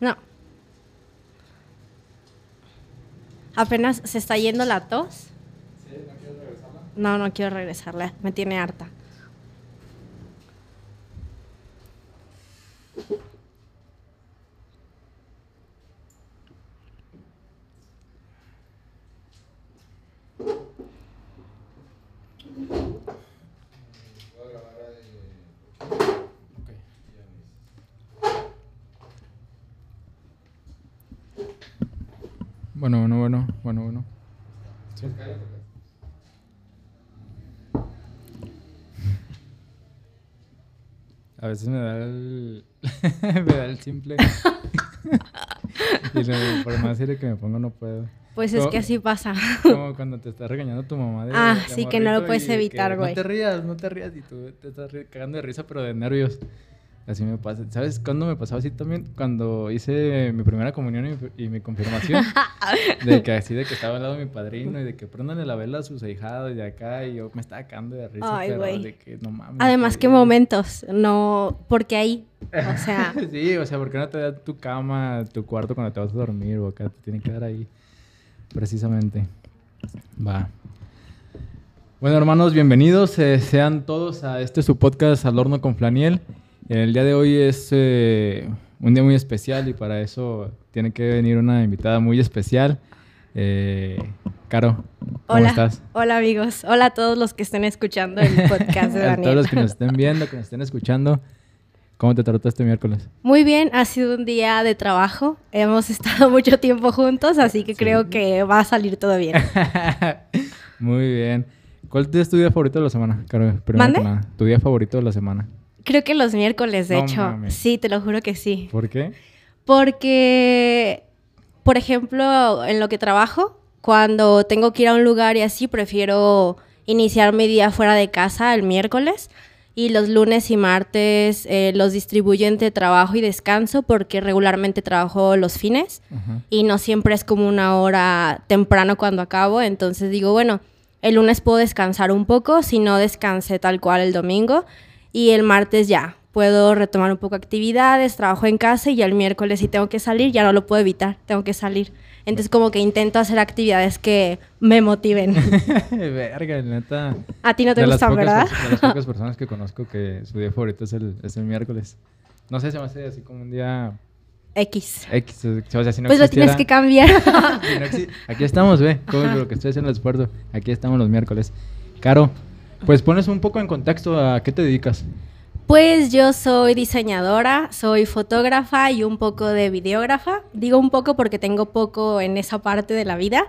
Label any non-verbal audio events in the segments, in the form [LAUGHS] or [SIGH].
No. Apenas se está yendo la tos. No, no quiero regresarla. Me tiene harta. Bueno, bueno, bueno, bueno, bueno. Sí. A veces me da el, [LAUGHS] me da el simple. y no, por más serio que me pongo no puedo. Pues es Como- que así pasa. Como cuando te está regañando tu mamá de Ah, de sí, que no lo puedes evitar, güey. No te rías, no te rías y tú te estás cagando de risa pero de nervios. Así me pasa. ¿Sabes cuándo me pasaba así también? Cuando hice mi primera comunión y mi, y mi confirmación. [LAUGHS] de que así de que estaba al lado de mi padrino y de que prendanle la vela a sus ahijados y de acá y yo me estaba cagando de risa. Ay, pero güey. de que no mames. Además, qué momentos. No, porque ahí. O [LAUGHS] sea, sí, o sea, ¿por qué no te da tu cama, tu cuarto cuando te vas a dormir o acá? Te tiene que dar ahí. Precisamente. Va. Bueno, hermanos, bienvenidos eh, sean todos a este su podcast Al Horno con Flaniel. El día de hoy es eh, un día muy especial y para eso tiene que venir una invitada muy especial. Eh, Caro, ¿cómo hola. estás? Hola, amigos. Hola a todos los que estén escuchando el [LAUGHS] podcast de A todos Daniel. los que nos estén viendo, que nos estén escuchando, ¿cómo te trató este miércoles? Muy bien, ha sido un día de trabajo. Hemos [LAUGHS] estado mucho tiempo juntos, así que Sí. creo que va a salir todo bien. [LAUGHS] Muy bien. ¿Cuál es tu día favorito de la semana, Caro? Primero ¿Mande? que nada, Tu día favorito de la semana. Creo que los miércoles, de No hecho. mames. Sí, te lo juro que sí. ¿Por qué? Porque, por ejemplo, en lo que trabajo, cuando tengo que ir a un lugar y así, prefiero iniciar mi día fuera de casa el miércoles. Y los lunes y martes eh, los distribuyo entre trabajo y descanso porque regularmente trabajo los fines y no siempre es como una hora temprano cuando acabo. Entonces digo, bueno, el lunes puedo descansar un poco, si no descansé tal cual el domingo y el martes ya. Puedo retomar un poco actividades, trabajo en casa y ya el miércoles si tengo que salir ya no lo puedo evitar, tengo que salir. Entonces como que intento hacer actividades que me motiven. [LAUGHS] [LAUGHS] Verga, neta. A ti no te gustan, pocas ¿verdad? De las pocas [LAUGHS] personas que conozco que su día favorito es el, es el miércoles. No sé, se me hace así como un día X. X. O sea, si no pues lo tienes que cambiar. si no exi- Aquí estamos, ve. Como lo que estoy haciendo el esfuerzo. Aquí estamos los miércoles. Caro, pues pones un poco en contexto a qué te dedicas. Pues yo soy diseñadora, soy fotógrafa y un poco de videógrafa. Digo un poco porque tengo poco en esa parte de la vida.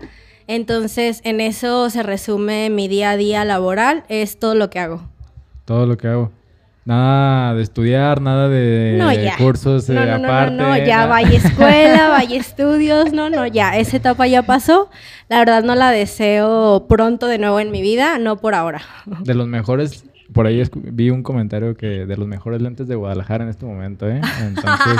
Entonces, en eso se resume mi día a día laboral, es todo lo que hago. Todo lo que hago. Nada de estudiar, nada de No, ya. cursos eh, no, no, no, aparte. no, no, ya vaya [LAUGHS] escuela, vaya estudios, no, no, ya, esa etapa ya pasó. La verdad no la deseo pronto de nuevo en mi vida, no por ahora. De los mejores, por ahí vi un comentario que de los mejores lentes de Guadalajara en este momento, ¿eh? Entonces.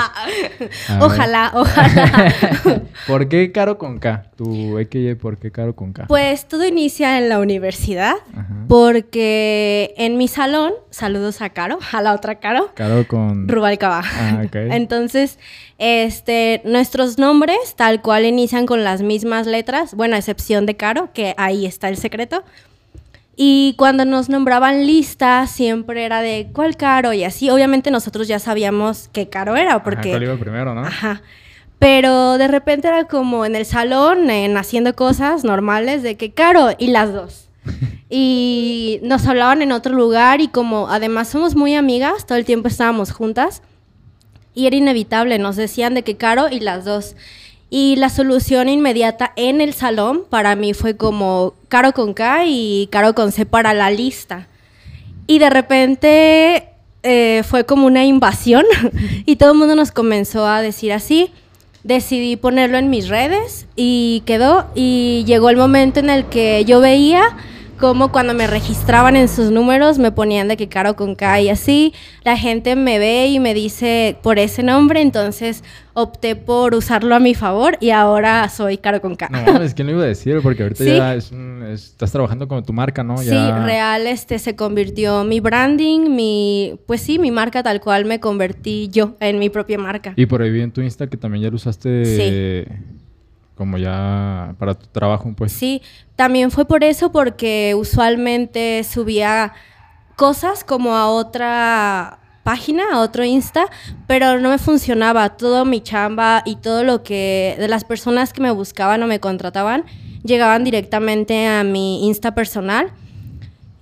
[LAUGHS] Ojalá, ojalá. [LAUGHS] ¿Por qué Caro con K? Tu XY, ¿por qué Caro con K? Pues todo inicia en la universidad. Ajá. Porque en mi salón, saludos a Caro, a la otra Caro, Caro con... Rubalcaba. Ah. [LAUGHS] Entonces, este, nuestros nombres tal cual inician con las mismas letras, bueno, a excepción de Caro, que ahí está el secreto. Y cuando nos nombraban lista, siempre era de ¿cuál Caro? Y así, obviamente nosotros ya sabíamos qué Caro era, Ajá, porque... ¿cuál iba primero, ¿no? Ajá. Pero de repente era como en el salón, en haciendo cosas normales, de que Caro y las dos. [LAUGHS] Y nos hablaban en otro lugar y como además somos muy amigas, todo el tiempo estábamos juntas y era inevitable, nos decían de que Caro y las dos. Y la solución inmediata en el salón para mí fue como Caro con K y Caro con C para la lista. Y de repente eh, fue como una invasión [LAUGHS] y todo el mundo nos comenzó a decir así. Decidí ponerlo en mis redes y quedó. Y llegó el momento en el que yo veía como cuando me registraban en sus números me ponían de que Caro con K y así. La gente me ve y me dice por ese nombre, entonces opté por usarlo a mi favor y ahora soy Caro con K. No, es que no iba a decir, porque ahorita ya es estás trabajando con tu marca, ¿no? Sí, real, este se convirtió mi branding, mi, pues sí, mi marca tal cual me convertí yo en mi propia marca. Y por ahí vi en tu Insta que también ya lo usaste como ya para tu trabajo, pues. Sí, también fue por eso, porque usualmente subía cosas como a otra página, a otro Insta, pero no me funcionaba. Todo mi chamba y todo lo que de las personas que me buscaban o me contrataban llegaban directamente a mi Insta personal.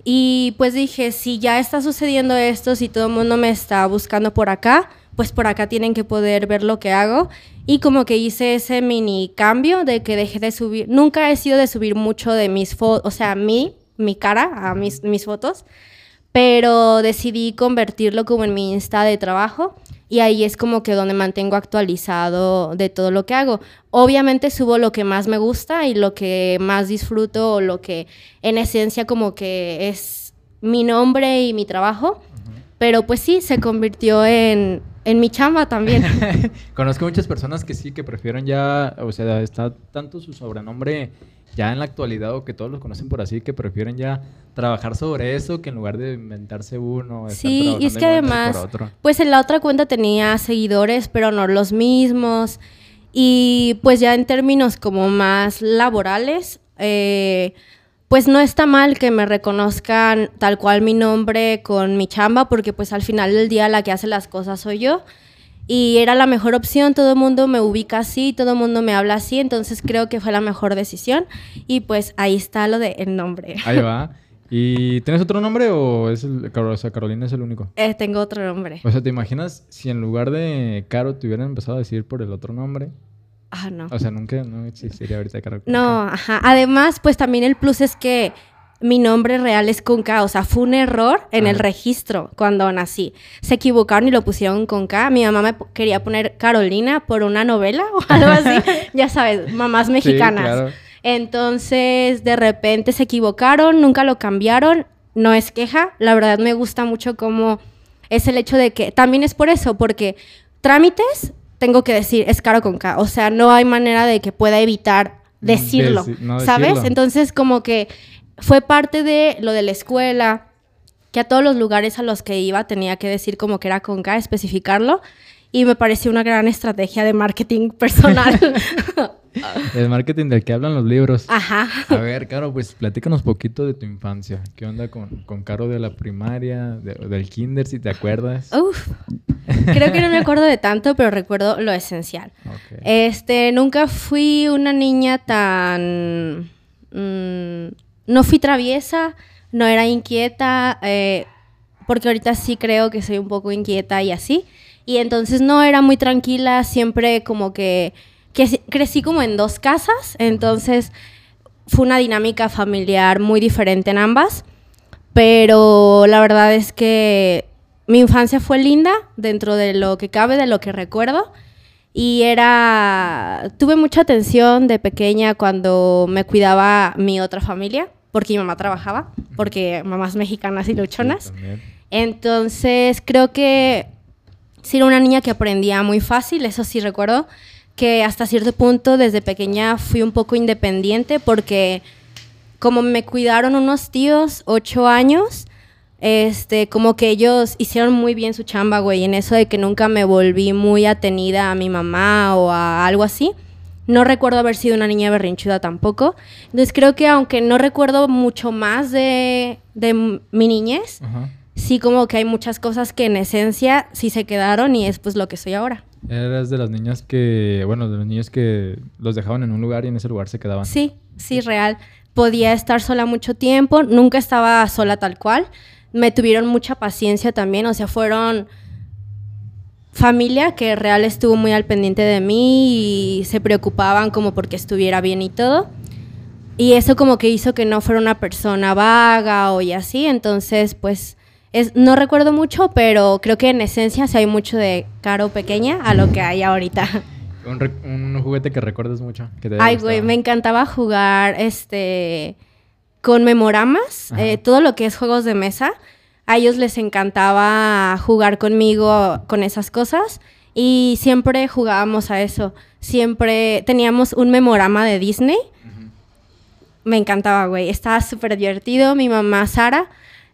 Y pues dije, si ya está sucediendo esto, si todo el mundo me está buscando por acá, pues por acá tienen que poder ver lo que hago. Y como que hice ese mini cambio de que dejé de subir, nunca he sido de subir mucho de mis fotos, o sea, mi, mi cara a mis, mis fotos, pero decidí convertirlo como en mi Insta de trabajo y ahí es como que donde mantengo actualizado de todo lo que hago. Obviamente subo lo que más me gusta y lo que más disfruto o lo que en esencia como que es mi nombre y mi trabajo, pero pues sí, se convirtió en, en mi chamba también. [LAUGHS] Conozco muchas personas que sí, que prefieren ya, o sea, está tanto su sobrenombre ya en la actualidad o que todos los conocen por así, que prefieren ya trabajar sobre eso que en lugar de inventarse uno. Sí, y es que además, pues en la otra cuenta tenía seguidores, pero no los mismos. Y pues ya en términos como más laborales, eh, pues no está mal que me reconozcan tal cual mi nombre con mi chamba, porque pues al final del día la que hace las cosas soy yo. Y era la mejor opción, todo el mundo me ubica así, todo el mundo me habla así, entonces creo que fue la mejor decisión. Y pues ahí está lo de el nombre. Ahí va. [LAUGHS] ¿Y tienes otro nombre o es el, o sea, Carolina es el único? Eh, tengo otro nombre. O sea, ¿te imaginas si en lugar de Caro te hubieran empezado a decir por el otro nombre? Ah, no. O sea, nunca no existiría ahorita Caro. No, ajá. Además, pues también el plus es que mi nombre real es con K. O sea, fue un error en el registro cuando nací. Se equivocaron y lo pusieron con K. Mi mamá me quería poner Carolina por una novela o algo así. [LAUGHS] [LAUGHS] ya sabes, mamás mexicanas. Entonces, de repente se equivocaron, nunca lo cambiaron. No es queja. La verdad me gusta mucho cómo es el hecho de que también es por eso, porque trámites tengo que decir es caro con K. O sea, no hay manera de que pueda evitar decirlo, ¿sabes? Entonces, como que fue parte de lo de la escuela, que a todos los lugares a los que iba tenía que decir como que era con K, especificarlo, y me pareció una gran estrategia de marketing personal. [LAUGHS] [LAUGHS] El marketing del que hablan los libros. Ajá. A ver, Caro, pues platícanos poquito de tu infancia. ¿Qué onda con, con Caro de la primaria, del kinder, si te acuerdas? Uf, creo que no me acuerdo de tanto, pero recuerdo lo esencial. Este, nunca fui una niña tan... Mm, no fui traviesa, no era inquieta, eh, porque ahorita sí creo que soy un poco inquieta y así. Y entonces no era muy tranquila, siempre como que, que crecí como en dos casas, entonces fue una dinámica familiar muy diferente en ambas, pero la verdad es que mi infancia fue linda dentro de lo que cabe, de lo que recuerdo. Y era, tuve mucha atención de pequeña cuando me cuidaba mi otra familia, porque mi mamá trabajaba, porque mamás mexicanas y luchonas. Entonces, creo que sí era una niña que aprendía muy fácil, eso sí recuerdo, que hasta cierto punto desde pequeña fui un poco independiente porque como me cuidaron unos tíos ocho años, este, como que ellos hicieron muy bien su chamba, güey, en eso de que nunca me volví muy atenida a mi mamá o a algo así. No recuerdo haber sido una niña berrinchuda tampoco. Entonces creo que aunque no recuerdo mucho más de, mi niñez, sí como que hay muchas cosas que en esencia sí se quedaron y es pues lo que soy ahora. Eras de las niñas que, bueno, de los niños que los dejaban en un lugar y en ese lugar se quedaban. Sí, sí, real. Podía estar sola mucho tiempo, nunca estaba sola tal cual me tuvieron mucha paciencia también, o sea, fueron familia que real estuvo muy al pendiente de mí y se preocupaban como porque estuviera bien y todo. Y eso como que hizo que no fuera una persona vaga o y así, entonces pues es, no recuerdo mucho, pero creo que en esencia sí hay mucho de caro pequeña a lo que hay ahorita. [LAUGHS] Un, juguete que recuerdas mucho. Ay, güey, me encantaba jugar este con memoramas, eh, todo lo que es juegos de mesa. A ellos les encantaba jugar conmigo con esas cosas y siempre jugábamos a eso. Siempre teníamos un memorama de Disney. Me encantaba, güey. Estaba súper divertido. Mi mamá, Sara,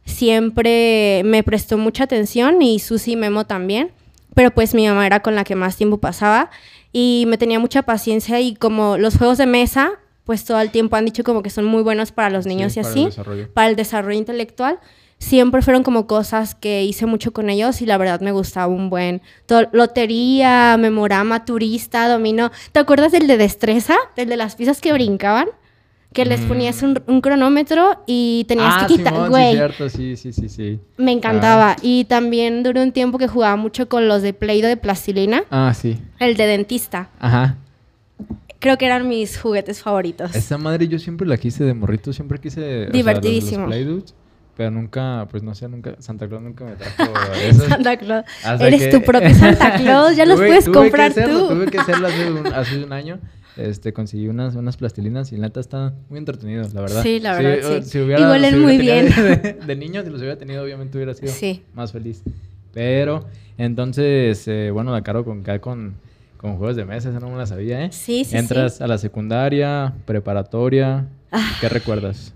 siempre me prestó mucha atención y Susi y Memo también. Pero pues mi mamá era con la que más tiempo pasaba y me tenía mucha paciencia y como los juegos de mesa, pues todo el tiempo han dicho como que son muy buenos para los niños Sí, y para así, el para el desarrollo intelectual. Siempre fueron como cosas que hice mucho con ellos y la verdad me gustaba un buen. To- lotería, memorama, turista, dominó. ¿Te acuerdas del de destreza? Del de las piezas que brincaban. Que les Mm. ponías un, un cronómetro y tenías ah, que quitar. Simón, sí, Güey, cierto, sí, sí, sí, sí. me encantaba. Y también duré un tiempo que jugaba mucho con los de Play-Doh de plastilina. Ah, sí. El de dentista. Ajá. Creo que eran mis juguetes favoritos. Esa madre yo siempre la quise de morrito, siempre quise... o sea, los- Divertidísimo. Los, Play-Dohs, pero nunca, pues no sé, nunca... Santa Claus nunca me trajo [LAUGHS] esos. Santa Claus. Hasta Eres que- tu propio Santa [LAUGHS] Claus, ya los Tuve- puedes tuve que comprar hacerlo, tú. Tuve que hacerlo hace un, hace un año. Este, conseguí unas, unas plastilinas y la neta está muy entretenido, la verdad. Sí, la verdad, o- sí. hubiera- Y huelen si hubiera muy bien. De, [LAUGHS] de niño, si los hubiera tenido, obviamente hubiera sido Sí. más feliz. Pero, entonces, eh, bueno, la caro con con, con juegos de mesa, esa no me la sabía, ¿eh? Sí, sí, Entras sí. a la secundaria, preparatoria. Ah. ¿Qué recuerdas?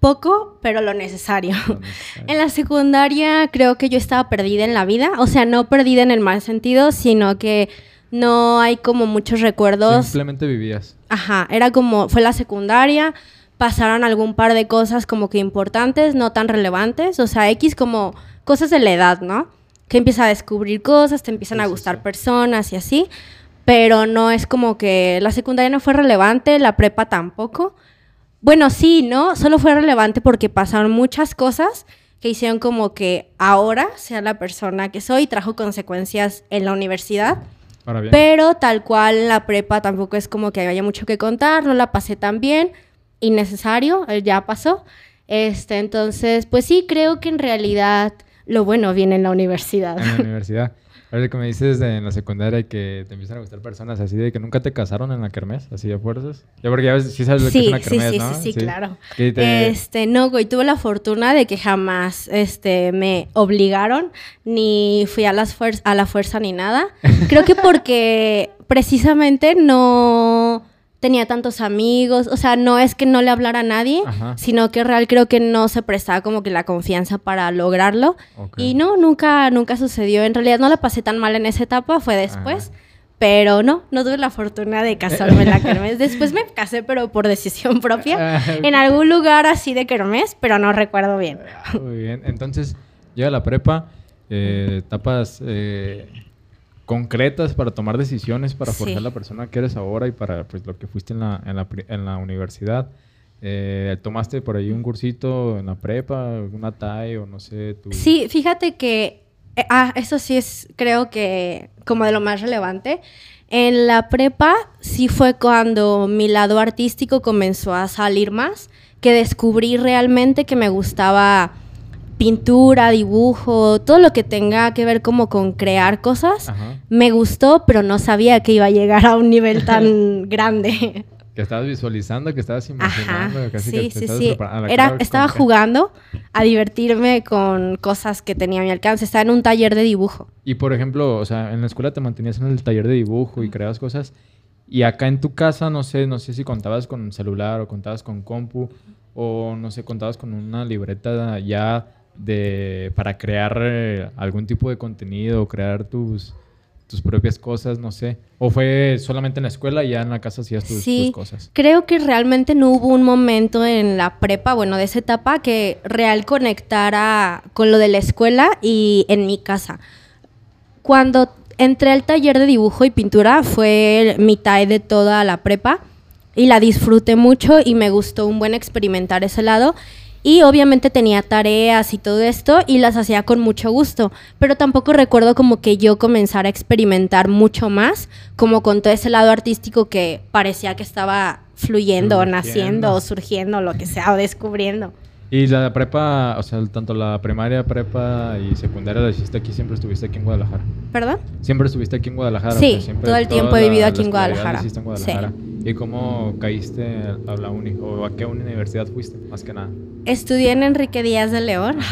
Poco, pero lo necesario. [LAUGHS] En la secundaria creo que yo estaba perdida en la vida, o sea, no perdida en el mal sentido, sino que no hay como muchos recuerdos. Simplemente vivías. Ajá, era como, fue la secundaria, pasaron algún par de cosas como que importantes, no tan relevantes, o sea, X como cosas de la edad, ¿no? Que empieza a descubrir cosas, te empiezan Sí, a gustar sí. personas y así, pero no es como que la secundaria no fue relevante, la prepa tampoco. Bueno, sí, ¿no? Solo fue relevante porque pasaron muchas cosas que hicieron como que ahora sea la persona que soy y trajo consecuencias en la universidad. Bien. Pero tal cual la prepa tampoco es como que haya mucho que contar, no la pasé tan bien, innecesario, eh, ya pasó. Este, entonces, pues sí, creo que en realidad lo bueno viene en la universidad. En la universidad. Ahora que me dices de, en la secundaria que te empiezan a gustar personas así de que nunca te casaron en la kermés, así de fuerzas. Ya porque ya ves, sí sabes lo que es Sí, una sí, kermés, sí, ¿no? sí, sí, claro. Te- Este, no, güey, tuve la fortuna de que jamás este, me obligaron, ni fui a, las fuer- a la fuerza ni nada. Creo que porque precisamente no tenía tantos amigos, o sea, no es que no le hablara a nadie, Ajá. sino que real creo que no se prestaba como que la confianza para lograrlo. Y no, nunca, nunca sucedió. En realidad no la pasé tan mal en esa etapa, fue después. Ajá. Pero no, no tuve la fortuna de casarme en la [LAUGHS] kermés. Después me casé, pero por decisión propia. Ah, En algún lugar así de kermés, pero no recuerdo bien. Muy bien. Entonces, llega la prepa, eh, etapas eh, concretas para tomar decisiones, para Sí. forjar la persona que eres ahora y para pues, lo que fuiste en la, en la, en la universidad. Eh, ¿Tomaste por ahí un cursito en la prepa, una TAE o no sé? Tu... Sí, fíjate que, eh, ah, eso sí es, creo que como de lo más relevante. En la prepa sí fue cuando mi lado artístico comenzó a salir más, que descubrí realmente que me gustaba pintura, dibujo, todo lo que tenga que ver como con crear cosas. Ajá. Me gustó, pero no sabía que iba a llegar a un nivel [LAUGHS] tan grande. Que estabas visualizando, que estabas Ajá, imaginando, casi que sí, sí, sí. Era, estaba jugando a divertirme con cosas que tenía a mi alcance. Estaba en un taller de dibujo. Y por ejemplo, o sea, en la escuela te mantenías en el taller de dibujo y creabas cosas. Y acá en tu casa, no sé, no sé si contabas con celular o contabas con compu o no sé, contabas con una libreta ya de para crear eh, algún tipo de contenido o crear tus tus propias cosas, no sé. O fue solamente en la escuela y ya en la casa hacías tus, Sí, tus cosas. creo que realmente no hubo un momento en la prepa, bueno, de esa etapa, que real conectara con lo de la escuela y en mi casa. Cuando entré al taller de dibujo y pintura fue mitad de toda la prepa y la disfruté mucho y me gustó un buen experimentar ese lado. Y obviamente tenía tareas y todo esto y las hacía con mucho gusto, pero tampoco recuerdo como que yo comenzara a experimentar mucho más, como con todo ese lado artístico que parecía que estaba fluyendo, o Surgiendo. naciendo, o surgiendo, lo que sea, o descubriendo. Y la prepa, o sea, tanto la primaria, prepa y secundaria la hiciste aquí, siempre estuviste aquí en Guadalajara. ¿Perdón? Siempre estuviste aquí en Guadalajara. Sí, o sea, siempre todo el tiempo he vivido la aquí en Guadalajara. en Sí. Guadalajara. ¿Y cómo caíste a la uni? ¿O a qué universidad fuiste, más que nada? Estudié en Enrique Díaz de León. [LAUGHS]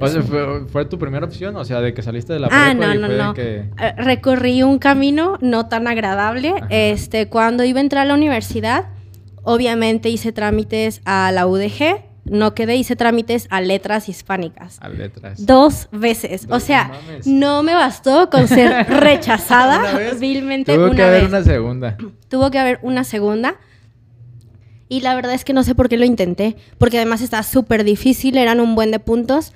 O sea, ¿fue, tu primera opción? O sea, de que saliste de la ah, prepa no, no, no. Que... Eh, recorrí un camino no tan agradable. Este, cuando iba a entrar a la universidad, obviamente hice trámites a la UDG. No quedé, hice trámites a letras hispánicas. A letras. Dos veces. o sea, no, me bastó con ser [LAUGHS] rechazada vilmente Tuvo que haber una segunda. Tuvo que haber una segunda. Y la verdad es que no sé por qué lo intenté. Porque además está súper difícil, eran un buen de puntos.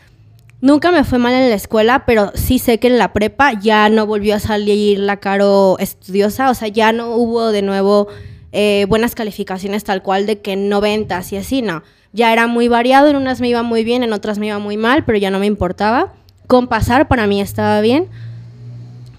Nunca me fue mal en la escuela, pero sí sé que en la prepa ya no volvió a salir la caro estudiosa, o sea, ya no hubo de nuevo eh, buenas calificaciones tal cual de que 90 y así, no. Ya era muy variado, en unas me iba muy bien, en otras me iba muy mal, pero ya no me importaba. Con pasar para mí estaba bien.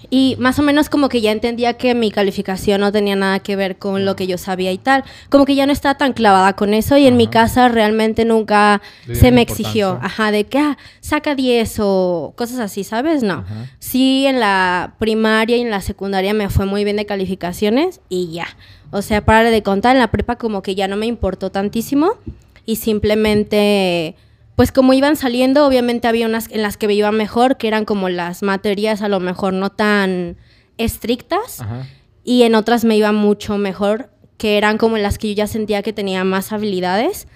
Y más o menos como que ya entendía que mi calificación no tenía nada que ver con lo que yo sabía y tal. Como que ya no estaba tan clavada con eso y en mi casa realmente nunca se me exigió, ajá, de que ah, saca 10 o cosas así, ¿sabes? No. Sí, en la primaria y en la secundaria me fue muy bien de calificaciones y ya. O sea, para de contar, en la prepa como que ya no me importó tantísimo y simplemente pues como iban saliendo, obviamente había unas en las que me iba mejor, que eran como las materias a lo mejor no tan estrictas, y en otras me iba mucho mejor, que eran como en las que yo ya sentía que tenía más habilidades,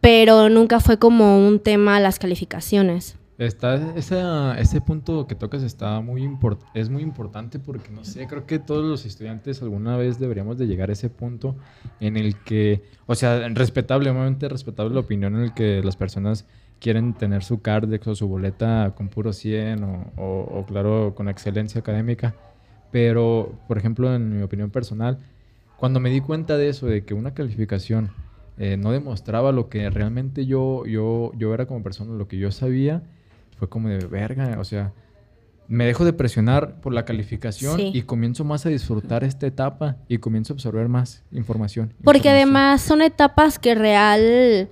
pero nunca fue como un tema las calificaciones. Está ese punto que tocas está muy es muy importante porque no sé, creo que todos los estudiantes alguna vez deberíamos de llegar a ese punto en el que, o sea, respetable, obviamente respetable la opinión en el que las personas quieren tener su cardex o su boleta con puro 100 o, claro, con excelencia académica, pero, por ejemplo, en mi opinión personal, cuando me di cuenta de eso, de que una calificación eh, no demostraba lo que realmente yo, yo, yo era como persona, lo que yo sabía, fue como de verga, o sea, me dejo de presionar por la calificación y comienzo más a disfrutar esta etapa y comienzo a absorber más información. Porque además son etapas que real,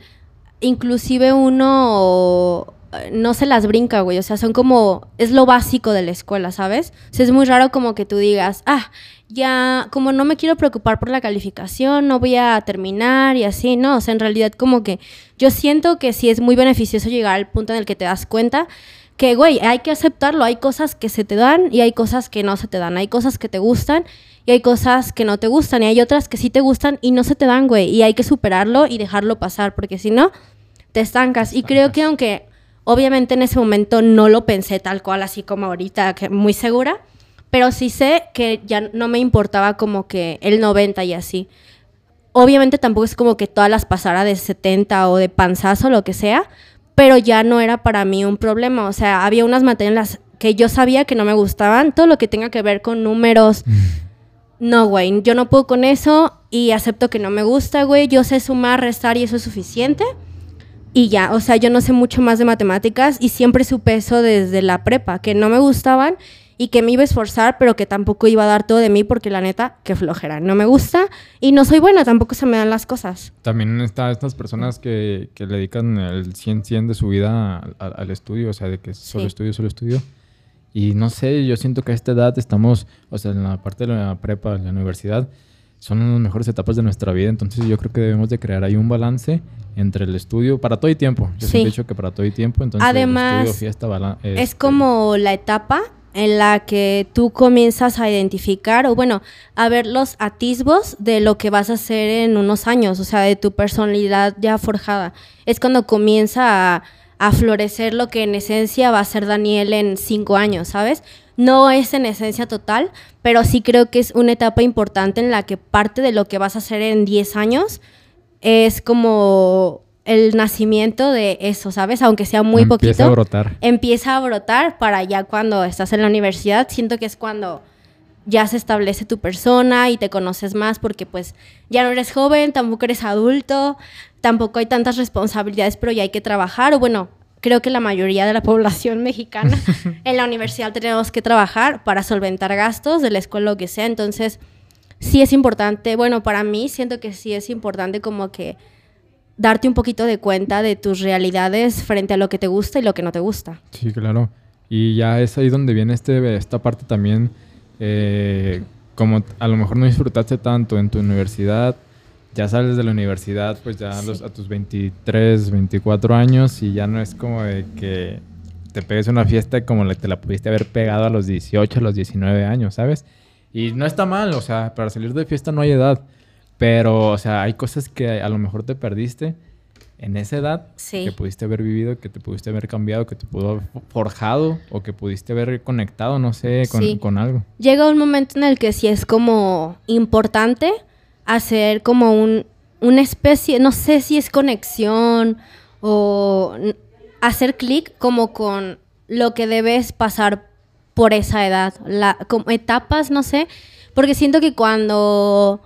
inclusive uno no se las brinca, güey. O sea, son como, es lo básico de la escuela, ¿sabes? O sea, es muy raro como que tú digas, ah, ya, como no me quiero preocupar por la calificación, no voy a terminar y así, ¿no? O sea, en realidad como que yo siento que sí es muy beneficioso llegar al punto en el que te das cuenta que, güey, hay que aceptarlo. Hay cosas que se te dan y hay cosas que no se te dan. Hay cosas que te gustan y hay cosas que no te gustan y hay otras que sí te gustan y no se te dan, güey. Y hay que superarlo y dejarlo pasar porque si no, te estancas. Y creo que aunque obviamente en ese momento no lo pensé tal cual, así como ahorita, que muy segura pero sí sé que ya no me importaba como que el 90 y así. Obviamente tampoco es como que todas las pasara de 70 o de panzazo, lo que sea, pero ya no era para mí un problema. O sea, había unas materias que yo sabía que no me gustaban, todo lo que tenga que ver con números. Mm. No, güey, yo no puedo con eso y acepto que no me gusta, güey. Yo sé sumar, restar y eso es suficiente. Y ya, o sea, yo no sé mucho más de matemáticas y siempre supe eso desde la prepa, que no me gustaban y que me iba a esforzar, pero que tampoco iba a dar todo de mí porque la neta, que flojera. No me gusta y no soy buena, tampoco se me dan las cosas. También está estas personas que, que le dedican el 100-100 de su vida al, estudio, o sea, de que solo estudio, solo estudio. Y no sé, yo siento que a esta edad estamos, o sea, en la parte de la prepa, en la universidad, son las mejores etapas de nuestra vida, entonces yo creo que debemos de crear ahí un balance entre el estudio para todo y tiempo. Yo sí. he dicho que para todo y tiempo, entonces Además, el estudio, fiesta, es este, como la etapa en la que tú comienzas a identificar o bueno, a ver los atisbos de lo que vas a hacer en unos años, o sea, de tu personalidad ya forjada. Es cuando comienza a, florecer lo que en esencia va a ser Daniel en cinco años, ¿sabes? No es en esencia total, pero sí creo que es una etapa importante en la que parte de lo que vas a hacer en diez años es como el nacimiento de eso, ¿sabes? Aunque sea muy poquito. Empieza a brotar. Empieza a brotar para ya cuando estás en la universidad. Siento que es cuando ya se establece tu persona y te conoces más porque pues ya no eres joven, tampoco eres adulto, tampoco hay tantas responsabilidades, pero ya hay que trabajar. O bueno, creo que la mayoría de la población mexicana [LAUGHS] en la universidad tenemos que trabajar para solventar gastos de la escuela o lo que sea. Entonces, sí es importante, bueno, para mí siento que sí es importante como que darte un poquito de cuenta de tus realidades frente a lo que te gusta y lo que no te gusta. Sí, claro. Y ya es ahí donde viene este, esta parte también, eh, como a lo mejor no disfrutaste tanto en tu universidad, ya sales de la universidad pues ya a, los- Sí. a tus 23, 24 años y ya no es como de que te pegues una fiesta como la, te la pudiste haber pegado a los 18, a los 19 años, ¿sabes? Y no está mal, o sea, para salir de fiesta no hay edad, pero, o sea, hay cosas que a lo mejor te perdiste en esa edad Sí. que pudiste haber vivido, que te pudiste haber cambiado, que te pudo haber forjado o que pudiste haber conectado, no sé, con, Sí. con algo. llega un momento en el que sí es como importante hacer como un, una especie, no sé si es conexión o hacer clic como con lo que debes pasar por esa edad, la, como etapas, no sé, porque siento que cuando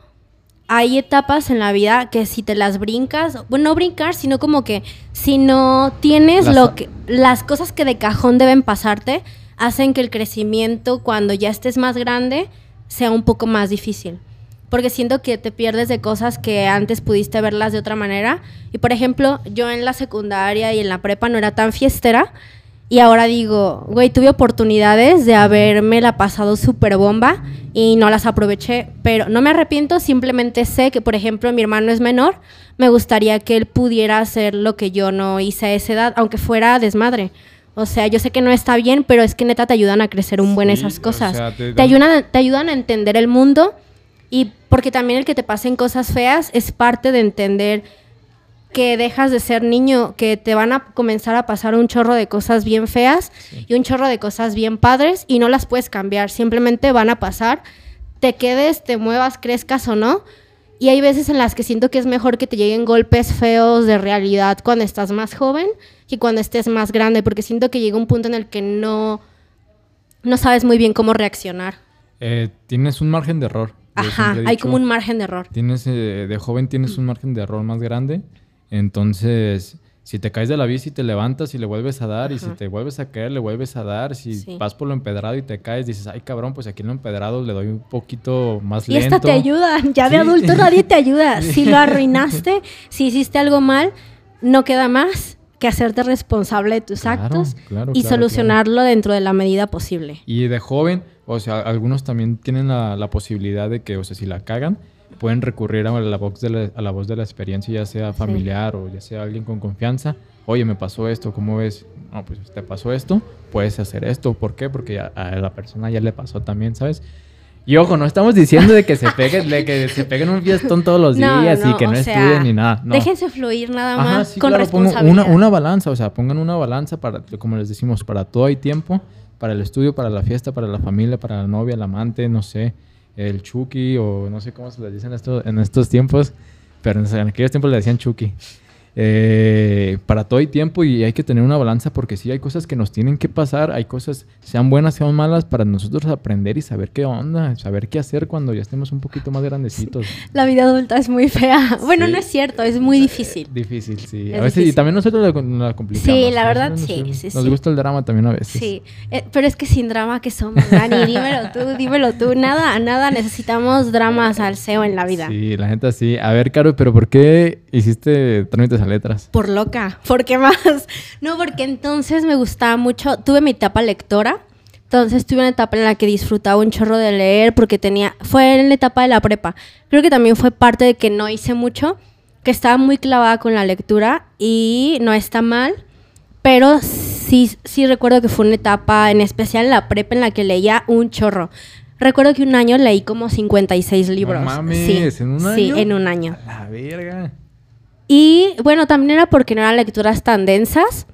hay etapas en la vida que si te las brincas, bueno, no brincar, sino como que si no tienes Las- lo que las cosas que de cajón deben pasarte, hacen que el crecimiento cuando ya estés más grande sea un poco más difícil. Porque siento que te pierdes de cosas que antes pudiste verlas de otra manera. Y por ejemplo, yo en la secundaria y en la prepa no era tan fiestera. Y ahora digo, güey, tuve oportunidades de haberme la pasado súper bomba y no las aproveché. Pero no me arrepiento, simplemente sé que, por ejemplo, mi hermano es menor. Me gustaría que él pudiera hacer lo que yo no hice a esa edad, aunque fuera desmadre. O sea, yo sé que no está bien, pero es que neta te ayudan a crecer un buen Sí, esas o cosas. sea, te te, dan- ayudan, te ayudan a entender el mundo y porque también el que te pasen cosas feas es parte de entender que dejas de ser niño, que te van a comenzar a pasar un chorro de cosas bien feas y un chorro de cosas bien padres y no las puedes cambiar, simplemente van a pasar, te quedes, te muevas, crezcas o no. Y hay veces en las que siento que es mejor que te lleguen golpes feos de realidad cuando estás más joven que cuando estés más grande, porque siento que llega un punto en el que no, no sabes muy bien cómo reaccionar. Eh, tienes un margen de error. Ajá, hay como un margen de error. Tienes, eh, de joven tienes un margen de error más grande. Entonces, si te caes de la bici, te levantas y le vuelves a dar. Y si te vuelves a caer, le vuelves a dar. Si Sí. vas por lo empedrado y te caes, dices, ay cabrón, pues aquí en lo empedrado le doy un poquito más Y lento. esta te ayuda, ya de Sí. adulto nadie te ayuda. [LAUGHS] Si lo arruinaste, si hiciste algo mal, no queda más que hacerte responsable de tus Claro, actos claro, y claro, solucionarlo dentro de la medida posible. Y de joven, o sea, algunos también tienen la, la posibilidad de que, o sea, si la cagan, pueden recurrir a la voz de la, a la voz de la experiencia, ya sea familiar o ya sea alguien con confianza. Oye, me pasó esto, ¿cómo ves? No, pues te pasó esto, puedes hacer esto. ¿Por qué? Porque a la persona ya le pasó también, ¿sabes? Y ojo, no estamos diciendo de que se peguen, de que se peguen un fiestón todos los No, días y que no sea, estudien ni nada. No. Déjense fluir nada más Ajá, sí, con claro, responsabilidad. una, una balanza, o sea, pongan una balanza para, como les decimos, para todo hay tiempo, para el estudio, para la fiesta, para la familia, para la novia, el amante, no sé, el chuki o no sé cómo se les dice en, esto- en estos tiempos, pero en aquellos tiempos le decían chuki. Eh, para todo hay tiempo y hay que tener una balanza porque sí hay cosas que nos tienen que pasar, hay cosas, sean buenas, sean malas, para nosotros aprender y saber qué onda, saber qué hacer cuando ya estemos un poquito más grandecitos. La vida adulta es muy fea. Bueno, Sí. no es cierto, es muy difícil. Difícil, sí. Es a veces, y también nosotros la, la complicamos. Sí, la verdad, sí, nos, sí, Nos sí. gusta el drama también a veces. Sí, eh, pero es que sin drama que somos, Dani, [LAUGHS] dímelo tú, dímelo tú, nada, nada, necesitamos dramas al SEO en la vida. Sí, la gente así. A ver, Caro, pero ¿por qué hiciste trámites a letras? Por loca. ¿Por qué más? [LAUGHS] No, porque entonces me gustaba mucho. Tuve mi etapa lectora. Entonces tuve una etapa en la que disfrutaba un chorro de leer porque tenía. Fue en la etapa de la prepa. Creo que también fue parte de que no hice mucho. Que estaba muy clavada con la lectura y no está mal. Pero sí, sí recuerdo que fue una etapa, en especial en la prepa, en la que leía un chorro. Recuerdo que un año leí como 56 libros. No mames, sí, ¿en un Sí, año? en un año. A la verga. Y bueno, también era porque no eran lecturas tan densas,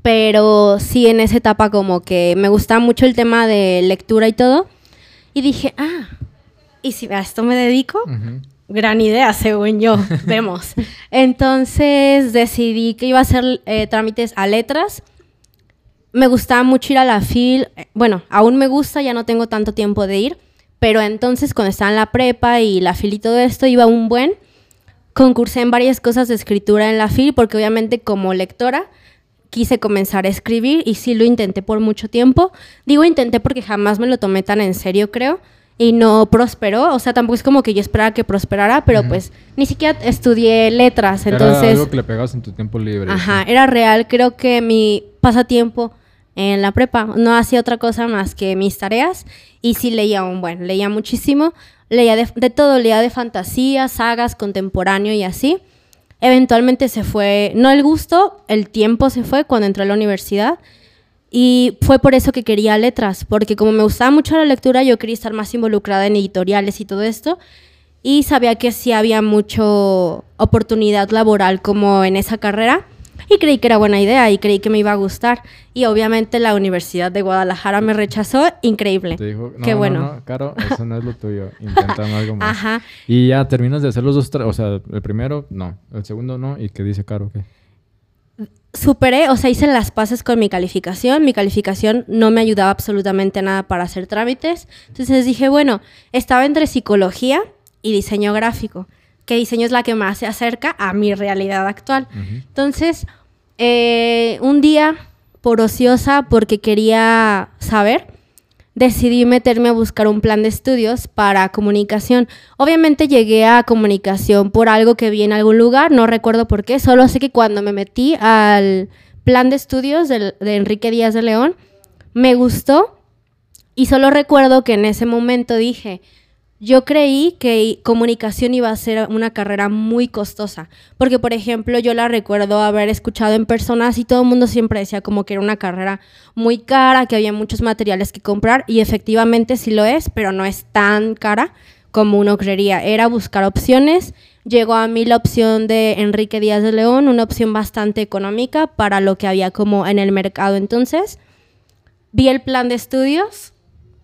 pero sí en esa etapa como que me gustaba mucho el tema de lectura y todo. Y dije, ah, ¿y si a esto me dedico? Gran idea, según yo. [LAUGHS] Vemos. Entonces decidí que iba a hacer eh, trámites a letras. Me gustaba mucho ir a la FIL. eh, Bueno, aún me gusta, ya no tengo tanto tiempo de ir. Pero entonces, cuando estaba en la prepa y la FIL y todo esto, iba un buen. Concursé en varias cosas de escritura en la FIL, porque obviamente como lectora quise comenzar a escribir y sí lo intenté por mucho tiempo. Digo intenté porque jamás me lo tomé tan en serio, creo. Y no prosperó, o sea, tampoco es como que yo esperaba que prosperara, pero pues ni siquiera estudié letras, Era entonces... algo que le pegabas en tu tiempo libre. Ajá, sí. era real. Creo que mi pasatiempo en la prepa. No hacía otra cosa más que mis tareas y sí leía un buen, leía muchísimo, leía de, todo, leía de fantasía, sagas, contemporáneo y así. Eventualmente se fue, no el gusto, el tiempo se fue cuando entré a la universidad y fue por eso que quería letras, porque como me gustaba mucho la lectura, yo quería estar más involucrada en editoriales y todo esto. Y sabía que sí había mucha oportunidad laboral como en esa carrera. Y creí que era buena idea y creí que me iba a gustar. Y obviamente la Universidad de Guadalajara me rechazó. Increíble. Te dijo, no, Qué no, bueno. no, Caro, eso no es lo tuyo. Intenta algo más. Ajá. Y ya terminas de hacer los dos, o sea, el primero, no. El segundo, no. ¿Y qué dice Caro? ¿Qué? superé, o sea, hice las paces con mi calificación. Mi calificación no me ayudaba absolutamente nada para hacer trámites. Entonces dije, bueno, estaba entre psicología y diseño gráfico, que diseño es la que más se acerca a mi realidad actual. Entonces, eh, un día, por ociosa, porque quería saber, decidí meterme a buscar un plan de estudios para comunicación. Obviamente llegué a comunicación por algo que vi en algún lugar, no recuerdo por qué, solo sé que cuando me metí al plan de estudios de, Enrique Díaz de León, me gustó y solo recuerdo que en ese momento dije, yo creí que comunicación iba a ser una carrera muy costosa, porque por ejemplo yo la recuerdo haber escuchado en personas y todo el mundo siempre decía como que era una carrera muy cara, que había muchos materiales que comprar y efectivamente sí lo es, pero no es tan cara como uno creería. Era buscar opciones. Llegó a mí la opción de Enrique Díaz de León, una opción bastante económica para lo que había como en el mercado entonces. Vi el plan de estudios,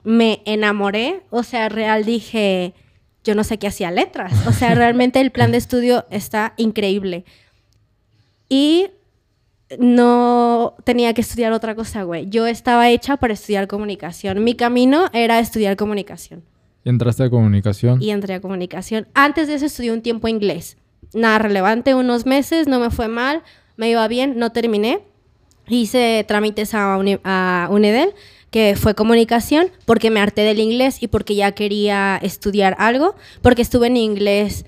me enamoré, o sea, real dije, yo no sé qué hacía letras, o sea, realmente el plan de estudio está increíble. Y no tenía que estudiar otra cosa, güey. Yo estaba hecha para estudiar comunicación. Mi camino era estudiar comunicación Y entraste a comunicación. y entré a comunicación. Antes de eso estudié un tiempo inglés. Nada relevante, unos meses, no me fue mal, me iba bien, no terminé. Hice trámites a, Uni- a UNEDEL, que fue comunicación, porque me harté del inglés y porque ya quería estudiar algo, porque estuve en inglés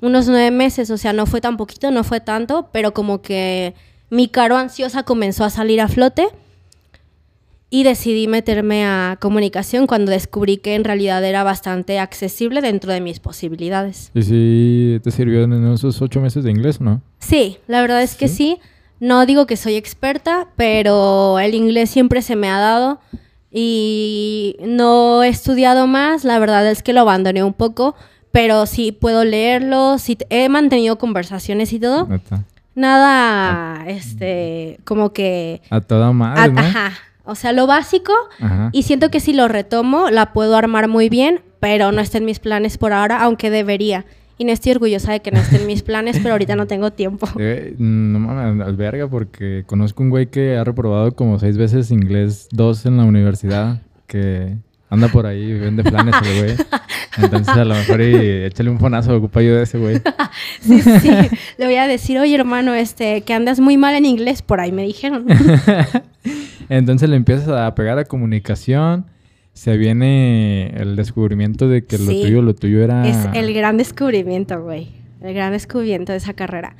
unos nueve meses, o sea, no fue tan poquito, no fue tanto, pero como que mi caro ansiosa comenzó a salir a flote y decidí meterme a comunicación cuando descubrí que en realidad era bastante accesible dentro de mis posibilidades. ¿Y si te sirvió en esos ocho meses de inglés no? Sí, la verdad es que sí. No digo que soy experta, pero el inglés siempre se me ha dado y no he estudiado más. La verdad es que lo abandoné un poco, pero sí puedo leerlo, sí he mantenido conversaciones y todo. Nada, este, como que... A toda madre. Ajá. O sea, lo básico Ajá. y siento que si lo retomo, la puedo armar muy bien, pero no está en mis planes por ahora, aunque debería. Y no estoy orgullosa de que no esté en mis planes, pero ahorita no tengo tiempo. [LAUGHS] Eh, no mames, alberga, porque conozco un güey que ha reprobado como seis veces inglés 2 en la universidad, que anda por ahí, vende planes el güey. Entonces a lo mejor y échale un fonazo, ocupa ayuda de ese güey. Sí, sí. Le voy a decir, oye, hermano, este, que andas muy mal en inglés, por ahí me dijeron. [LAUGHS] Entonces le empiezas a pegar a comunicación. Se viene el descubrimiento de que lo tuyo, lo tuyo era... Es el gran descubrimiento, güey. El gran descubrimiento de esa carrera.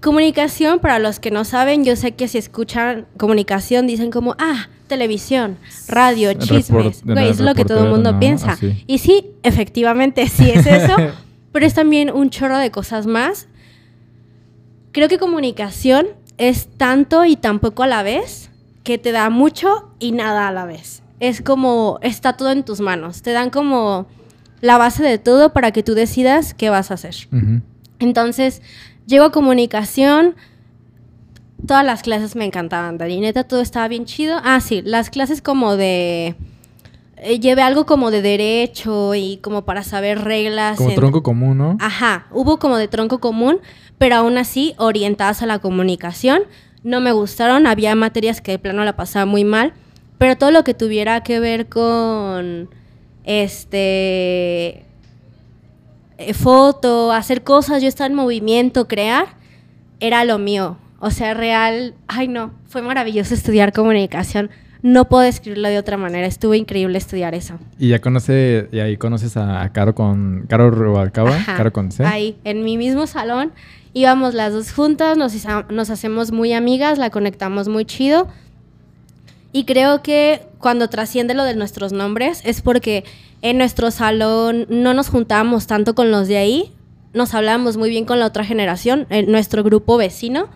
Comunicación, para los que no saben, yo sé que si escuchan comunicación dicen como, ah, televisión, radio, chismes. Güey, es lo que todo el mundo ¿no? piensa. Así. Y sí, efectivamente, sí es eso, [LAUGHS] pero es también un chorro de cosas más. Creo que comunicación es tanto y tan poco a la vez que te da mucho y nada a la vez. Es como, está todo en tus manos. Te dan como la base de todo para que tú decidas qué vas a hacer. Entonces, llego a comunicación. Todas las clases me encantaban, Dani. Neta, todo estaba bien chido. Ah, sí, las clases como de... eh, llevé algo como de derecho y como para saber reglas. Como en- tronco común, ¿no? Ajá, hubo como de tronco común, pero aún así orientadas a la comunicación. No me gustaron, había materias que de plano la pasaba muy mal, pero todo lo que tuviera que ver con este eh, foto, hacer cosas, yo estar en movimiento, crear, era lo mío. O sea, real, ay no, fue maravilloso estudiar comunicación. No puedo describirlo de otra manera, estuvo increíble estudiar eso. Y ya conoce, y ahí conoces a, Caro con... Caro Rubalcaba, Ajá, Caro con C. Ahí, en mi mismo salón, íbamos las dos juntas, nos, nos hacemos muy amigas, la conectamos muy chido. Y creo que cuando trasciende lo de nuestros nombres es porque en nuestro salón no nos juntábamos tanto con los de ahí, nos hablábamos muy bien con la otra generación, en nuestro grupo vecino.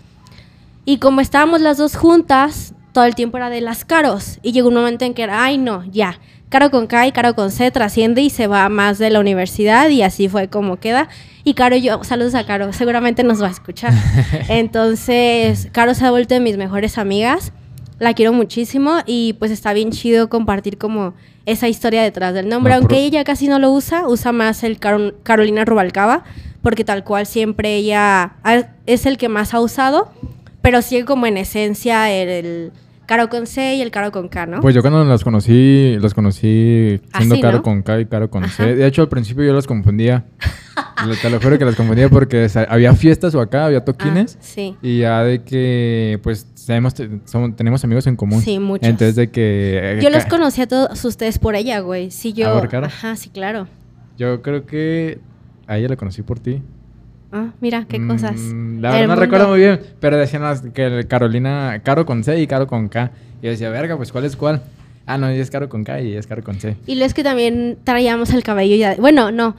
Y como estábamos las dos juntas, todo el tiempo era de las caros. Y llegó un momento en que era, ay no, ya, Caro con K y Caro con C trasciende y se va más de la universidad y así fue como queda. Y Caro yo, saludos a Caro, seguramente nos va a escuchar. [LAUGHS] Entonces, Caro se ha vuelto de mis mejores amigas, la quiero muchísimo y pues está bien chido compartir como esa historia detrás del nombre, No, aunque pero- ella casi no lo usa, usa más el Caro- Carolina Rubalcaba, porque tal cual siempre ella es el que más ha usado, pero sigue como en esencia el, el Caro con C y el Caro con K, ¿no? Pues yo cuando las conocí, las conocí siendo Así, caro ¿no? con K y caro con C. De hecho, al principio yo las confundía. [LAUGHS] Te lo juro que las confundía porque había fiestas o acá, había toquines. Ah, sí. Y ya de que, pues, sabemos, te- somos- tenemos amigos en común. Sí, muchos. Entonces de que... eh, Yo los ca- conocí a todos ustedes por ella, güey. Sí, yo. Ajá, sí, claro. Yo creo que a ella la conocí por ti. Ah, mira, qué cosas. Mm, La verdad no mundo. recuerdo muy bien, pero decían que Carolina, Caro con C y Caro con K. Y yo decía, verga, pues ¿cuál es cuál? Ah, no, ella es Caro con K y ella es Caro con C. Y lo es que también traíamos el cabello ya. Bueno, no.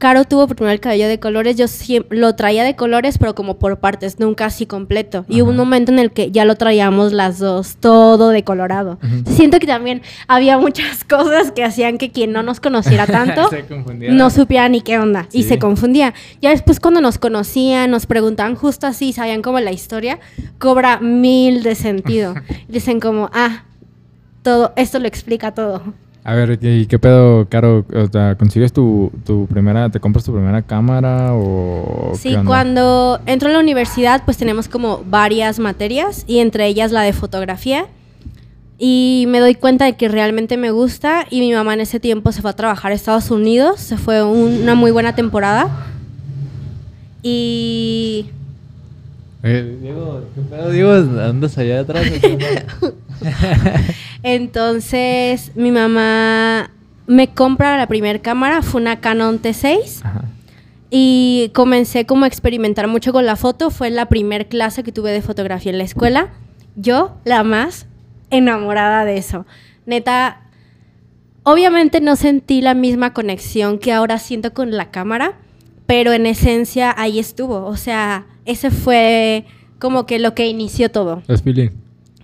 Caro tuvo primero el cabello de colores. Yo lo traía de colores, pero como por partes, nunca así completo. Y hubo un momento en el que ya lo traíamos las dos, todo de colorado. Siento que también había muchas [LAUGHS] cosas que hacían que quien no nos conociera [LAUGHS] tanto no supiera ni qué onda y se confundía. Ya después cuando nos conocían, nos preguntaban justo así, sabían como la historia, cobra mil de sentido. [LAUGHS] Dicen como, ah, todo, esto lo explica todo. A ver, ¿y qué pedo, Caro? O sea, ¿consigues tu, tu primera, te compras tu primera cámara o Sí, cuando entro a la universidad pues tenemos como varias materias y entre ellas la de fotografía. Y me doy cuenta de que realmente me gusta y mi mamá en ese tiempo se fue a trabajar a Estados Unidos, se fue un- una muy buena temporada. Y Eh, Diego, ¿qué pedo, Diego? ¿Andas allá atrás? [LAUGHS] Entonces mi mamá me compra la primera cámara, fue una Canon T6 Ajá. y comencé como a experimentar mucho con la foto, fue la primer clase que tuve de fotografía en la escuela. Yo, la más enamorada de eso. Neta, obviamente no sentí la misma conexión que ahora siento con la cámara, pero en esencia ahí estuvo. O sea, ese fue como que lo que inició todo. ¿Es feeling?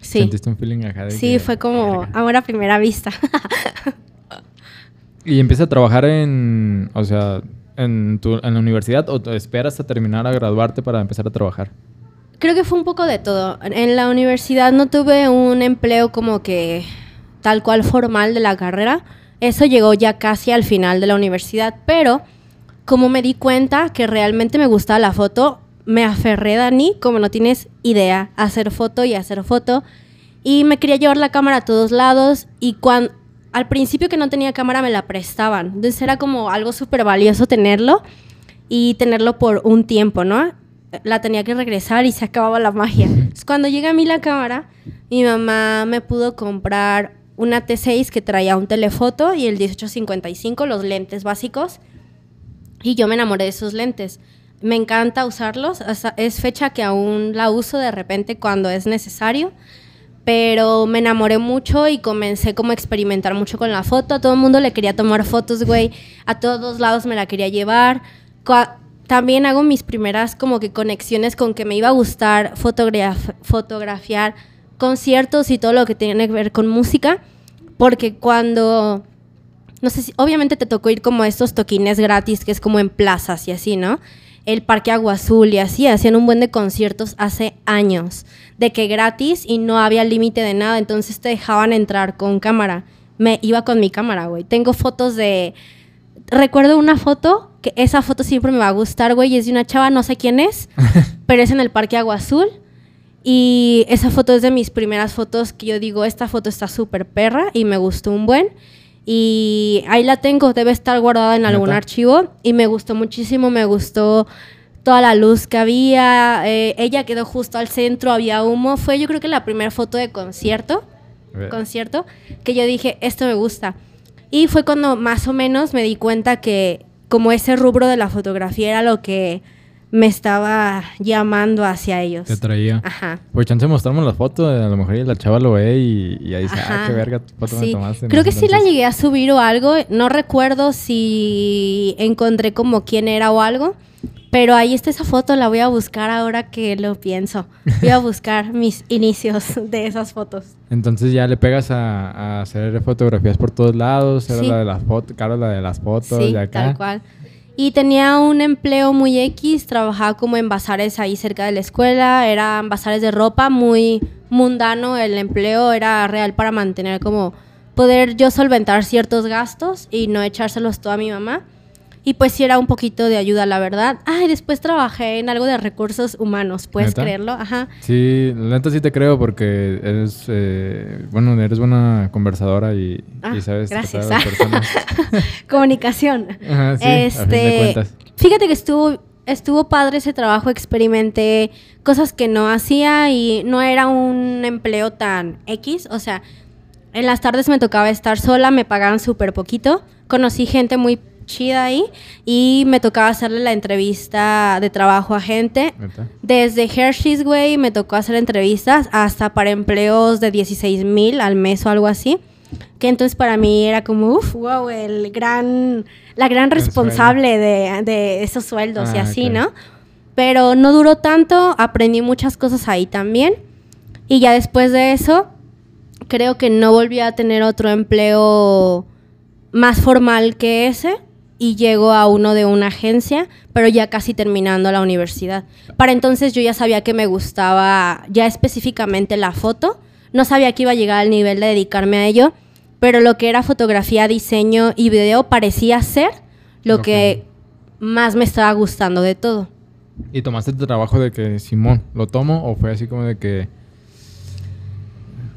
Sí. ¿Sentiste un feeling acá de Sí, que- fue como amor a primera vista. [LAUGHS] ¿Y empiezas a trabajar en, o sea, en, tu, en la universidad o te esperas a terminar a graduarte para empezar a trabajar? Creo que fue un poco de todo. En la universidad no tuve un empleo como que tal cual formal de la carrera. Eso llegó ya casi al final de la universidad, pero como me di cuenta que realmente me gustaba la foto, me aferré, Dani, como no tienes idea, a hacer foto y a hacer foto. Y me quería llevar la cámara a todos lados y cuando al principio que no tenía cámara me la prestaban. Entonces era como algo súper valioso tenerlo y tenerlo por un tiempo, ¿no? La tenía que regresar y se acababa la magia. Entonces, cuando llega a mí la cámara, mi mamá me pudo comprar una T6 que traía un telefoto y el 1855, los lentes básicos. Y yo me enamoré de esos lentes. Me encanta usarlos. es fecha que aún la uso de repente cuando es necesario. Pero me enamoré mucho y comencé como a experimentar mucho con la foto. A todo el mundo le quería tomar fotos, güey. A todos lados me la quería llevar. También hago mis primeras como que conexiones con que me iba a gustar fotograf- fotografiar conciertos y todo lo que tiene que ver con música. Porque cuando no sé si, obviamente te tocó ir como a estos toquines gratis, que es como en plazas y así, ¿no? El Parque Agua Azul y así, hacían un buen de conciertos hace años, de que gratis y no había límite de nada, entonces te dejaban entrar con cámara. Me iba con mi cámara, güey. Tengo fotos de... Recuerdo una foto, que esa foto siempre me va a gustar, güey, es de una chava, no sé quién es, [LAUGHS] pero es en el Parque Agua Azul. Y esa foto es de mis primeras fotos que yo digo, esta foto está súper perra y me gustó un buen. Y ahí la tengo, debe estar guardada en algún ¿Neta? archivo. Y me gustó muchísimo, me gustó toda la luz que había. eh, ella quedó justo al centro, había humo. Fue yo creo que la primera foto de concierto, concierto, que yo dije, esto me gusta. Y fue cuando más o menos me di cuenta que como ese rubro de la fotografía era lo que me estaba llamando hacia ellos. Te traía. Ajá. Pues chance mostramos la foto, a lo mejor la chava lo ve y, y ahí dice, ah, Ajá. qué verga foto me tomaste. Creo que sí la llegué a subir o algo. No recuerdo si encontré como quién era o algo. Pero ahí está esa foto, la voy a buscar ahora que lo pienso. Voy a [LAUGHS] buscar mis inicios de esas fotos. Entonces ya le pegas a, a hacer fotografías por todos lados, era Sí. la de las fotos, Caro la de las fotos Sí, de acá. tal cual. Y tenía un empleo muy X, trabajaba como en bazares ahí cerca de la escuela, eran bazares de ropa, muy mundano, el empleo era real para mantener como poder yo solventar ciertos gastos y no echárselos todo a mi mamá. Y pues sí era un poquito de ayuda, la verdad. Ay, después trabajé en algo de recursos humanos, ¿puedes ¿Neta? creerlo? Ajá. Sí, la neta sí te creo porque eres, eh, bueno, eres buena conversadora y, Ah, y sabes gracias. tratar a las personas. [LAUGHS] Comunicación. Ajá, sí, a fin de este, cuentas. fíjate que estuvo, estuvo padre ese trabajo, experimenté cosas que no hacía y no era un empleo tan X, o sea, en las tardes me tocaba estar sola, me pagaban súper poquito, conocí gente muy chida ahí y me tocaba hacerle la entrevista de trabajo a gente. Desde Hershey's, güey, me tocó hacer entrevistas hasta para empleos de 16 mil al mes o algo así. Que entonces para mí era como, uff, wow, el gran, la gran responsable de, de esos sueldos y Ah, así. ¿no? Pero no duró tanto, aprendí muchas cosas ahí también. Y ya después de eso, creo que no volví a tener otro empleo más formal que ese y llego a uno de una agencia, pero ya casi terminando la universidad. Para entonces yo ya sabía que me gustaba ya específicamente la foto, no sabía que iba a llegar al nivel de dedicarme a ello, pero lo que era fotografía, diseño y video parecía ser lo que más me estaba gustando de todo. ¿Y tomaste tu trabajo de que, Simón, lo tomo o fue así como de que...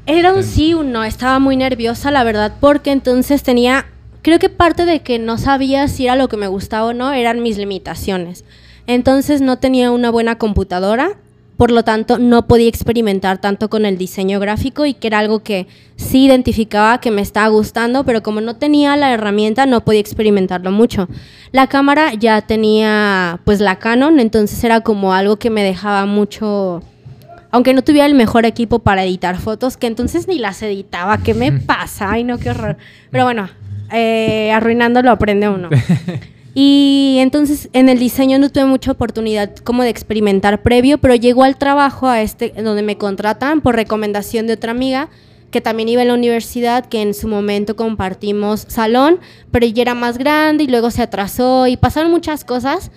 Era un Sí. sí, un no. Estaba muy nerviosa, la verdad, porque entonces tenía. Creo que parte de que no sabía si era lo que me gustaba o no eran mis limitaciones. Entonces no tenía una buena computadora, por lo tanto no podía experimentar tanto con el diseño gráfico y que era algo que sí identificaba que me estaba gustando, pero como no tenía la herramienta no podía experimentarlo mucho. La cámara ya tenía pues la Canon, entonces era como algo que me dejaba mucho aunque no tuviera el mejor equipo para editar fotos, que entonces ni las editaba. ¿Qué me [LAUGHS] pasa? Ay, no, qué horror. Pero bueno, eh, arruinando lo aprende uno. [LAUGHS] Y entonces en el diseño no tuve mucha oportunidad como de experimentar previo, pero llegó al trabajo a este donde me contratan por recomendación de otra amiga que también iba en la universidad, que en su momento compartimos salón, pero ella era más grande y luego se atrasó y pasaron muchas cosas,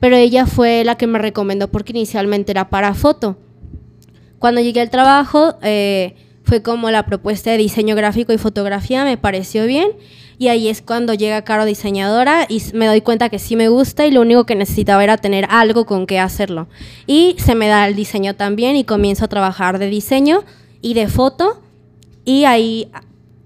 pero ella fue la que me recomendó porque inicialmente era para foto. Cuando llegué al trabajo, eh, fue como la propuesta de diseño gráfico y fotografía, me pareció bien. Y ahí es cuando llega Caro diseñadora y me doy cuenta que sí me gusta y lo único que necesitaba era tener algo con qué hacerlo. Y se me da el diseño también y comienzo a trabajar de diseño y de foto. Y ahí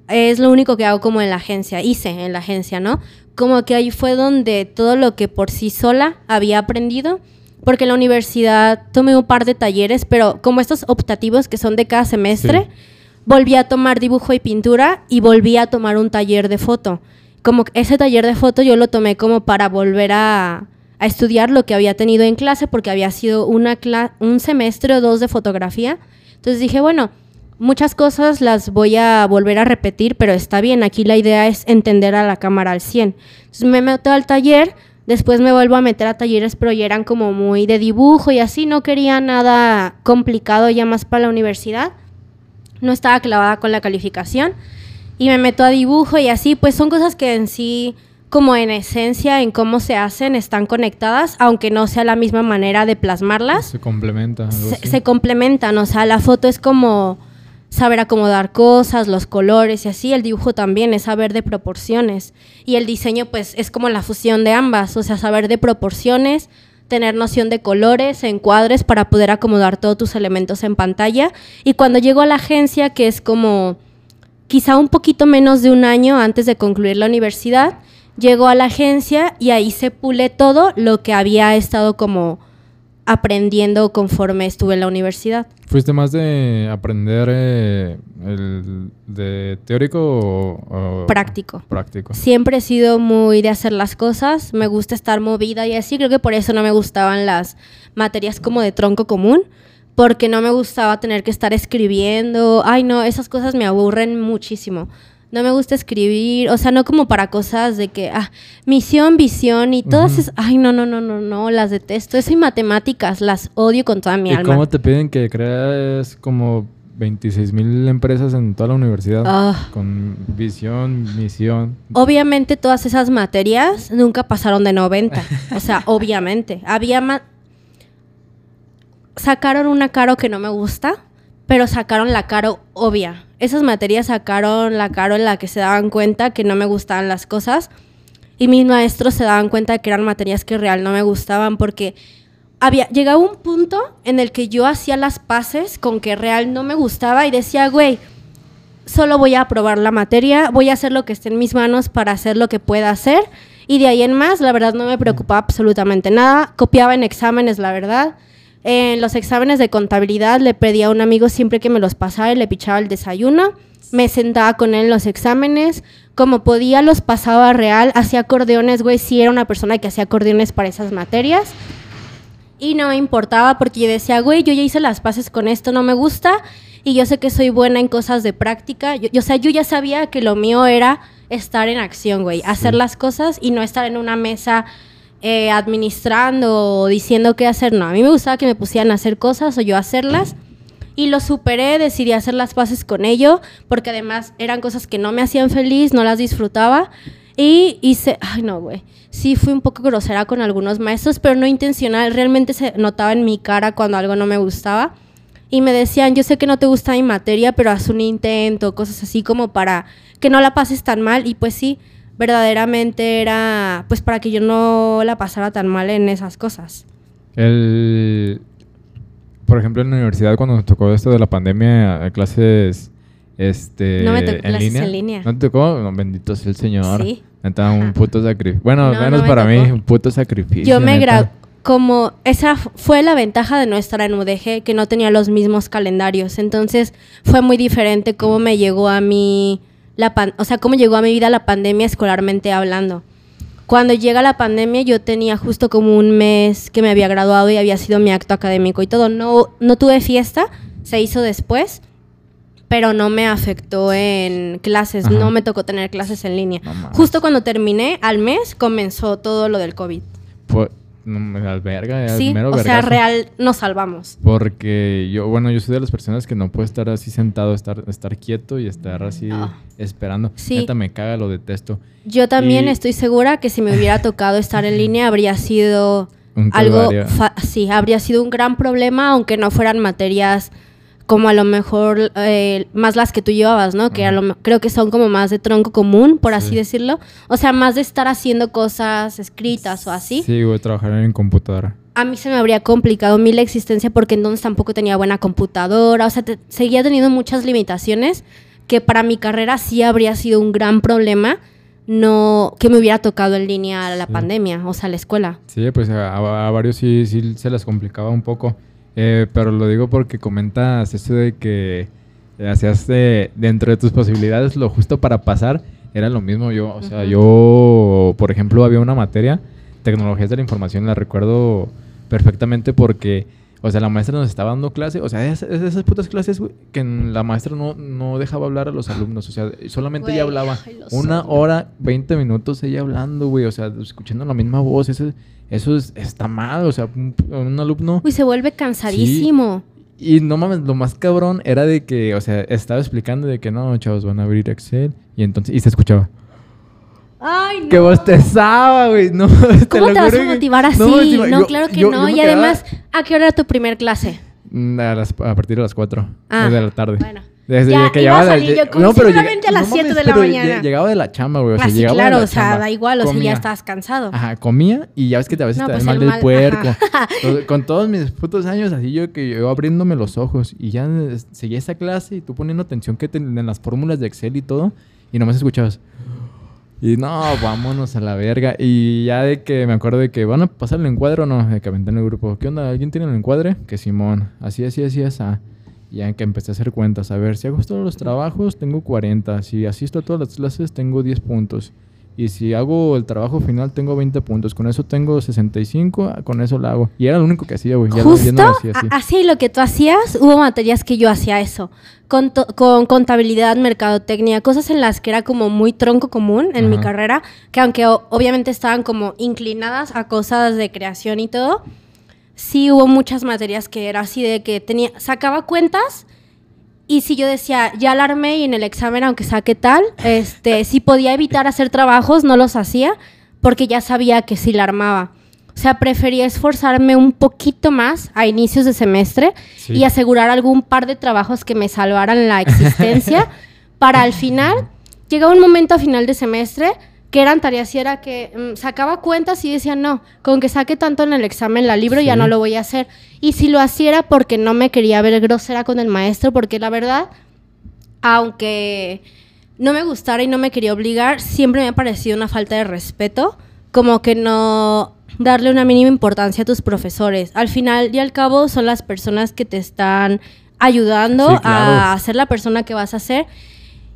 es lo único que hago como en la agencia, hice en la agencia, ¿no? Como que ahí fue donde todo lo que por sí sola había aprendido, porque en la universidad tomé un par de talleres, pero como estos optativos que son de cada semestre, Sí. Volví a tomar dibujo y pintura y volví a tomar un taller de foto. Como ese taller de foto yo lo tomé como para volver a, estudiar lo que había tenido en clase, porque había sido una un semestre o dos de fotografía. Entonces dije, bueno, muchas cosas las voy a volver a repetir, pero está bien, aquí la idea es entender a la cámara al 100. Entonces me meto al taller, después me vuelvo a meter a talleres, pero ya eran como muy de dibujo y así, no quería nada complicado ya más para la universidad. No estaba clavada con la calificación y me meto a dibujo y así, pues son cosas que en sí, como en esencia, en cómo se hacen, están conectadas, aunque no sea la misma manera de plasmarlas Se complementa. algo se, se complementan, o sea, la foto es como saber acomodar cosas, los colores y así, el dibujo también es saber de proporciones y el diseño pues es como la fusión de ambas, o sea, saber de proporciones, tener noción de colores, encuadres para poder acomodar todos tus elementos en pantalla. Y cuando llego a la agencia que es como quizá un poquito menos de un año antes de concluir la universidad, llego a la agencia y ahí se pule todo lo que había estado como aprendiendo conforme estuve en la universidad. ¿Fuiste más de aprender eh, el, de teórico o, o Práctico. práctico? Siempre he sido muy de hacer las cosas, me gusta estar movida y así, creo que por eso no me gustaban las materias como de tronco común, porque no me gustaba tener que estar escribiendo, ay no, esas cosas me aburren muchísimo. No me gusta escribir, o sea, no como para cosas de que, ah, misión, visión y todas Ujú. esas, ay no, no, no, no, no, las detesto. Eso y matemáticas, las odio con toda mi ¿Y alma. cómo te piden que creas como 26 mil empresas en toda la universidad? Ah. Con visión, misión. Obviamente todas esas materias nunca pasaron de 90. O sea, [LAUGHS] obviamente. Había ma- Sacaron una caro que no me gusta, pero sacaron la caro obvia. Esas materias sacaron la caro en la que se daban cuenta que no me gustaban las cosas. Y mis maestros se daban cuenta de que eran materias que real no me gustaban porque había llegaba un punto en el que yo hacía las paces con que real no me gustaba y decía, güey, solo voy a aprobar la materia, voy a hacer lo que esté en mis manos para hacer lo que pueda hacer. Y de ahí en más, la verdad, no me preocupaba absolutamente nada. Copiaba en exámenes, la verdad. En los exámenes de contabilidad le pedía a un amigo siempre que me los pasara y le pichaba el desayuno. Me sentaba con él en los exámenes. Como podía, los pasaba real. Hacía acordeones, güey. Sí, era una persona que hacía acordeones para esas materias. Y no me importaba porque yo decía, güey, yo ya hice las paces con esto, no me gusta. Y yo sé que soy buena en cosas de práctica. Yo, yo- o sea, yo ya sabía que lo mío era estar en acción, güey. Hacer las cosas y no estar en una mesa eh, administrando o diciendo qué hacer. No, a mí me gustaba que me pusieran a hacer cosas o yo hacerlas. Y lo superé, decidí hacer las paces con ello, porque además eran cosas que no me hacían feliz, no las disfrutaba. Y hice, ay no, güey, sí fui un poco grosera con algunos maestros, pero no intencional, realmente se notaba en mi cara cuando algo no me gustaba. Y me decían, yo sé que no te gusta mi materia, pero haz un intento, cosas así como para que no la pases tan mal. Y pues sí, verdaderamente era pues para que yo no la pasara tan mal en esas cosas. El, por ejemplo, en la universidad cuando nos tocó esto de la pandemia, clases este, No me tocó clases en línea. ¿No te tocó? No, bendito sea el Señor. Sí. Neta, un puto sacrificio. Bueno, No, menos no me para mí, un puto sacrificio. Yo me gradué, como esa fue la ventaja de no estar en UDG, que no tenía los mismos calendarios. Entonces fue muy diferente cómo me llegó a mí la pan- o sea, cómo llegó a mi vida la pandemia escolarmente hablando. Cuando llega la pandemia yo tenía justo como un mes que me había graduado y había sido mi acto académico y todo. No, no tuve fiesta, se hizo después, pero no me afectó en clases, Ajá. no me tocó tener clases en línea. No. Justo cuando terminé, al mes, comenzó todo lo del COVID. Pues, no, me alberga, Sí, mero o sea, real nos salvamos. Porque yo, bueno, yo soy de las personas que no puedo estar así sentado, estar, estar quieto y estar así esperando. Sí. Neta, me caga, lo detesto. Yo también Y- estoy segura que si me hubiera tocado estar en [LAUGHS] línea habría sido algo, sí, habría sido un gran problema, aunque no fueran materias como a lo mejor eh, más las que tú llevabas, ¿no? Que a lo creo que son como más de tronco común, por así Sí. decirlo. O sea, más de estar haciendo cosas escritas o así. Sí, voy a trabajar en computadora. a mí se me habría complicado la existencia porque entonces tampoco tenía buena computadora, o sea, te- seguía teniendo muchas limitaciones que para mi carrera sí habría sido un gran problema no que me hubiera tocado en línea la Sí. pandemia, o sea, la escuela. Sí, pues a, a- varios sí, sí se les complicaba un poco. Eh, pero lo digo porque comentas eso de que hacías de- dentro de tus posibilidades lo justo para pasar. Era lo mismo yo. O sea, yo, por ejemplo, había una materia, tecnologías de la información, la recuerdo perfectamente porque, o sea, la maestra nos estaba dando clase. O sea, es, es de esas putas clases, güey, que la maestra no, no dejaba hablar a los alumnos. O sea, solamente ella hablaba. ay, Una hora, 20 minutos ella hablando, güey. O sea, escuchando la misma voz. Eso, eso es, está mal. O sea, un, un alumno. Uy, se vuelve cansadísimo. Y no mames, lo más cabrón era de que, o sea, estaba explicando de que no, chavos, van a abrir Excel. Y entonces, y se escuchaba. Ay, no. Que bostezaba, güey. No, ¿Cómo te vas a motivar así? No, claro que yo- no. yo y quedaba- además, ¿a qué hora era tu primer clase? Mm, A, las- a partir de las 4 Ah, de la tarde. bueno. Desde Ya, que iba a salir yo como pero seguramente a las no 7 de la pero mañana. lle- Llegaba de la chamba, güey. O sea, Así, llegaba claro, de la o sea, da igual, o sea, ya comía. estabas cansado. Ajá, comía y ya ves que a veces No, te da pues mal el del mal, puerco. [LAUGHS] Entonces, Con todos mis putos años, así yo que yo abriéndome los ojos y ya eh, seguía esa clase y tú poniendo atención que te- en las fórmulas de Excel y todo y nomás escuchabas. Y no, vámonos a la verga. Y ya de que me acuerdo de que van a pasar el encuadre o no, de que aventé en el grupo. ¿Qué onda? ¿Alguien tiene el encuadre? Que Simón. Así, así, así, así. Y ya que empecé a hacer cuentas. A ver, si hago todos los trabajos, tengo 40. Si asisto a todas las clases, tengo 10 puntos. Y si hago el trabajo final, tengo 20 puntos. Con eso tengo 65, con eso lo hago. Y era lo único que hacía, güey. Justo lo así. así. lo que tú hacías, hubo materias que yo hacía eso. Con, con, contabilidad, mercadotecnia, cosas en las que era como muy tronco común en mi carrera, que aunque obviamente estaban como inclinadas a cosas de creación y todo, sí hubo muchas materias que era así de que tenía, sacaba cuentas y si yo decía, ya alarmé y en el examen, aunque saque tal, este, [LAUGHS] si podía evitar hacer trabajos, no los hacía, porque ya sabía que sí la armaba. O sea, prefería esforzarme un poquito más a inicios de semestre y asegurar algún par de trabajos que me salvaran la [LAUGHS] existencia para al final, llegaba un momento a final de semestre que eran tareas y era que mm, sacaba cuentas y decía, no, con que saque tanto en el examen la libro ya no lo voy a hacer. Y si lo hacía era porque no me quería ver grosera con el maestro, porque la verdad, aunque no me gustara y no me quería obligar, siempre me ha parecido una falta de respeto, como que no darle una mínima importancia a tus profesores. Al final y al cabo son las personas que te están ayudando a ser la persona que vas a ser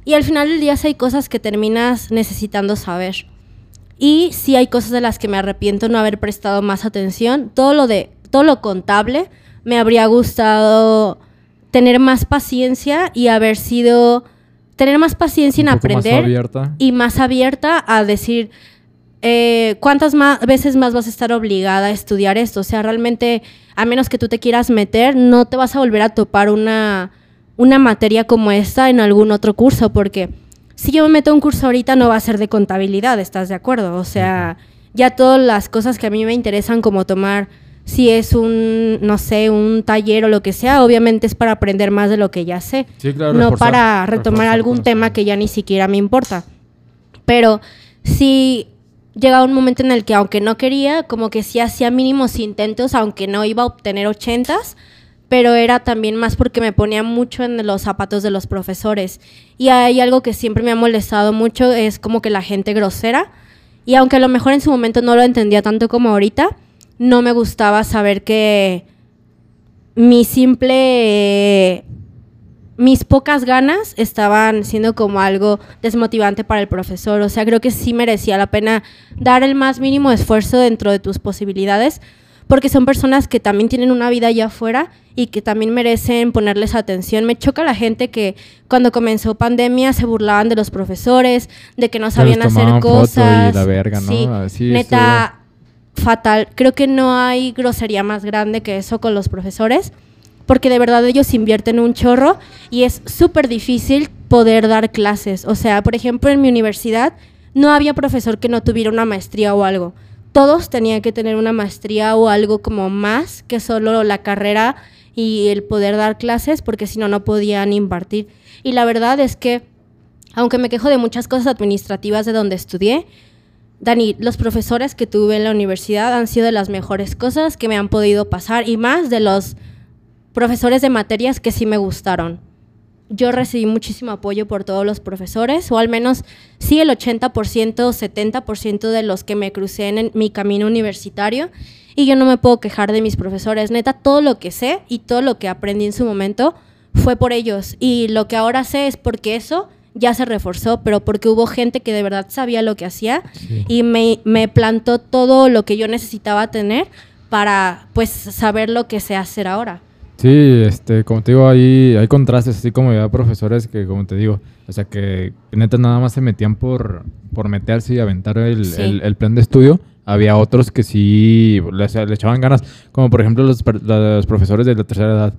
y al final del día sí hay cosas que terminas necesitando saber. Y sí hay cosas de las que me arrepiento no haber prestado más atención. Todo lo de todo lo contable me habría gustado tener más paciencia y haber sido tener más paciencia en aprender y más abierta a decir eh, cuántas más, veces más vas a estar obligada a estudiar esto. O sea, realmente, a menos que tú te quieras meter, no te vas a volver a topar una una materia como esta en algún otro curso, porque si yo me meto a un curso ahorita no va a ser de contabilidad, ¿estás de acuerdo? O sea, ya todas las cosas que a mí me interesan como tomar, si es un, no sé, un taller o lo que sea, obviamente es para aprender más de lo que ya sé, no para retomar algún tema que ya ni siquiera me importa. Pero si llega un momento en el que aunque no quería, como que sí hacía mínimos intentos, aunque no iba a obtener ochentas, pero era también más porque me ponía mucho en los zapatos de los profesores. Y hay algo que siempre me ha molestado mucho, es como que la gente grosera. Y aunque a lo mejor en su momento no lo entendía tanto como ahorita, no me gustaba saber que mi simple... mis pocas ganas estaban siendo como algo desmotivante para el profesor. O sea, creo que sí merecía la pena dar el más mínimo esfuerzo dentro de tus posibilidades porque son personas que también tienen una vida allá afuera y que también merecen ponerles atención. Me choca la gente que cuando comenzó pandemia se burlaban de los profesores, de que no sabían hacer cosas. Y la verga, ¿no? Sí, neta, fatal. Creo que no hay grosería más grande que eso con los profesores, porque de verdad ellos invierten un chorro y es súper difícil poder dar clases. O sea, por ejemplo, en mi universidad no había profesor que no tuviera una maestría o algo todos tenían que tener una maestría o algo como más que solo la carrera y el poder dar clases, porque si no, no podían impartir. Y la verdad es que, aunque me quejo de muchas cosas administrativas de donde estudié, Dani, los profesores que tuve en la universidad han sido de las mejores cosas que me han podido pasar y más de los profesores de materias que sí me gustaron yo recibí muchísimo apoyo por todos los profesores, o al menos sí el 80%, 70% de los que me crucé en mi camino universitario. Y yo no me puedo quejar de mis profesores. Neta, todo lo que sé y todo lo que aprendí en su momento fue por ellos. Y lo que ahora sé es porque eso ya se reforzó, pero porque hubo gente que de verdad sabía lo que hacía y me, me plantó todo lo que yo necesitaba tener para pues saber lo que sé hacer ahora. Sí, este, como te digo, ahí hay contrastes, así como había profesores que, como te digo, o sea, que neta nada más se metían por, por meterse y aventar el, el, plan de estudio. Había otros que sí le, echaban ganas, como por ejemplo los, los, profesores de la tercera edad,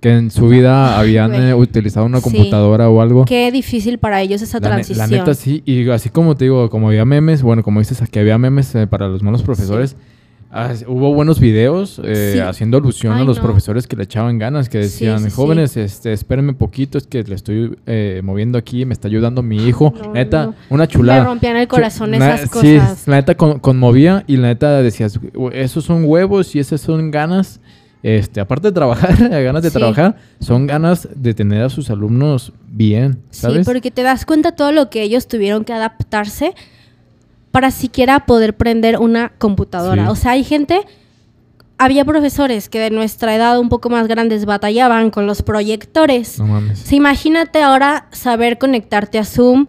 que en su vida [LAUGHS] habían eh, utilizado una computadora o algo. Qué difícil para ellos esa transición. la neta sí, y así como te digo, como había memes, bueno, como dices, aquí había memes eh, para los malos profesores. Ah, hubo buenos videos eh, haciendo alusión a los profesores que le echaban ganas, que decían, jóvenes, este, espérenme poquito, es que le estoy eh, moviendo aquí, me está ayudando mi hijo. neta, una chulada. Me rompían el corazón esas cosas. Sí, la neta conmovía y la neta decías, esos son huevos y esas son ganas. Este, aparte de trabajar, [LAUGHS] ganas de trabajar, son ganas de tener a sus alumnos bien, ¿sabes? Sí, porque te das cuenta todo lo que ellos tuvieron que adaptarse para siquiera poder prender una computadora. Sí. O sea, hay gente, había profesores que de nuestra edad un poco más grandes batallaban con los proyectores. No mames. Sí, imagínate ahora saber conectarte a Zoom,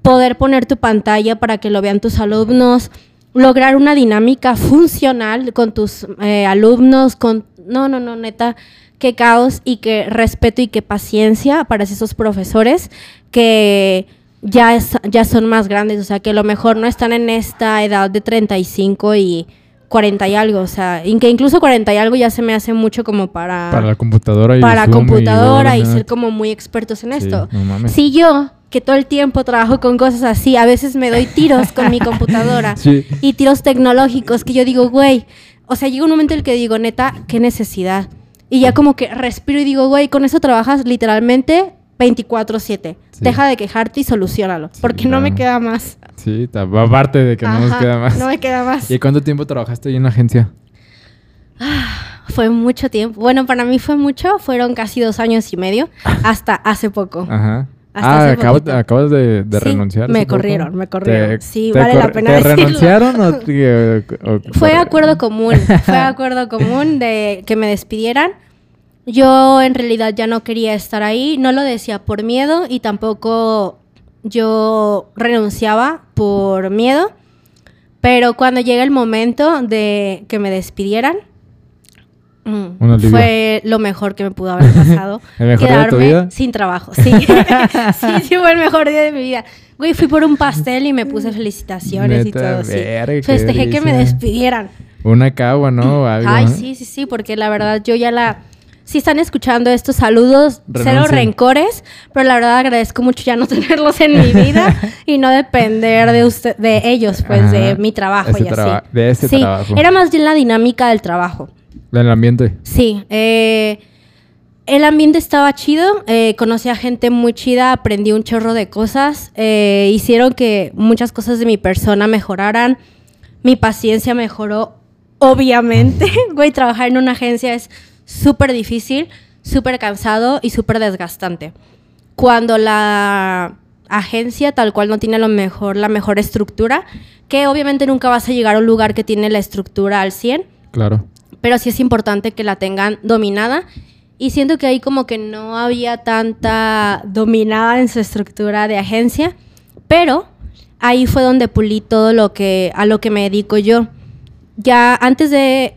poder poner tu pantalla para que lo vean tus alumnos, lograr una dinámica funcional con tus eh, alumnos, con... No, no, no, neta, qué caos y qué respeto y qué paciencia para esos profesores que ya, es- ya son más grandes, o sea, que a lo mejor no están en esta edad de 35 y 40 y algo, o sea, que incluso 40 y algo ya se me hace mucho como para Para la computadora y para computadora y, ser como muy expertos en Sí, esto. no mames. Si yo, que todo el tiempo trabajo con cosas así, a veces me doy tiros con mi computadora [LAUGHS] Sí. y tiros tecnológicos que yo digo, güey, o sea, llega un momento en el que digo, neta, qué necesidad. Y ya como que respiro y digo, güey, con eso trabajas literalmente 24/7. Sí. Deja de quejarte y solucionalo, Sí, porque no me queda más. Sí, aparte de que no nos queda más. No me queda más. ¿Y cuánto tiempo trabajaste ahí en la agencia? Fue mucho tiempo. Bueno, para mí fue mucho, fueron casi dos años y medio, hasta hace poco. Ajá. Hasta ah, acabas, de, de Sí, renunciar. me poco? corrieron, me corrieron. ¿Te- Sí, te vale la pena ¿Te decirlo. renunciaron o, o- Fue acuerdo común, fue [LAUGHS] acuerdo común de que me despidieran. Yo en realidad ya no quería estar ahí, no lo decía por miedo y tampoco yo renunciaba por miedo, pero cuando llega el momento de que me despidieran, mm, fue lo mejor que me pudo haber pasado. [LAUGHS] ¿El mejor día de tu quedarme vida? sin trabajo, [LAUGHS] sí. [LAUGHS] sí, sí fue el mejor día de mi vida. Güey, fui por un pastel y me puse felicitaciones y Neta, todo, sí. verga, Festejé que me despidieran. Una cagua, ¿no? Algo, Ay, sí, sí, sí, porque la verdad yo ya la... Si están escuchando estos saludos, cero rencores, pero la verdad agradezco mucho ya no [LAUGHS] tenerlos en mi [LAUGHS] vida y no depender de usted, de ellos, pues, de mi trabajo y así. de ese sí, trabajo. era más bien la dinámica del trabajo. El ambiente. Sí, eh, el ambiente estaba chido, eh, conocí a gente muy chida, aprendí un chorro de cosas, eh, hicieron que muchas cosas de mi persona mejoraran, mi paciencia mejoró, obviamente, [LAUGHS] güey, trabajar en una agencia es súper difícil, súper cansado y súper desgastante. Cuando la agencia tal cual no tiene lo mejor, la mejor estructura, que obviamente nunca vas a llegar a un lugar que tiene la estructura al 100, Claro. pero sí es importante que la tengan dominada. Y siento que ahí como que no había tanta dominada en su estructura de agencia, pero ahí fue donde pulí todo lo que a lo que me dedico yo. Ya antes de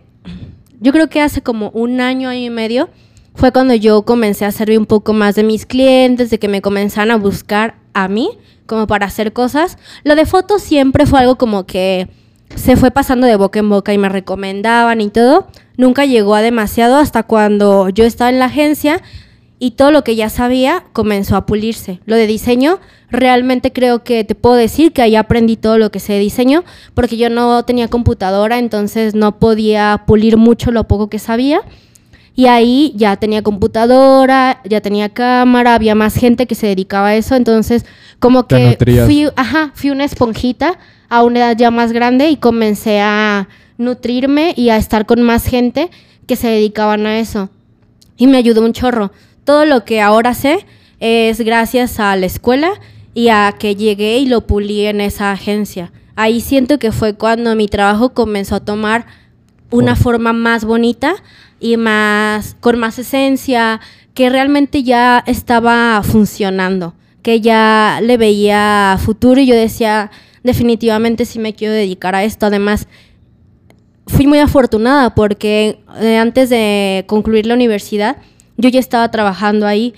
yo creo que hace como un año, año y medio, fue cuando yo comencé a servir un poco más de mis clientes, de que me comenzaran a buscar a mí, como para hacer cosas. Lo de fotos siempre fue algo como que se fue pasando de boca en boca y me recomendaban y todo. Nunca llegó a demasiado hasta cuando yo estaba en la agencia y todo lo que ya sabía comenzó a pulirse. Lo de diseño, realmente creo que te puedo decir que ahí aprendí todo lo que sé de diseño, porque yo no tenía computadora, entonces no podía pulir mucho lo poco que sabía. Y ahí ya tenía computadora, ya tenía cámara, había más gente que se dedicaba a eso, entonces como que fui, ajá, fui una esponjita a una edad ya más grande y comencé a nutrirme y a estar con más gente que se dedicaban a eso. Y me ayudó un chorro. Todo lo que ahora sé es gracias a la escuela y a que llegué y lo pulí en esa agencia. Ahí siento que fue cuando mi trabajo comenzó a tomar una forma más bonita y más con más esencia, que realmente ya estaba funcionando, que ya le veía futuro y yo decía, definitivamente sí me quiero dedicar a esto. Además, fui muy afortunada porque eh, antes de concluir la universidad yo ya estaba trabajando ahí.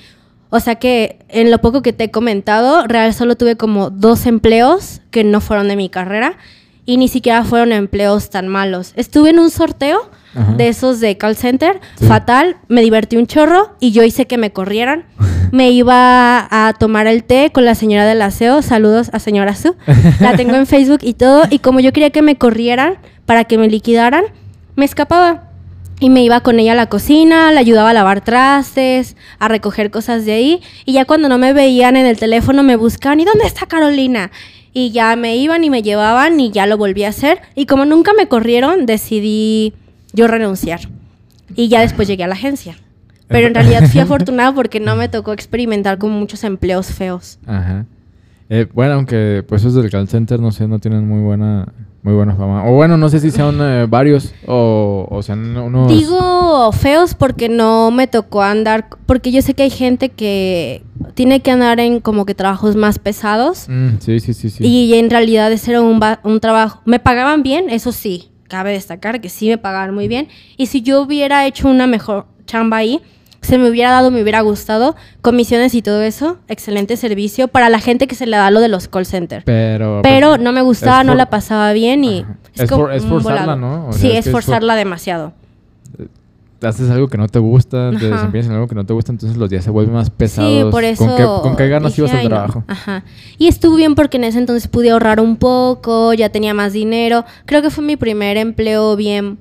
O sea que en lo poco que te he comentado, real solo tuve como dos empleos que no fueron de mi carrera y ni siquiera fueron empleos tan malos. Estuve en un sorteo Ajá. de esos de call center, Sí. fatal, me divertí un chorro y yo hice que me corrieran. [LAUGHS] me iba a tomar el té con la señora del aseo, saludos a señora Su. La tengo en [LAUGHS] Facebook y todo y como yo quería que me corrieran para que me liquidaran, me escapaba. Y me iba con ella a la cocina, le ayudaba a lavar trastes, a recoger cosas de ahí. Y ya cuando no me veían en el teléfono me buscaban, ¿y dónde está Carolina? Y ya me iban y me llevaban y ya lo volví a hacer. Y como nunca me corrieron, decidí yo renunciar. Y ya después llegué a la agencia. Pero en realidad fui [LAUGHS] afortunada porque no me tocó experimentar con muchos empleos feos. Ajá. Eh, bueno, aunque pues esos del call center, no sé, no tienen muy buena muy buena fama. O bueno, no sé si sean eh, varios o, o sean unos... Digo feos porque no me tocó andar, porque yo sé que hay gente que tiene que andar en como que trabajos más pesados. Mm, sí, sí, sí, sí. Y en realidad ese era un, un trabajo... Me pagaban bien, eso sí, cabe destacar que sí me pagaban muy bien. Y si yo hubiera hecho una mejor chamba ahí, se me hubiera dado, me hubiera gustado, comisiones y todo eso, excelente servicio para la gente que se le da lo de los call centers. Pero... Pero pues, no me gustaba, no la pasaba bien y... Ajá. Es for- es forzarla. ¿no? O sí, es for- demasiado. haces algo que no te gusta, te Ajá. desempeñas en algo que no te gusta, entonces los días se vuelven más pesados. Sí, por eso. ¿Con qué, con qué ganas dije, ibas al trabajo? Ajá. Y estuvo bien porque en ese entonces pude ahorrar un poco, ya tenía más dinero. Creo que fue mi primer empleo bien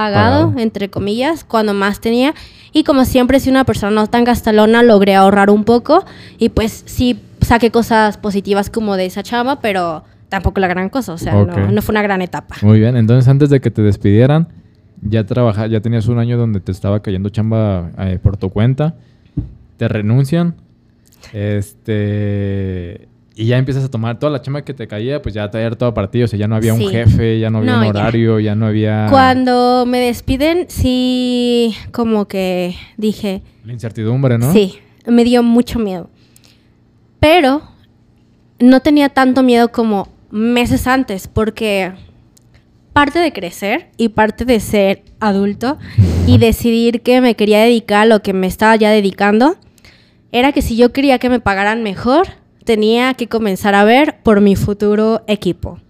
pagado, Pagado. entre comillas, cuando más tenía. Y como siempre, si una persona no tan gastalona, logré ahorrar un poco. Y pues sí, saqué cosas positivas como de esa chamba, pero tampoco la gran cosa. O sea, no fue una gran etapa. Muy bien, entonces antes de que te despidieran, ya trabaja, ya tenías un año donde te estaba cayendo chamba eh, por tu cuenta, te renuncian, este, y ya empiezas a tomar toda la chamba que te caía, pues ya traer todo para ti, o sea, ya no había un jefe, ya no había No, un ya. horario, ya no había Cuando me despiden, sí, como que dije, la incertidumbre, ¿no? Sí, me dio mucho miedo. Pero no tenía tanto miedo como meses antes, porque parte de crecer y parte de ser adulto y decidir que me quería dedicar a lo que me estaba ya dedicando, era que si yo quería que me pagaran mejor, tenía que comenzar a ver por mi futuro equipo.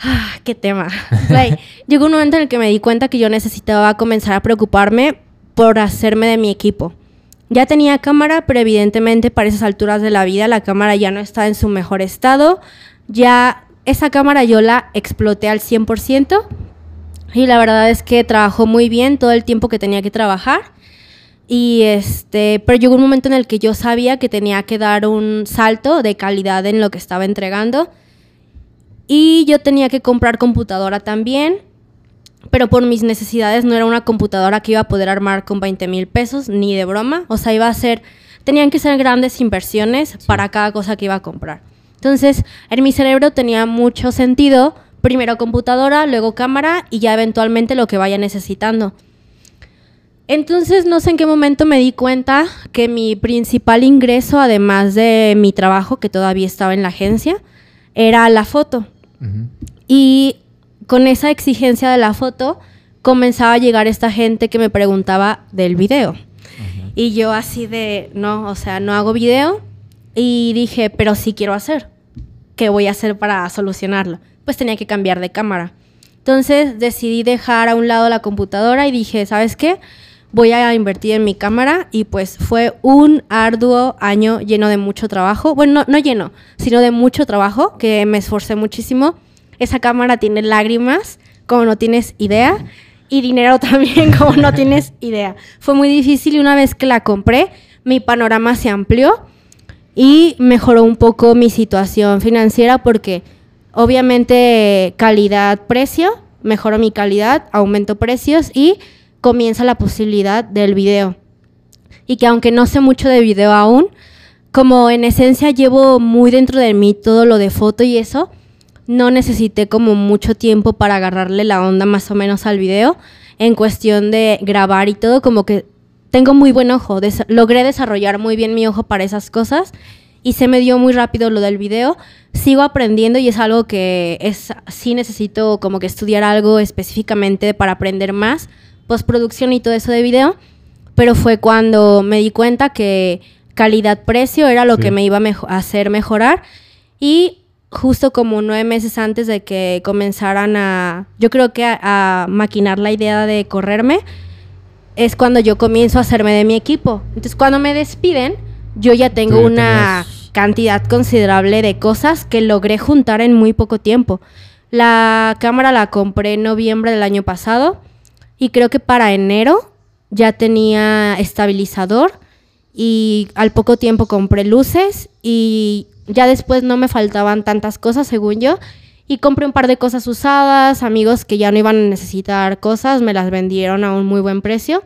Ah, qué tema. [LAUGHS] Like, llegó un momento en el que me di cuenta que yo necesitaba comenzar a preocuparme por hacerme de mi equipo. Ya tenía cámara, pero evidentemente para esas alturas de la vida la cámara ya no está en su mejor estado. Ya esa cámara yo la exploté al 100% y la verdad es que trabajó muy bien todo el tiempo que tenía que trabajar. Y este, pero llegó un momento en el que yo sabía que tenía que dar un salto de calidad en lo que estaba entregando. Y yo tenía que comprar computadora también. Pero por mis necesidades no era una computadora que iba a poder armar con 20 mil pesos, ni de broma. O sea, iba a ser, tenían que ser grandes inversiones para cada cosa que iba a comprar. Entonces, en mi cerebro tenía mucho sentido, primero computadora, luego cámara y ya eventualmente lo que vaya necesitando. Entonces, no sé en qué momento me di cuenta que mi principal ingreso, además de mi trabajo, que todavía estaba en la agencia, era la foto. Y con esa exigencia de la foto, comenzaba a llegar esta gente que me preguntaba del video. Y yo así de, no, o sea, no hago video. Y dije, pero sí quiero hacer. ¿Qué voy a hacer para solucionarlo? Pues tenía que cambiar de cámara. Entonces decidí dejar a un lado la computadora y dije, ¿sabes qué? Voy a invertir en mi cámara y pues fue un arduo año lleno de mucho trabajo. Bueno, no, no lleno, sino de mucho trabajo, que me esforcé muchísimo. Esa cámara tiene lágrimas, como no tienes idea, y dinero [LAUGHS] también, como no tienes idea. Fue muy difícil y una vez que la compré, mi panorama se amplió y mejoró un poco mi situación financiera porque obviamente calidad-precio, mejoró mi calidad, aumento precios y comienza la posibilidad del video. Y que aunque no sé mucho de video aún, como en esencia llevo muy dentro de mí todo lo de foto y eso, no necesité como mucho tiempo para agarrarle la onda más o menos al video en cuestión de grabar y todo, como que tengo muy buen ojo, des- logré desarrollar muy bien mi ojo para esas cosas y se me dio muy rápido lo del video. Sigo aprendiendo y es algo que es sí necesito como que estudiar algo específicamente para aprender más, postproducción y todo eso de video, pero fue cuando me di cuenta que calidad-precio era lo Sí. que me iba a mejo- hacer mejorar y justo como nueve meses antes de que comenzaran a, yo creo que a, a maquinar la idea de correrme, es cuando yo comienzo a hacerme de mi equipo. Entonces cuando me despiden, yo ya tengo una cantidad considerable de cosas que logré juntar en muy poco tiempo. La cámara la compré en noviembre del año pasado y creo que para enero ya tenía estabilizador y al poco tiempo compré luces y ya después no me faltaban tantas cosas según yo y compré un par de cosas usadas, amigos que ya no iban a necesitar cosas, me las vendieron a un muy buen precio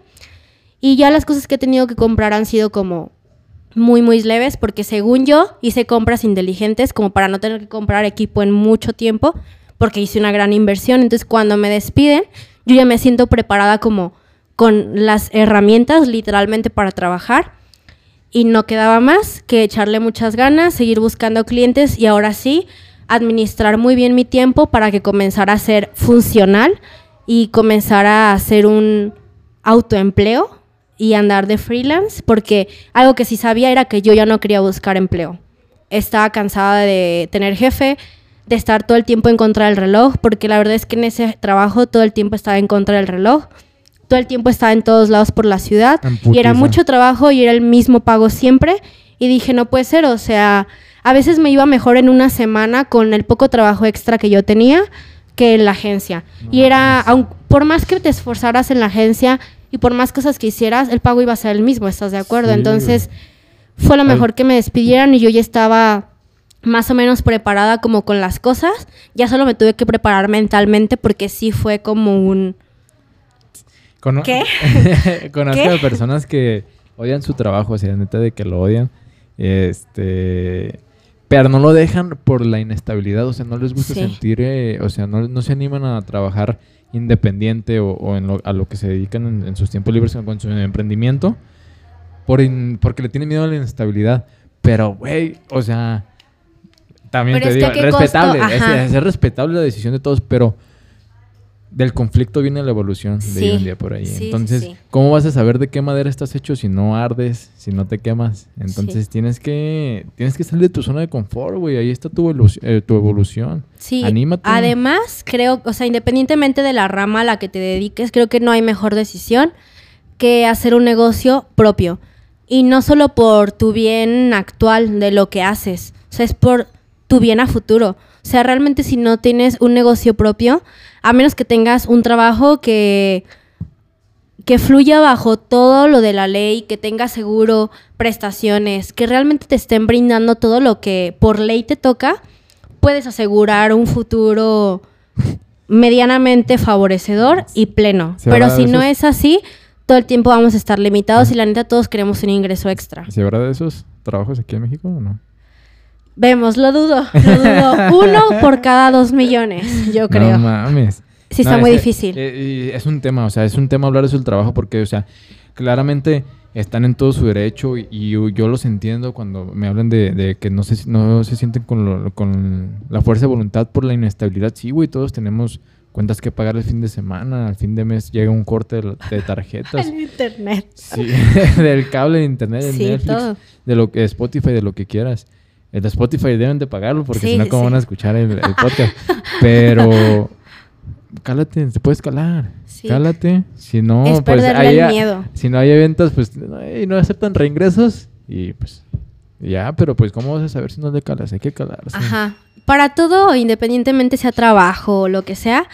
y ya las cosas que he tenido que comprar han sido como muy, muy leves, porque según yo hice compras inteligentes como para no tener que comprar equipo en mucho tiempo, porque hice una gran inversión. Entonces, cuando me despiden, yo ya me siento preparada como con las herramientas literalmente para trabajar. Y no quedaba más que echarle muchas ganas, seguir buscando clientes y ahora sí, administrar muy bien mi tiempo para que comenzara a ser funcional y comenzara a hacer un autoempleo y andar de freelance, porque algo que sí sabía era que yo ya no quería buscar empleo. Estaba cansada de tener jefe, de estar todo el tiempo en contra del reloj, porque la verdad es que en ese trabajo todo el tiempo estaba en contra del reloj, todo el tiempo estaba en todos lados por la ciudad, y era mucho trabajo y era el mismo pago siempre, y dije, no puede ser, o sea, a veces me iba mejor en una semana con el poco trabajo extra que yo tenía que en la agencia. y era, aun, por más que te esforzaras en la agencia y por más cosas que hicieras, el pago iba a ser el mismo, ¿estás de acuerdo? Entonces, fue lo mejor que me despidieran y yo ya estaba más o menos preparada como con las cosas. Ya solo me tuve que preparar mentalmente porque sí fue como un... ¿Qué? [LAUGHS] Conozco a personas que odian su trabajo, o sea, neta de que lo odian. Este pero no lo dejan por la inestabilidad, o sea, no les gusta sentir, eh, o sea, no, se animan a trabajar independiente o, en a lo que se dedican en, sus tiempos libres con su emprendimiento, por porque le tienen miedo a la inestabilidad. Pero, güey, o sea, también te digo, respetable, es, es, respetable la decisión de todos, pero del conflicto viene la evolución de un día por ahí. Entonces, ¿cómo vas a saber de qué madera estás hecho si no ardes, si no te quemas? Entonces, tienes que tienes que salir de tu zona de confort, güey. Ahí está tu, eh, tu evolución. Sí. Anímate. Además, creo, o sea, independientemente de la rama a la que te dediques, creo que no hay mejor decisión que hacer un negocio propio. Y no solo por tu bien actual de lo que haces, o sea, es por tu bien a futuro. O sea, realmente si no tienes un negocio propio, a menos que tengas un trabajo que, que fluya bajo todo lo de la ley, que tenga seguro, prestaciones, que realmente te estén brindando todo lo que por ley te toca, puedes asegurar un futuro medianamente favorecedor y pleno. Pero si no es así, todo el tiempo vamos a estar limitados y la neta todos queremos un ingreso extra. ¿Se habrá de esos trabajos aquí en México o no? Vemos, lo dudo, lo dudo. [LAUGHS] Uno por cada dos millones, yo creo. No mames. Sí, está muy difícil. Eh, es un tema, o sea, es un tema hablar de su trabajo porque, o sea, claramente están en todo su derecho y, yo los entiendo cuando me hablan de, que no se, no se sienten con, con la fuerza de voluntad por la inestabilidad. Sí, güey, todos tenemos cuentas que pagar el fin de semana, al fin de mes llega un corte de, [LAUGHS] tarjetas. el internet. Sí, [LAUGHS] del cable de internet, de Netflix, de lo que Spotify, de lo que quieras. El de Spotify deben de pagarlo porque si no, ¿cómo van a escuchar el, [LAUGHS] podcast? Pero cálate, te puedes calar. Cálate. Si no, pues hay, miedo. si no hay eventos, pues no, aceptan reingresos y pues ya, pero pues ¿cómo vas a saber si no te calas? Hay que calarse. Ajá. Para todo, independientemente sea trabajo o lo que sea,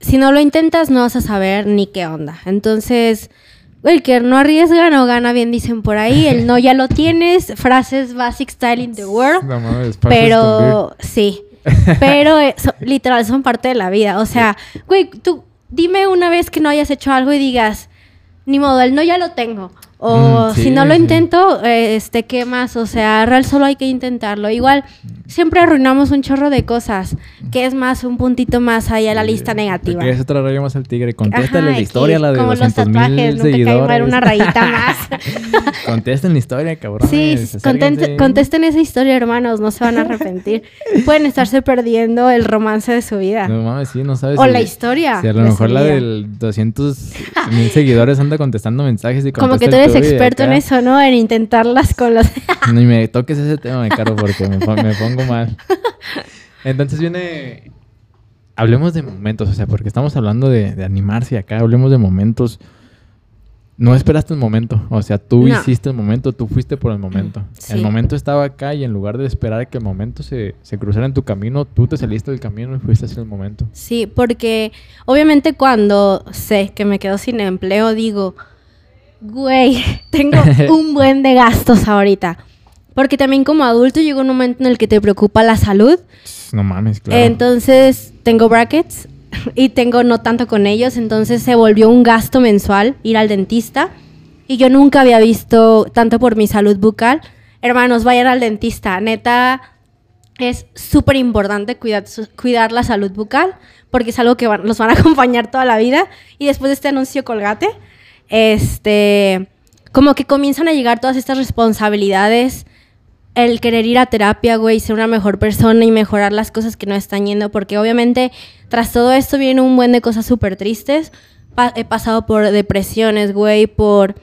si no lo intentas no vas a saber ni qué onda. Entonces, el que no arriesga no gana bien, dicen por ahí. El no ya lo tienes. Frases basic style in the world. pero sí. [LAUGHS] Pero literal son parte de la vida. O sea, güey, tú dime una vez que no hayas hecho algo y digas, ni modo, el no ya lo tengo. O mm, si no lo intento, este, ¿qué más? O sea, real solo hay que intentarlo. Igual, siempre arruinamos un chorro de cosas, que es más, un puntito más ahí a la lista negativa. Que otra raya más al tigre. Contéstale la historia, la de como 200 los tatuajes, mil seguidores. una rayita [LAUGHS] más. Contesten la historia, cabrón. Sí, contesten esa historia, hermanos, no se van a arrepentir. [LAUGHS] Pueden estarse perdiendo el romance de su vida. No mames, sí, no sabes. O la historia. Si a lo mejor la del 200 mil seguidores anda contestando mensajes y Como que tú eres experto en eso, ¿no? En intentarlas con los... [LAUGHS] Ni me toques ese tema, me caro, porque me, pongo mal. [LAUGHS] Entonces viene... Hablemos de momentos, o sea, porque estamos hablando de, animarse acá, hablemos de momentos. No esperaste el momento, o sea, tú hiciste el momento, tú fuiste por el momento. El momento estaba acá y en lugar de esperar que el momento se, se cruzara en tu camino, tú te saliste del camino y fuiste hacia el momento. Sí, porque obviamente cuando sé que me quedo sin empleo, digo, güey, [LAUGHS] tengo un buen de gastos ahorita. Porque también como adulto llega un momento en el que te preocupa la salud. No mames, claro. Entonces tengo brackets [LAUGHS] y tengo no tanto con ellos, entonces se volvió un gasto mensual ir al dentista. y yo nunca había visto tanto por mi salud bucal. Hermanos, vayan al dentista. Neta, es súper importante cuidar, la salud bucal porque es algo que van- nos van a [LAUGHS] acompañar toda la vida. Y después de este anuncio colgate, este, como que comienzan a llegar todas estas responsabilidades. El querer ir a terapia, güey, ser una mejor persona y mejorar las cosas que no están yendo, porque obviamente tras todo esto viene un buen de cosas súper tristes. He pasado por depresiones, güey, por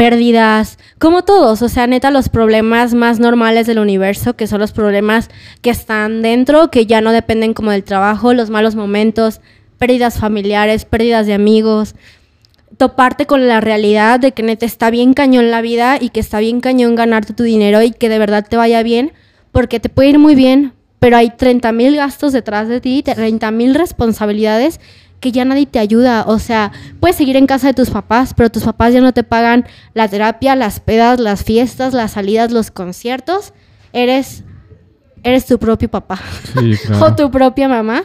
pérdidas, como todos, o sea, neta, los problemas más normales del universo, que son los problemas que están dentro, que ya no dependen como del trabajo, los malos momentos, pérdidas familiares, pérdidas de amigos, toparte con la realidad de que neta está bien cañón la vida y que está bien cañón ganarte tu dinero y que de verdad te vaya bien, porque te puede ir muy bien, pero hay 30 mil gastos detrás de ti, 30 mil responsabilidades que ya nadie te ayuda. O sea, puedes seguir en casa de tus papás, pero tus papás ya no te pagan la terapia, las pedas, las fiestas, las salidas, los conciertos. Eres, eres tu propio papá Sí, [LAUGHS] o tu propia mamá.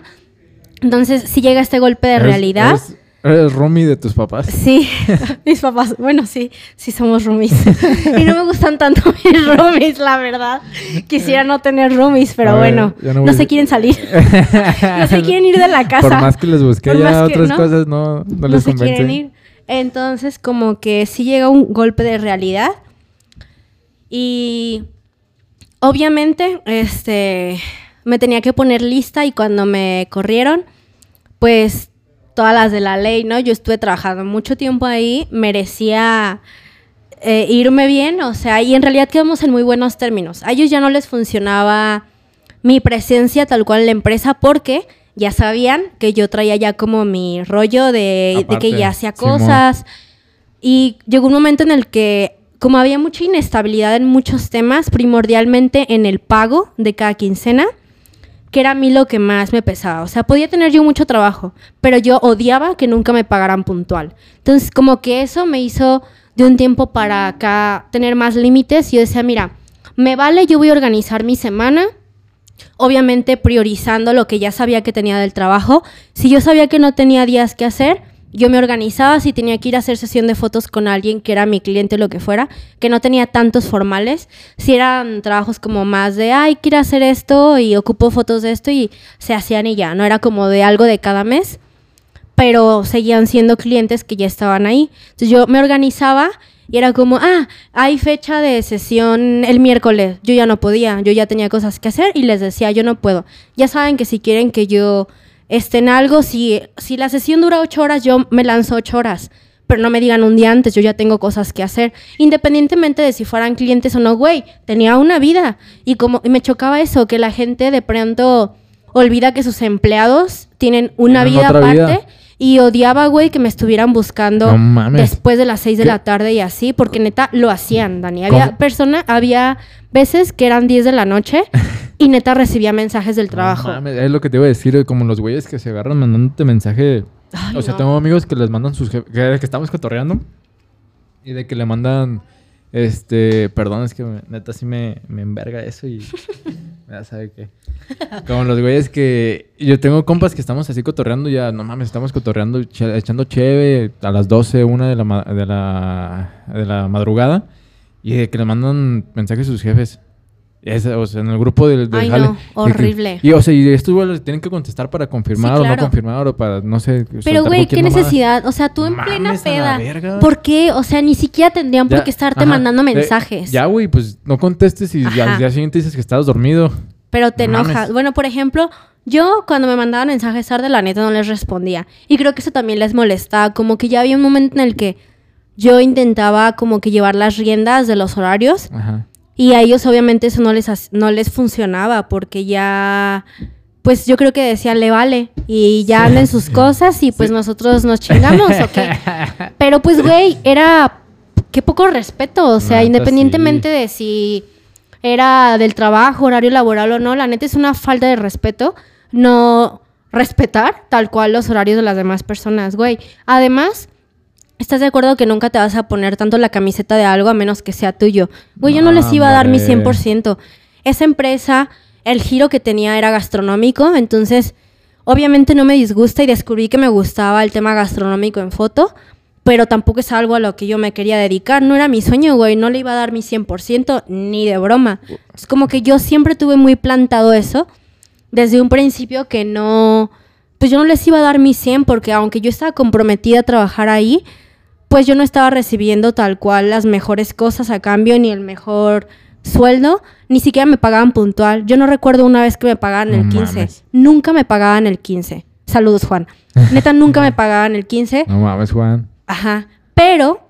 Entonces, si llega este golpe de Eres- realidad. Eres, eres roomie de tus papás. Sí, [LAUGHS] mis papás, bueno, sí, sí somos roomies. [LAUGHS] y no me gustan tanto [LAUGHS] mis roomies, la verdad. Quisiera no tener roomies, pero ver, bueno, no no, voy a- se quieren salir. no se quieren ir de la casa. Por más que les busqué Por ya otras ¿no? cosas, no, no, no les se convence. quieren ir. Entonces, como que sí llega un golpe de realidad. Y obviamente, este, me tenía que poner lista y cuando me corrieron, pues todas las de la ley, ¿no? Yo estuve trabajando mucho tiempo ahí, merecía eh, irme bien, o sea, y en realidad quedamos en muy buenos términos. A ellos ya no les funcionaba mi presencia tal cual en la empresa porque ya sabían que yo traía ya como mi rollo de, que ya hacía Simón. cosas. Y llegó un momento en el que, como había mucha inestabilidad en muchos temas, primordialmente en el pago de cada quincena, que era a mí lo que más me pesaba. O sea, podía tener yo mucho trabajo, pero yo odiaba que nunca me pagaran puntual. Entonces, como que eso me hizo de un tiempo para acá tener más límites. Y yo decía, mira, me vale, yo voy a organizar mi semana. Obviamente priorizando lo que ya sabía que tenía del trabajo. Si yo sabía que no tenía días que hacer, yo me organizaba si tenía que ir a hacer sesión de fotos con alguien que era mi cliente o lo que fuera, que no tenía tantos formales. Si eran trabajos como más de, ay, quiero hacer esto y ocupo fotos de esto y se hacían y ya, no era como de algo de cada mes, pero seguían siendo clientes que ya estaban ahí. Entonces yo me organizaba y era como, ah, hay fecha de sesión el miércoles. Yo ya no podía, yo ya tenía cosas que hacer y les decía, yo no puedo. Ya saben que si quieren que yo esté en algo, si, si la sesión dura ocho horas, yo me lanzo ocho horas. Pero no me digan un día antes, yo ya tengo cosas que hacer. Independientemente de si fueran clientes o no, güey, tenía una vida. Y como y me chocaba eso, que la gente de pronto olvida que sus empleados tienen una Tienen vida aparte. vida. Y odiaba, güey, que me estuvieran buscando No después de las 6 de ¿Qué? la tarde y así, porque neta lo hacían, Dani. Había ¿Cómo? persona, había veces que eran 10 de la noche [LAUGHS] y neta recibía mensajes del trabajo. No mames, es lo que te iba a decir, como los güeyes que se agarran mandándote mensaje. Ay, o sea, no. tengo amigos que les mandan sus jefes, que, que estamos cotorreando. Y de que le mandan, este, perdón, es que me- neta sí me, me enverga eso y [LAUGHS] ya sabe qué. Como los güeyes que, yo tengo compas que estamos así cotorreando ya, no mames, estamos cotorreando, che- echando cheve a las 12, una de la, de la, de la madrugada. Y de que le mandan mensajes a sus jefes. Es, o sea, en el grupo del, del Ay, jale. no, De que- horrible. y, o sea, y estos güeyes tienen que contestar para confirmar Sí, o no confirmar o para, no sé. Pero, güey, ¿qué mamada. necesidad? O sea, tú en Mames, plena peda. verga. ¿Por qué? O sea, ni siquiera tendrían por qué estarte ajá, mandando eh, mensajes. ya, güey, pues no contestes y Ajá. al día siguiente dices que estabas dormido. Pero te No enojas. Bueno, por ejemplo, yo cuando me mandaban mensajes tarde, la neta no les respondía. Y creo que eso también les molestaba. Como que ya había un momento en el que yo intentaba como que llevar las riendas de los horarios. Ajá. Y a ellos obviamente eso no les, no les funcionaba porque ya, pues yo creo que decían, le vale. Y ya anden sus cosas y pues nosotros nos chingamos, ¿ok? [LAUGHS] Pero pues, güey, era, qué poco respeto. O sea, independientemente de si era del trabajo, horario laboral o no, la neta es una falta de respeto no respetar tal cual los horarios de las demás personas, güey. Además... ¿Estás de acuerdo que nunca te vas a poner tanto la camiseta de algo a menos que sea tuyo? Güey, yo no les iba a dar mi Hombre. 100%. Esa empresa, el giro que tenía era gastronómico, entonces obviamente no me disgusta y descubrí que me gustaba el tema gastronómico en foto, pero tampoco es algo a lo que yo me quería dedicar. No era mi sueño, güey. No le iba a dar mi 100% ni de broma. Es como que yo siempre tuve muy plantado eso desde un principio que no, pues yo no les iba a dar mi 100 porque aunque yo estaba comprometida a trabajar ahí, pues yo no estaba recibiendo tal cual las mejores cosas a cambio ni el mejor sueldo, ni siquiera me pagaban puntual. Yo no recuerdo una vez que me pagaban el 15. Nunca me pagaban el 15. Saludos, Juan. [LAUGHS] Neta, nunca me pagaban el 15. No mames, Juan. Ajá. Pero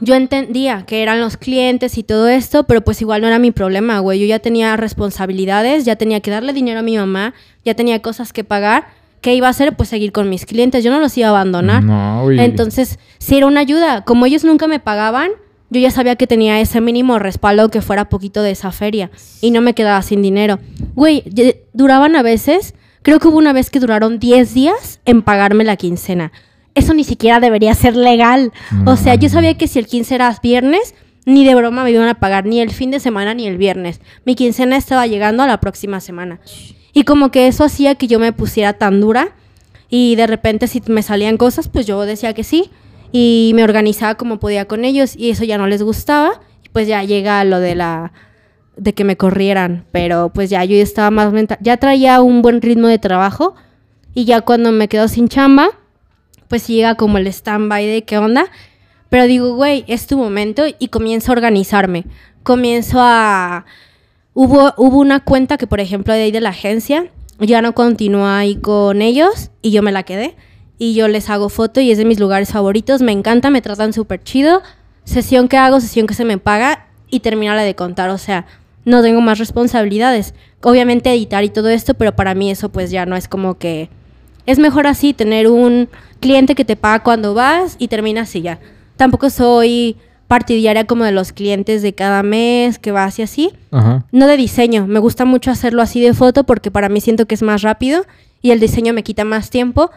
yo entendía que eran los clientes y todo esto, pero pues igual no era mi problema, güey. Yo ya tenía responsabilidades, ya tenía que darle dinero a mi mamá, ya tenía cosas que pagar. ¿Qué iba a hacer? Pues seguir con mis clientes. Yo no los iba a abandonar. No. Entonces, sí era una ayuda. Como ellos nunca me pagaban, yo ya sabía que tenía ese mínimo respaldo que fuera poquito de esa feria. Y no me quedaba sin dinero. Güey, duraban a veces, creo que hubo una vez que duraron 10 días en pagarme la quincena eso ni siquiera debería ser legal. O sea, yo sabía que si el 15 era viernes, ni de broma me iban a pagar ni el fin de semana ni el viernes. Mi quincena estaba llegando a la próxima semana. Y como que eso hacía que yo me pusiera tan dura y de repente si me salían cosas, pues yo decía que sí y me organizaba como podía con ellos y eso ya no les gustaba. Pues ya llega lo de la de que me corrieran, pero pues ya yo estaba más mental, ya traía un buen ritmo de trabajo y ya cuando me quedo sin chamba, pues llega como el stand-by de qué onda. Pero digo, güey, es tu momento y comienzo a organizarme. Comienzo a... Hubo, hubo una cuenta que, por ejemplo, de ahí de la agencia, ya no continúa ahí con ellos y yo me la quedé. Y yo les hago foto y es de mis lugares favoritos. Me encanta, me tratan súper chido. Sesión que hago, sesión que se me paga y termina la de contar. O sea, no tengo más responsabilidades. Obviamente editar y todo esto, pero para mí eso pues ya no es como que es mejor así, tener un cliente que te paga cuando vas y terminas y ya. Tampoco soy partidaria como de los clientes de cada mes que vas y así. No de diseño. Me gusta mucho hacerlo así de foto porque para mí siento que es más rápido y el diseño me quita más tiempo.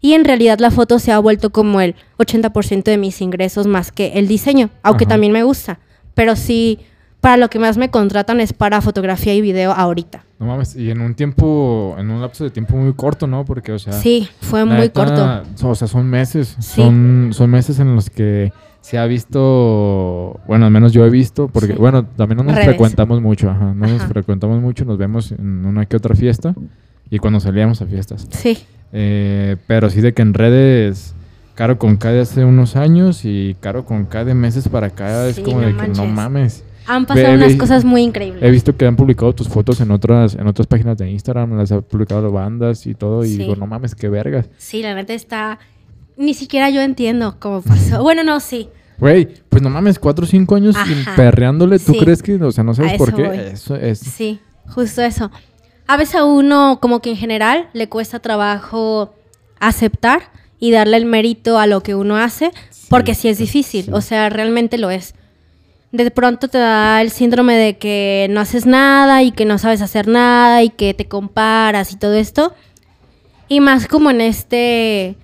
Y en realidad la foto se ha vuelto como el 80% de mis ingresos más que el diseño, aunque también me gusta. Pero sí, para lo que más me contratan es para fotografía y video ahorita. No mames, y en un tiempo, en un lapso de tiempo muy corto, ¿no? Porque, o sea... Sí, fue muy corto. O sea, son meses. Son, son meses en los que se ha visto, bueno, al menos yo he visto, porque, bueno, también no nos frecuentamos mucho, ajá, no nos frecuentamos mucho, nos vemos en una que otra fiesta y cuando salíamos a fiestas. Sí. Eh, pero sí de que en redes, Caro con K de hace unos años y Caro con K de meses para acá, es como de que no mames. Han pasado unas cosas muy increíbles. He visto que han publicado tus fotos en otras, en otras páginas de Instagram, las ha publicado bandas y todo, y digo, no mames, qué vergas. Sí, la verdad está. Ni siquiera yo entiendo cómo pasó. bueno, no, sí. Güey, pues no mames, cuatro o cinco años perreándole, ¿tú crees que, o sea, no sabes por qué? Eso es. Sí, justo eso. A veces a uno, como que en general, le cuesta trabajo aceptar y darle el mérito a lo que uno hace, porque sí es difícil, o sea, realmente lo es de pronto te da el síndrome de que no haces nada y que no sabes hacer nada y que te comparas y todo esto. Y más como en este,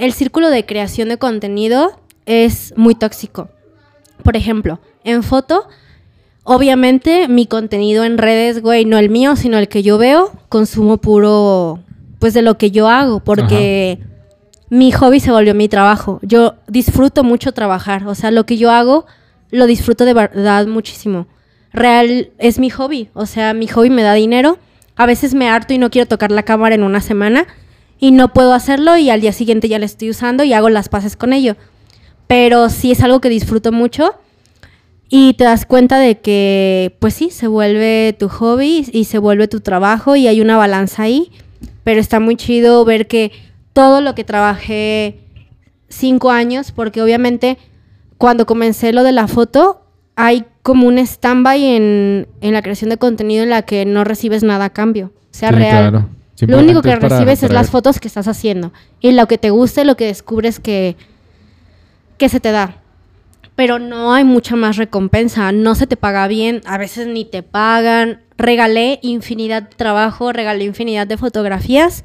el círculo de creación de contenido es muy tóxico. Por ejemplo, en foto, obviamente mi contenido en redes, güey, no el mío, sino el que yo veo, consumo puro, pues de lo que yo hago, porque mi hobby se volvió mi trabajo. Yo disfruto mucho trabajar, o sea, lo que yo hago lo disfruto de verdad muchísimo. Real es mi hobby, o sea, mi hobby me da dinero. A veces me harto y no quiero tocar la cámara en una semana y no puedo hacerlo y al día siguiente ya la estoy usando y hago las paces con ello. Pero sí es algo que disfruto mucho y te das cuenta de que, pues sí, se vuelve tu hobby y se vuelve tu trabajo y hay una balanza ahí. Pero está muy chido ver que todo lo que trabajé cinco años, porque obviamente cuando comencé lo de la foto, hay como un stand-by en, la creación de contenido en la que no recibes nada a cambio. O sea, real. Lo único que recibes es las fotos que estás haciendo. Y lo que te guste, lo que descubres que, que se te da. Pero no hay mucha más recompensa. No se te paga bien. A veces ni te pagan. Regalé infinidad de trabajo, regalé infinidad de fotografías.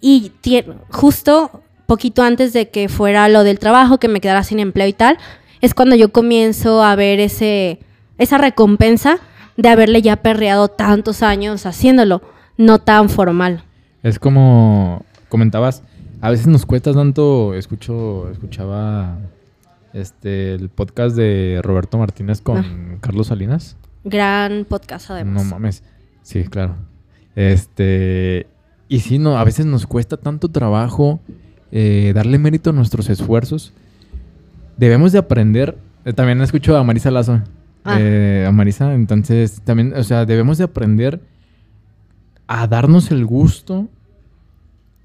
Y justo poquito antes de que fuera lo del trabajo, que me quedara sin empleo y tal, es cuando yo comienzo a ver ese, esa recompensa de haberle ya perreado tantos años haciéndolo, no tan formal. Es como comentabas, a veces nos cuesta tanto, escucho, escuchaba este, el podcast de Roberto Martínez con Ah. Carlos Salinas. Gran podcast además. No mames. Sí, claro. Este. Y sí, no, a veces nos cuesta tanto trabajo eh, darle mérito a nuestros esfuerzos. Debemos de aprender. eh, también escucho a Marisa Lazo. Ah. eh, a Marisa. Entonces, también, o sea, debemos de aprender a darnos el gusto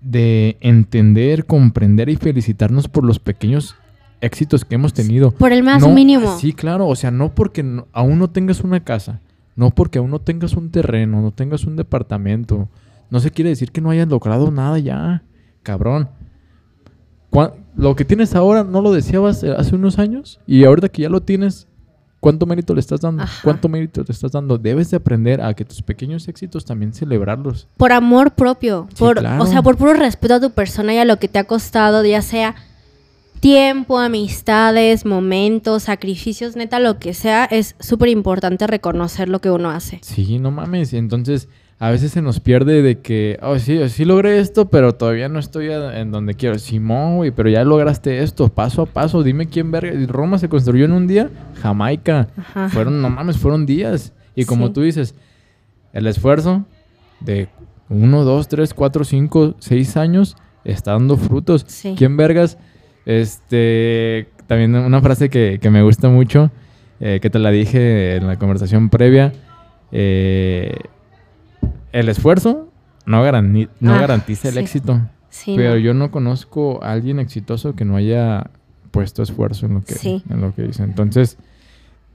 de entender, comprender y felicitarnos por los pequeños éxitos que hemos tenido. Por el más No, mínimo. Sí, claro. O sea, no porque no- aún no tengas una casa, no porque aún no tengas un terreno, no tengas un departamento. No se quiere decir que no hayas logrado nada ya, cabrón. Lo que tienes ahora no lo deseabas eh, hace unos años y ahorita que ya lo tienes, ¿cuánto mérito le estás dando? Ajá. ¿Cuánto mérito le estás dando? Debes de aprender a que tus pequeños éxitos también celebrarlos. Por amor propio. Sí, por, claro. O sea, por puro respeto a tu persona y a lo que te ha costado, ya sea tiempo, amistades, momentos, sacrificios, neta, lo que sea, es súper importante reconocer lo que uno hace. Sí, no mames. Entonces, a veces se nos pierde de que, oh, sí, sí logré esto, pero todavía no estoy en donde quiero. Simón, güey, pero ya lograste esto, paso a paso. Dime quién verga. Roma se construyó en un día, Jamaica. Ajá. Fueron, no mames, fueron días. Y como Sí. tú dices, el esfuerzo de uno, dos, tres, cuatro, cinco, seis años está dando frutos. Sí. ¿Quién vergas? Este, también una frase que, que me gusta mucho, eh, que te la dije en la conversación previa. eh, el esfuerzo no, garanti- no Ah, garantiza el sí. éxito. Sí, pero no. yo no conozco a alguien exitoso que no haya puesto esfuerzo en lo que, Sí. en lo que dice. Entonces,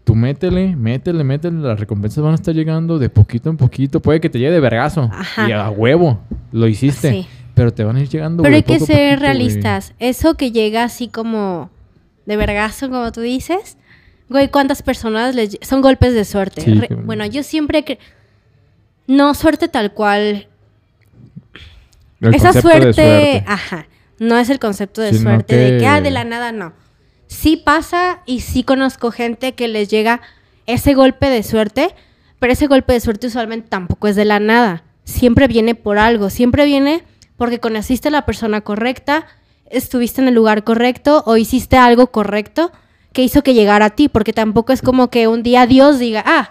tú métele, métele, métele. Las recompensas van a estar llegando de poquito en poquito. Puede que te llegue de vergazo. Ajá. Y a huevo. Lo hiciste. Sí. Pero te van a ir llegando. Pero hay que ser poquito, realistas. Eso que llega así como de vergazo, como tú dices. Güey, ¿cuántas personas les son golpes de suerte? Sí, Re- que- bueno, yo siempre que no suerte tal cual. El Esa suerte, ajá, no es el concepto de Sino suerte de que- que ah, de la nada no. Sí pasa y sí conozco gente que les llega ese golpe de suerte, pero ese golpe de suerte usualmente tampoco es de la nada. Siempre viene por algo, siempre viene porque conociste a la persona correcta, estuviste en el lugar correcto o hiciste algo correcto que hizo que llegara a ti, porque tampoco es como que un día Dios diga, ah,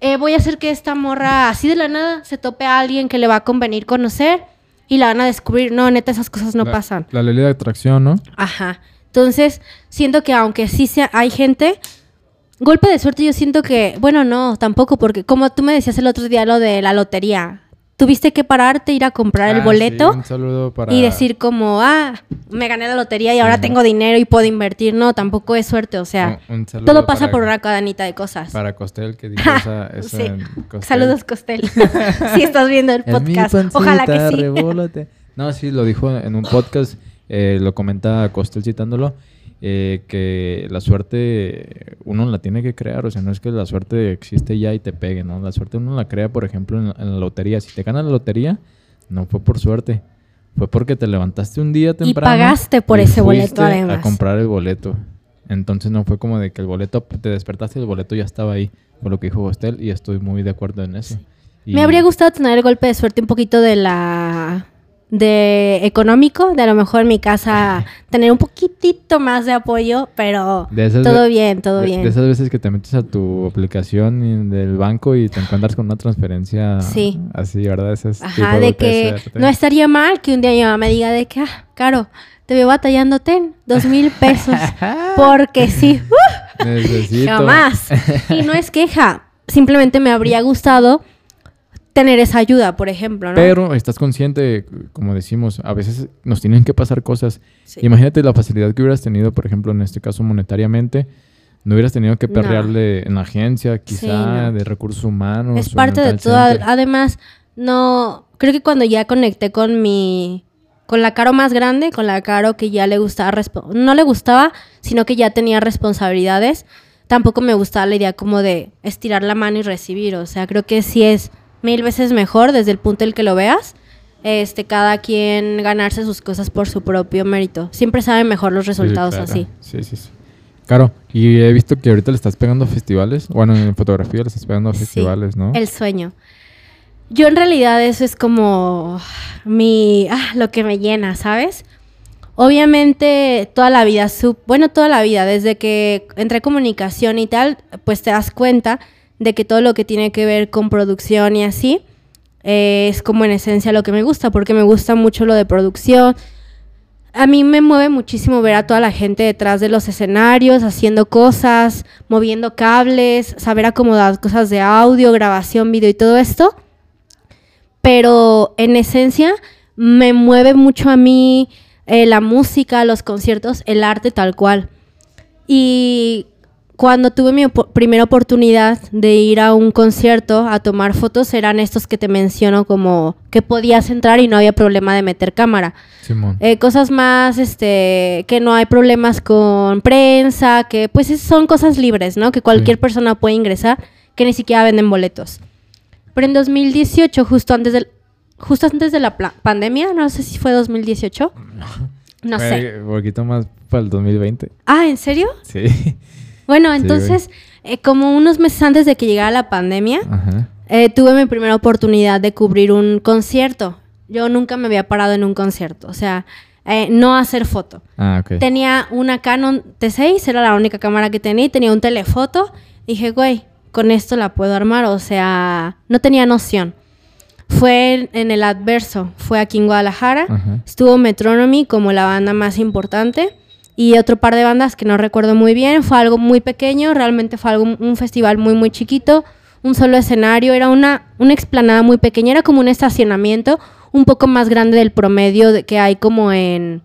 eh, voy a hacer que esta morra así de la nada se tope a alguien que le va a convenir conocer y la van a descubrir. No, neta, esas cosas no La- pasan. La ley de atracción, ¿no? Ajá. Entonces, siento que aunque sí sea, hay gente, golpe de suerte yo siento que, bueno, no, tampoco, porque como tú me decías el otro día lo de la lotería, tuviste que pararte, ir a comprar el Ah, boleto sí, un saludo para... y decir como, ah, me gané la lotería y ahora tengo dinero y puedo invertir. No, tampoco es suerte, o sea, Un- un saludo todo pasa para- por una cadenita de cosas. Para Costel, que dijo [LAUGHS] esa... esa Sí. en Costel. Saludos, Costel. [LAUGHS] si estás viendo el podcast, ojalá que sí. No, sí, lo dijo en un podcast, eh, lo comenta Costel citándolo, eh, que la suerte uno la tiene que crear, o sea, no es que la suerte existe ya y te pegue, ¿no? La suerte uno la crea, por ejemplo, en, en la lotería. Si te ganas la lotería, no fue por suerte, fue porque te levantaste un día temprano. pagaste por y ese boleto, además. A comprar el boleto. Entonces no fue como de que el boleto, te despertaste y el boleto ya estaba ahí, por lo que dijo Costel, y estoy muy de acuerdo en eso. Y- Me habría gustado tener el golpe de suerte un poquito de la de económico, de a lo mejor en mi casa [LAUGHS] tener un poquitito más de apoyo, pero De todo bien, todo de, bien. de esas veces que te metes a tu aplicación del banco y te encuentras con una transferencia Sí. así, ¿verdad? Ese Ajá, de golpe que no estaría mal que un día mi mamá me diga de que, ah, Caro, te veo batallando, ten dos mil pesos, [LAUGHS] porque sí, ¡uh! Necesito. jamás. [LAUGHS] Y no es queja, simplemente me habría gustado tener esa ayuda, por ejemplo, ¿no? Pero estás consciente, como decimos, a veces nos tienen que pasar cosas. Sí. Imagínate la facilidad que hubieras tenido, por ejemplo, en este caso monetariamente. No hubieras tenido que No. perrearle en la agencia, quizá, no. de recursos humanos. Es parte de todo. center. Además, no. Creo que cuando ya conecté con mi. Con la Caro más grande, con la Caro que ya le gustaba. No le gustaba, sino que ya tenía responsabilidades. Tampoco me gustaba la idea como de estirar la mano y recibir. O sea, creo que sí es mil veces mejor desde el punto en el que lo veas. Este, cada quien ganarse sus cosas por su propio mérito. Siempre saben mejor los resultados Sí, claro. así. Sí, sí, sí. Claro, y he visto que ahorita le estás pegando a festivales. Bueno, en fotografía le estás pegando Sí, festivales, ¿no? El sueño. Yo en realidad eso es como mi ah, lo que me llena, ¿sabes? Obviamente, toda la vida, sub- bueno, toda la vida, desde que entré a comunicación y tal, pues te das cuenta de que todo lo que tiene que ver con producción y así, eh, es como en esencia lo que me gusta, porque me gusta mucho lo de producción. A mí me mueve muchísimo ver a toda la gente detrás de los escenarios, haciendo cosas, moviendo cables, saber acomodar cosas de audio, grabación, video y todo esto. Pero en esencia me mueve mucho a mí eh, la música, los conciertos, el arte tal cual. Y cuando tuve mi primera oportunidad de ir a un concierto a tomar fotos, eran estos que te menciono como que podías entrar y no había problema de meter cámara. Simón. Eh, cosas más, este, que no hay problemas con prensa, que pues es- son cosas libres, ¿no? Que cualquier Sí. persona puede ingresar, que ni siquiera venden boletos. Pero en 2018, justo antes del, justo antes de la pandemia, no sé si fue 2018, no sé. Fue Un poquito más para el 2020. Ah, ¿en serio? Sí. Bueno, Sí, entonces, eh, como unos meses antes de que llegara la pandemia, Ajá. eh, tuve mi primera oportunidad de cubrir un concierto. Yo nunca me había parado en un concierto, o sea, eh, no hacer foto. Ah. Tenía una Canon T6, era la única cámara que tenía, y tenía un telefoto. Dije, güey, con esto la puedo armar, o sea, no tenía noción. Fue en, en el Adverso, fue aquí en Guadalajara. Ajá. Estuvo Metronomy como la banda más importante y otro par de bandas que no recuerdo muy bien. Fue algo muy pequeño, realmente fue algo, un festival muy, muy chiquito, un solo escenario, era una, una explanada muy pequeña, era como un estacionamiento un poco más grande del promedio de- que hay como en,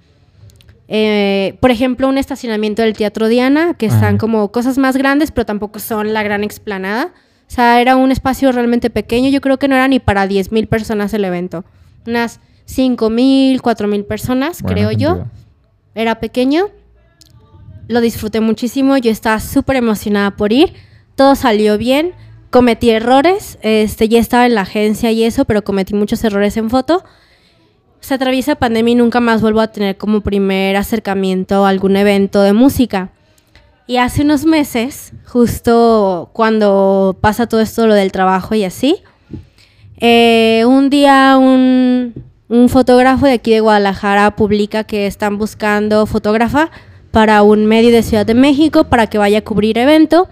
eh, por ejemplo, un estacionamiento del Teatro Diana, que están Ajá. como cosas más grandes, pero tampoco son la gran explanada. O sea, era un espacio realmente pequeño. Yo creo que no era ni para 10.000 personas el evento. Unas 5.000, 4.000 personas, Buena creo yo. cantidad. Era pequeño. Lo disfruté muchísimo. Yo estaba súper emocionada por ir. Todo salió bien. Cometí errores. Este, ya estaba en la agencia y eso, pero cometí muchos errores en foto. Se atraviesa pandemia y nunca más vuelvo a tener como primer acercamiento a algún evento de música. Y hace unos meses, justo cuando pasa todo esto, lo del trabajo y así, eh, un día un, un fotógrafo de aquí de Guadalajara publica que están buscando fotógrafa para un medio de Ciudad de México para que vaya a cubrir evento.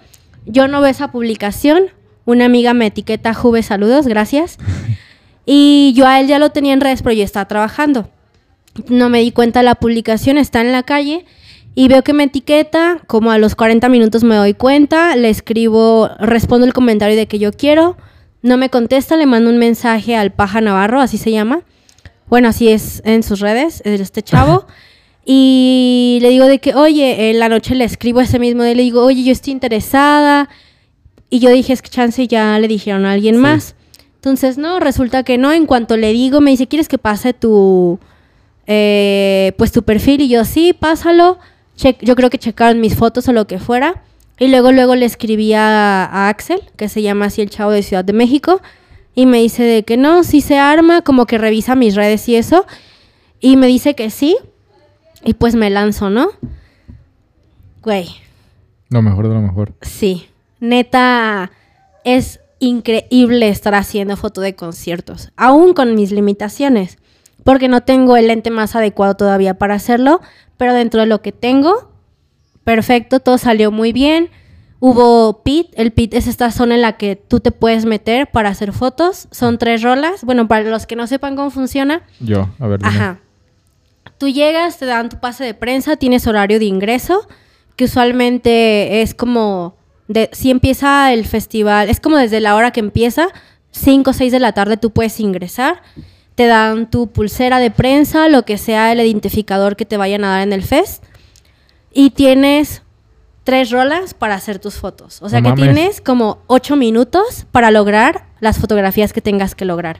Yo no veo esa publicación. Una amiga me etiqueta Juve, saludos, gracias. [LAUGHS] Y yo a él ya lo tenía en redes, pero yo estaba trabajando. No me di cuenta de la publicación, está en la calle y veo que me etiqueta, como a los 40 minutos me doy cuenta, le escribo, respondo el comentario de que yo quiero, no me contesta, le mando un mensaje al Paja Navarro, así se llama. Bueno, así es en sus redes, es este chavo. [LAUGHS] y le digo de que, oye, en la noche le escribo ese mismo día, le digo, oye, yo estoy interesada. Y yo dije, es que chance ya le dijeron a alguien Sí. más. Entonces, no, resulta que no. En cuanto le digo, me dice, ¿quieres que pase tu, eh, pues tu perfil? Y yo, sí, pásalo. Che- yo creo que checaron mis fotos o lo que fuera. Y luego, luego le escribí a, a Axel, que se llama así el chavo de Ciudad de México. Y me dice de que no, sí se arma, como que revisa mis redes y eso. Y me dice que sí. Y pues me lanzo, ¿no? Güey, Lo mejor de lo mejor. Sí, neta, es increíble estar haciendo foto de conciertos, aún con mis limitaciones, porque no tengo el lente más adecuado todavía para hacerlo, pero dentro de lo que tengo, perfecto, todo salió muy bien. Hubo pit, el pit es esta zona en la que tú te puedes meter para hacer fotos, son tres rolas, bueno, para los que no sepan cómo funciona, Yo, a ver, dime. Ajá. Tú llegas, te dan tu pase de prensa, tienes horario de ingreso, que usualmente es como, de, si empieza el festival, es como desde la hora que empieza, 5 o 6 de la tarde tú puedes ingresar, te dan tu pulsera de prensa, lo que sea el identificador que te vayan a dar en el fest, y tienes tres rolas para hacer tus fotos. O sea No que mames. tienes como 8 minutos para lograr las fotografías que tengas que lograr.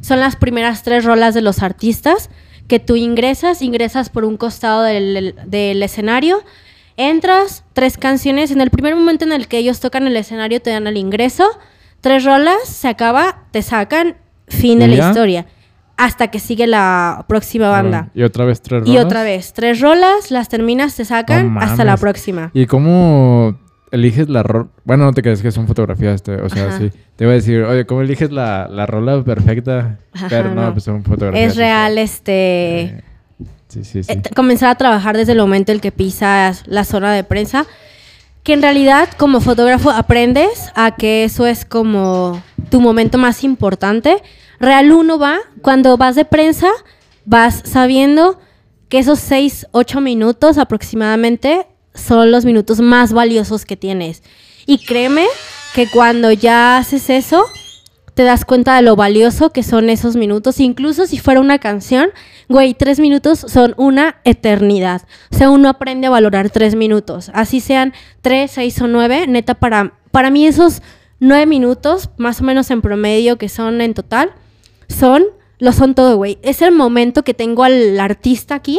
Son las primeras tres rolas de los artistas que tú ingresas, ingresas por un costado del, del escenario, entras, tres canciones, en el primer momento en el que ellos tocan el escenario te dan el ingreso, tres rolas, se acaba, te sacan, fin de ¿Y la historia, hasta que sigue la próxima banda. Y otra vez tres Y rolas. otra vez, tres rolas, las terminas, te sacan, No hasta la próxima. ¿Y cómo eliges la rola? Bueno, no te crees que son fotografías, te- o sea, Ajá. sí. Te iba a decir, oye, ¿cómo eliges la, la rola perfecta? Ajá, Pero no, no. pues son fotografías. Es real, este... Eh, Sí, sí, sí. eh, comenzar a trabajar desde el momento en que pisas la zona de prensa. Que en realidad, como fotógrafo, aprendes a que eso es como tu momento más importante. Real uno va, cuando vas de prensa, vas sabiendo que esos 6, 8 minutos aproximadamente son los minutos más valiosos que tienes. Y créeme que cuando ya haces eso, te das cuenta de lo valioso que son esos minutos. Incluso si fuera una canción, güey, tres minutos son una eternidad. O sea, uno aprende a valorar tres minutos. Así sean tres, seis o nueve, neta, para, para mí esos nueve minutos, más o menos en promedio, que son en total, son, lo son todo, güey. Es el momento que tengo al artista aquí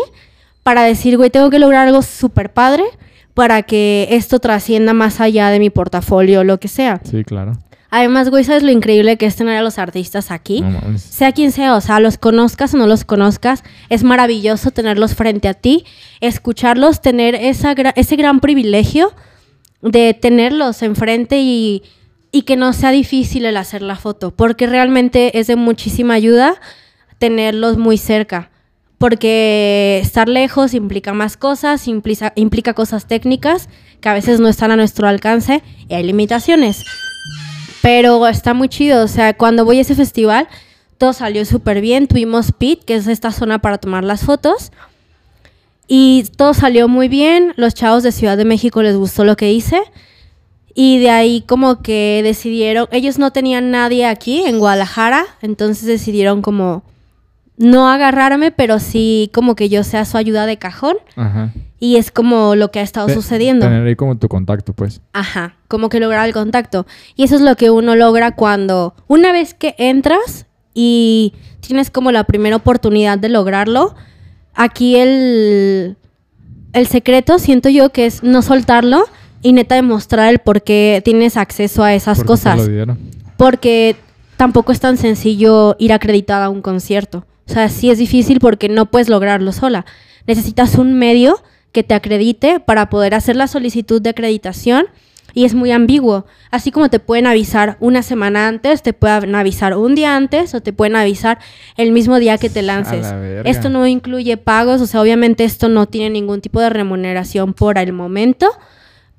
para decir, güey, tengo que lograr algo súper padre para que esto trascienda más allá de mi portafolio o lo que sea. Sí, claro. Además, güey, ¿sabes lo increíble que es tener a los artistas aquí? No mames. Sea quien sea, o sea, los conozcas o no los conozcas, es maravilloso tenerlos frente a ti, escucharlos, tener esa, gra- ese gran privilegio de tenerlos enfrente y, y que no sea difícil el hacer la foto, porque realmente es de muchísima ayuda tenerlos muy cerca, porque estar lejos implica más cosas, implica, implica cosas técnicas que a veces no están a nuestro alcance y hay limitaciones. Pero está muy chido, o sea, cuando voy a ese festival, todo salió súper bien. Tuvimos pit, que es esta zona para tomar las fotos. Y todo salió muy bien. Los chavos de Ciudad de México les gustó lo que hice. Y de ahí como que decidieron, ellos no tenían nadie aquí en Guadalajara, entonces decidieron como no agarrarme, pero sí como que yo sea su ayuda de cajón. Ajá. Y es como lo que ha estado Te- sucediendo. Tener ahí como tu contacto, pues. Ajá, como que lograr el contacto. Y eso es lo que uno logra cuando, una vez que entras y tienes como la primera oportunidad de lograrlo, aquí el, el secreto siento yo que es no soltarlo y neta demostrar el por qué tienes acceso a esas ¿Por qué te cosas. Porque tampoco es tan sencillo ir acreditada a un concierto. O sea, sí es difícil porque no puedes lograrlo sola. Necesitas un medio que te acredite para poder hacer la solicitud de acreditación y es muy ambiguo. Así como te pueden avisar una semana antes, te pueden avisar un día antes o te pueden avisar el mismo día que te lances. la. Esto no incluye pagos, o sea, obviamente esto no tiene ningún tipo de remuneración por el momento.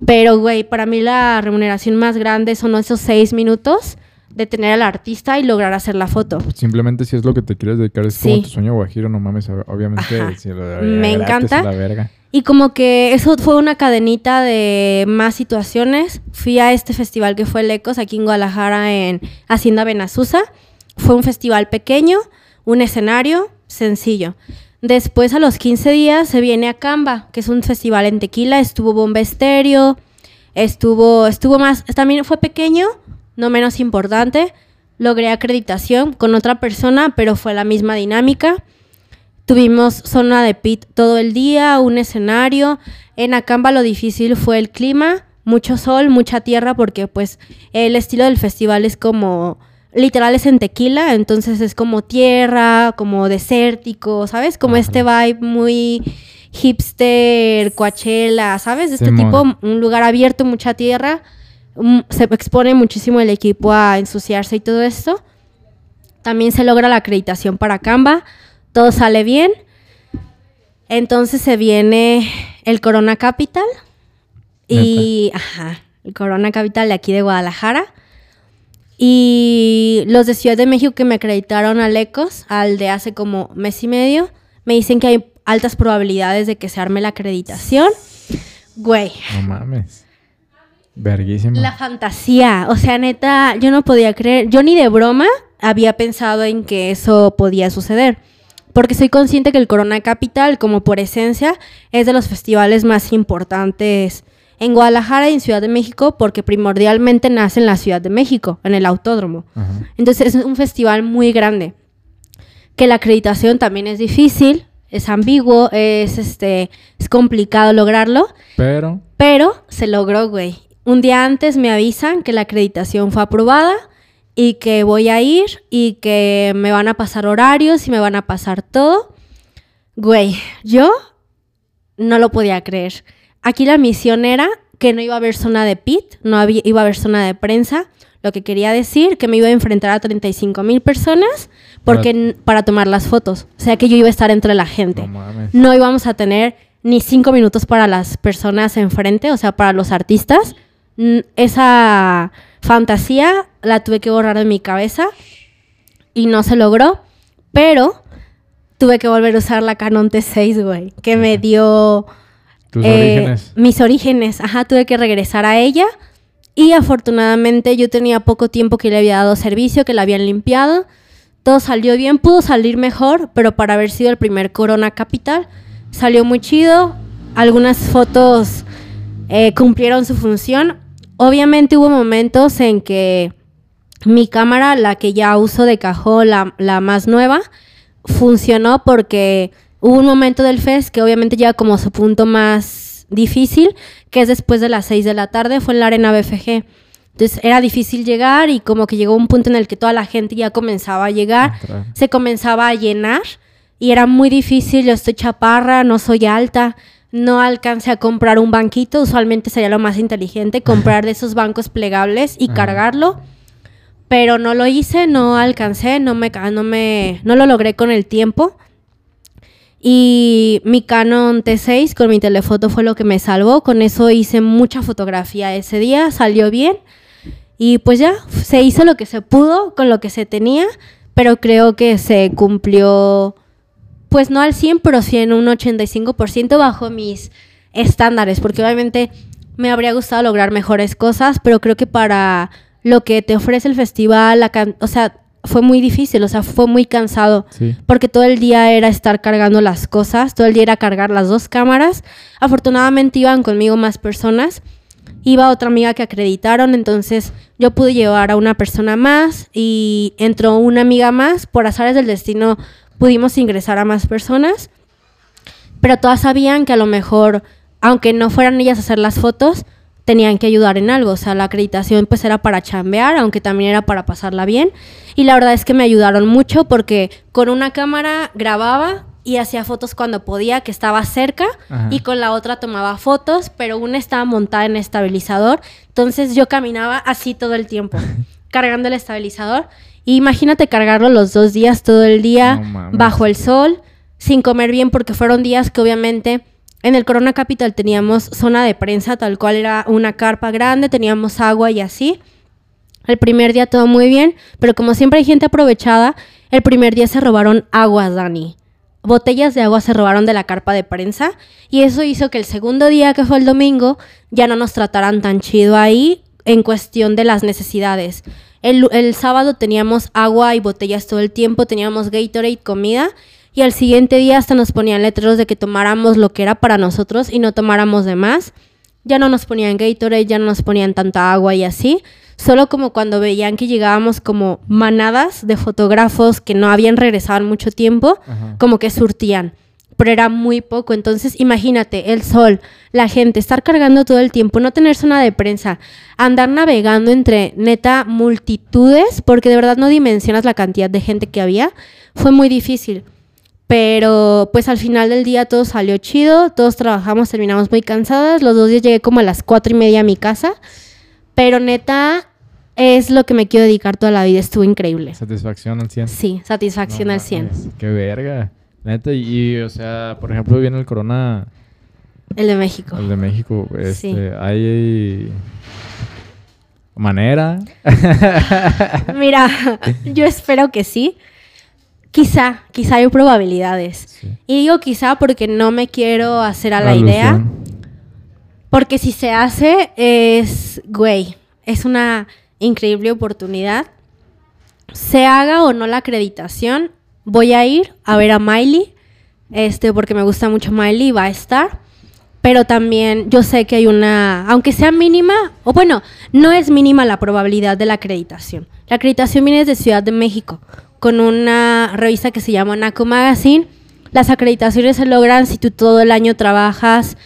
Pero, güey, para mí la remuneración más grande son esos seis minutos de tener al artista y lograr hacer la foto. Simplemente si es lo que te quieres dedicar, es Sí. como tu sueño guajiro, no mames. ob- Obviamente, si lo Me encanta. La verga. Y como que eso fue una cadenita de más situaciones. Fui a este festival que fue el Ecos aquí en Guadalajara en Hacienda Benasusa. Fue un festival pequeño, un escenario sencillo. Después a los 15 días se viene a Camba, que es un festival en Tequila. Estuvo Bomba Estéreo, estuvo, estuvo más, también fue pequeño, no menos importante. Logré acreditación con otra persona, pero fue la misma dinámica. Tuvimos zona de pit todo el día, un escenario. En Acamba lo difícil fue el clima, mucho sol, mucha tierra, porque pues el estilo del festival es como, literal es en tequila, entonces es como tierra, como desértico, ¿sabes? Como este vibe muy hipster, Coachella, ¿sabes? De este tipo, un lugar abierto, mucha tierra. Mm, Se expone muchísimo el equipo a ensuciarse y todo esto. También se logra la acreditación para Canva. Todo sale bien. Entonces se viene el Corona Capital. Y, ajá, el Corona Capital de aquí de Guadalajara. Y los de Ciudad de México que me acreditaron al ECOS, al de hace como mes y medio, me dicen que hay altas probabilidades de que se arme la acreditación. Güey, No mames. Verguísima. la fantasía, o sea, neta, yo no podía creer, yo ni de broma había pensado en que eso podía suceder. Porque soy consciente que el Corona Capital, como por esencia, es de los festivales más importantes en Guadalajara y en Ciudad de México, porque primordialmente nace en la Ciudad de México, en el autódromo. Ajá. Entonces es un festival muy grande. Que la acreditación también es difícil, es ambiguo, es este, es complicado lograrlo. Pero, Pero se logró, güey. Un día antes me avisan que la acreditación fue aprobada y que voy a ir y que me van a pasar horarios y me van a pasar todo. Güey, yo no lo podía creer. Aquí la misión era que no iba a haber zona de pit, no había, iba a haber zona de prensa. Lo que quería decir que me iba a enfrentar a 35 mil personas porque para tomar las fotos. O sea que yo iba a estar entre la gente. No. No íbamos a tener ni cinco minutos para las personas enfrente, o sea, para los artistas. Esa fantasía la tuve que borrar de mi cabeza y no se logró, pero tuve que volver a usar la Canon T6, güey, que me dio Tus eh, orígenes. mis orígenes. Ajá, tuve que regresar a ella y afortunadamente yo tenía poco tiempo que le había dado servicio, que la habían limpiado. Todo salió bien, pudo salir mejor, pero para haber sido el primer Corona Capital, salió muy chido. Algunas fotos eh, cumplieron su función. Obviamente hubo momentos en que mi cámara, la que ya uso de cajón, la, la más nueva, funcionó porque hubo un momento del fest que obviamente llega como su punto más difícil, que es después de las 6 de la tarde, fue en la arena BFG. Entonces era difícil llegar y como que llegó un punto en el que toda la gente ya comenzaba a llegar, se comenzaba a llenar y era muy difícil, yo estoy chaparra, no soy alta, no alcancé a comprar un banquito, usualmente sería lo más inteligente, comprar de esos bancos plegables y Ajá. cargarlo, pero no lo hice, no alcancé, no me, no me, no lo logré con el tiempo. Y mi Canon T6 con mi telefoto fue lo que me salvó. Con eso hice mucha fotografía ese día, salió bien. Y pues ya, se hizo lo que se pudo con lo que se tenía, pero creo que se cumplió, pues no al 100, pero sí en un 85% bajo mis estándares, porque obviamente me habría gustado lograr mejores cosas, pero creo que para lo que te ofrece el festival, la o sea, fue muy difícil, o sea, fue muy cansado Sí. porque todo el día era estar cargando las cosas, todo el día era cargar las dos cámaras. Afortunadamente iban conmigo más personas. Iba otra amiga que acreditaron, entonces yo pude llevar a una persona más y entró una amiga más. Por azares del destino pudimos ingresar a más personas, pero todas sabían que a lo mejor, aunque no fueran ellas a hacer las fotos, tenían que ayudar en algo. O sea, la acreditación pues era para chambear, aunque también era para pasarla bien. Y la verdad es que me ayudaron mucho porque con una cámara grababa y hacía fotos cuando podía, que estaba cerca, Ajá. y con la otra tomaba fotos, pero una estaba montada en estabilizador. Entonces yo caminaba así todo el tiempo, [LAUGHS] cargando el estabilizador. Imagínate cargarlo los dos días, todo el día, No bajo el sol, sin comer bien, porque fueron días que obviamente en el Corona Capital teníamos zona de prensa, tal cual era una carpa grande, teníamos agua y así. El primer día todo muy bien, pero como siempre hay gente aprovechada, el primer día se robaron aguas, Dani. Botellas de agua se robaron de la carpa de prensa y eso hizo que el segundo día, que fue el domingo, ya no nos trataran tan chido ahí en cuestión de las necesidades. El, el sábado teníamos agua y botellas todo el tiempo, teníamos Gatorade, comida y al siguiente día hasta nos ponían letreros de que tomáramos lo que era para nosotros y no tomáramos de más. Ya no nos ponían Gatorade, ya no nos ponían tanta agua y así. Solo como cuando veían que llegábamos como manadas de fotógrafos que no habían regresado en mucho tiempo, Ajá. como que surtían. Pero era muy poco. Entonces, imagínate, el sol, la gente, estar cargando todo el tiempo, no tener zona de prensa, andar navegando entre neta multitudes, porque de verdad no dimensionas la cantidad de gente que había. Fue muy difícil. Pero pues al final del día todo salió chido, todos trabajamos, terminamos muy cansadas. Los dos días llegué como a las cuatro y media a mi casa. Pero neta, es lo que me quiero dedicar toda la vida. Estuvo increíble. Satisfacción al 100. Sí, satisfacción No al 100. mames, Qué verga. Neta, y, y, o sea, por ejemplo, viene el Corona, El de México. el de México. Este, Sí. Hay manera. [LAUGHS] Mira, yo espero que sí. Quizá, quizá hay probabilidades. Sí. Y digo quizá porque no me quiero hacer a la idea. Alusión. Porque si se hace, es, güey, es una increíble oportunidad. Se haga o no la acreditación, voy a ir a ver a Miley, este, porque me gusta mucho Miley, va a estar. Pero también yo sé que hay una, aunque sea mínima, o bueno, no es mínima la probabilidad de la acreditación. La acreditación viene desde Ciudad de México, con una revista que se llama NACO Magazine. Las acreditaciones se logran si tú todo el año trabajas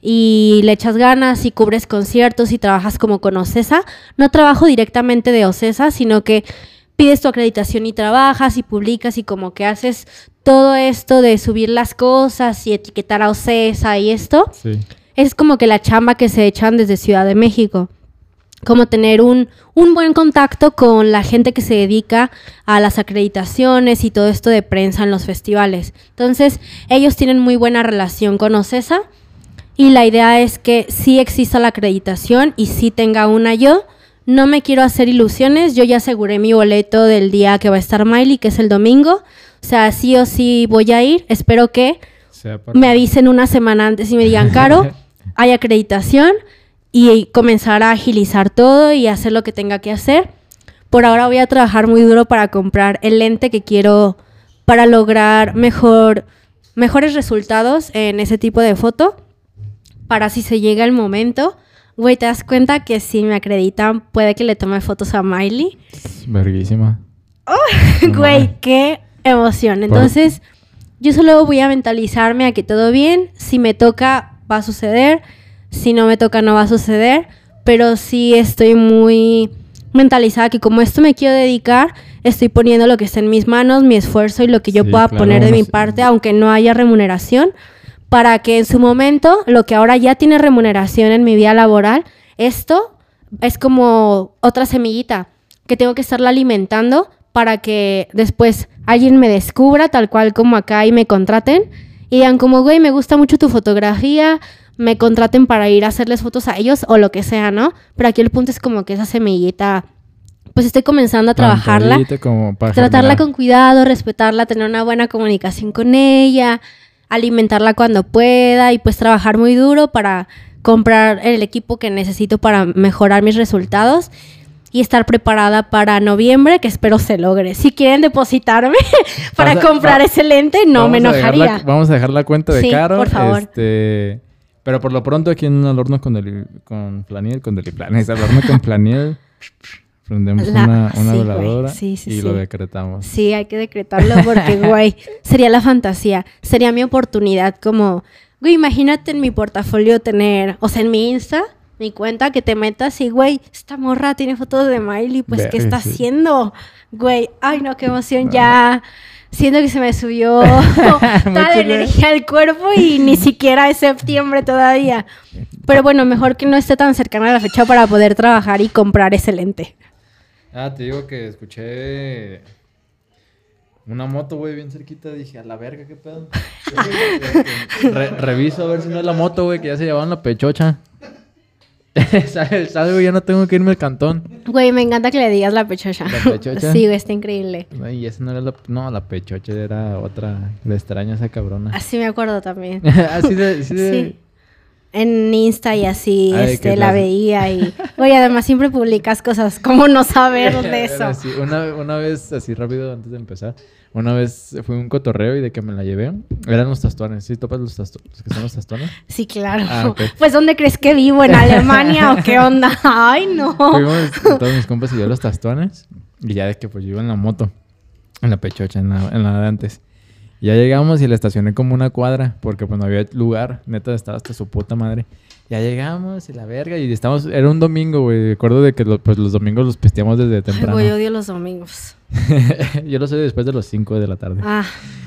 y le echas ganas y cubres conciertos y trabajas como con OCESA. No trabajo directamente de OCESA, sino que pides tu acreditación y trabajas y publicas y como que haces todo esto de subir las cosas y etiquetar a OCESA y esto. Sí. Es como que la chamba que se echan desde Ciudad de México. como tener un, un buen contacto con la gente que se dedica a las acreditaciones y todo esto de prensa en los festivales. Entonces, ellos tienen muy buena relación con OCESA y la idea es que sí exista la acreditación y sí tenga una yo. No me quiero hacer ilusiones, yo ya aseguré mi boleto del día que va a estar Miley, que es el domingo. O sea, sí o sí voy a ir. Espero que me avisen una semana antes y me digan, Caro, [LAUGHS] hay acreditación y comenzar a agilizar todo y hacer lo que tenga que hacer. Por ahora voy a trabajar muy duro para comprar el lente que quiero para lograr mejor, mejores resultados en ese tipo de foto. Para si se llega el momento. Güey, ¿te das cuenta que si me acreditan puede que le tome fotos a Miley? Verguísima. No Güey, qué emoción. Entonces, yo solo voy a mentalizarme a que todo bien. Si me toca, va a suceder. Si no me toca, no va a suceder. Pero sí estoy muy mentalizada que como esto me quiero dedicar, estoy poniendo lo que está en mis manos, mi esfuerzo y lo que yo Sí, pueda claro, poner de mi parte, aunque no haya remuneración, para que en su momento, lo que ahora ya tiene remuneración en mi vida laboral, esto es como otra semillita que tengo que estarla alimentando para que después alguien me descubra tal cual como acá y me contraten. Y digan como, güey, me gusta mucho tu fotografía, me contraten para ir a hacerles fotos a ellos o lo que sea, ¿no? Pero aquí el punto es como que esa semillita, pues estoy comenzando a trabajarla como para tratarla con cuidado, respetarla, tener una buena comunicación con ella, alimentarla cuando pueda y pues trabajar muy duro para comprar el equipo que necesito para mejorar mis resultados y estar preparada para noviembre, que espero se logre. Si quieren depositarme [LAUGHS] para Pasa- comprar va- ese lente, no me la- enojaría. vamos a dejar la cuenta de Sí, Caro. por favor. Este, pero por lo pronto aquí en el horno con, deli- con Flaniel, con Deliplan, al horno con Flaniel, prendemos La- una, una sí, veladora Sí, sí, y lo decretamos. Sí, hay que decretarlo porque, [LAUGHS] güey, sería la fantasía. Sería mi oportunidad como, güey, imagínate en mi portafolio tener, o sea, en mi Insta, mi cuenta, que te metas y, güey, esta morra tiene fotos de Miley, pues, ¿qué está sí. haciendo? Güey, ay, no, qué emoción, ya siento que se me subió [LAUGHS] toda Mucho la de- energía al cuerpo y ni siquiera es septiembre todavía. Pero bueno, mejor que no esté tan cercana a la fecha para poder trabajar y comprar ese lente. Ah, te digo que escuché una moto, güey, bien cerquita. Dije, a la verga, qué pedo. [LAUGHS] Re- reviso a ver si no es la moto, güey, que ya se llevaban la pechocha. [LAUGHS] ¿Sabes, ¿Sabes, güey? Ya no tengo que irme al cantón. Güey, me encanta que le digas la pechocha. ¿La pechocha? [LAUGHS] Sí, güey, está increíble. Ay, esa no era la... No, la pechocha era otra. Le extraño a esa cabrona. Así me acuerdo también. [LAUGHS] Así de... Así de... Sí. En Insta y así, Ay, este, la veía y... [LAUGHS] Güey, además siempre publicas cosas. ¿Cómo no saber [LAUGHS] de eso? Así, una, una vez, así rápido, antes de empezar, una vez fue un cotorreo y de que me la llevé, eran los tastuanes. ¿Sí topas los, los que son los tastuanes? Sí, claro. Ah. [LAUGHS] Pues, ¿dónde crees que vivo? ¿En Alemania o qué onda? Ay, no. Fuimos todos mis compas y yo los tastuanes. Y ya de que pues yo iba en la moto, en la pechocha, en la, en la de antes. Ya llegamos y la estacioné como una cuadra, porque pues no había lugar. Neta, estaba hasta su puta madre. Ya llegamos y la verga, y estamos... Era un domingo, güey. Recuerdo de que lo- pues, los domingos los pisteamos desde Ay, temprano. güey, odio los domingos. [LAUGHS] yo lo sé después de los 5 de la tarde. Ah,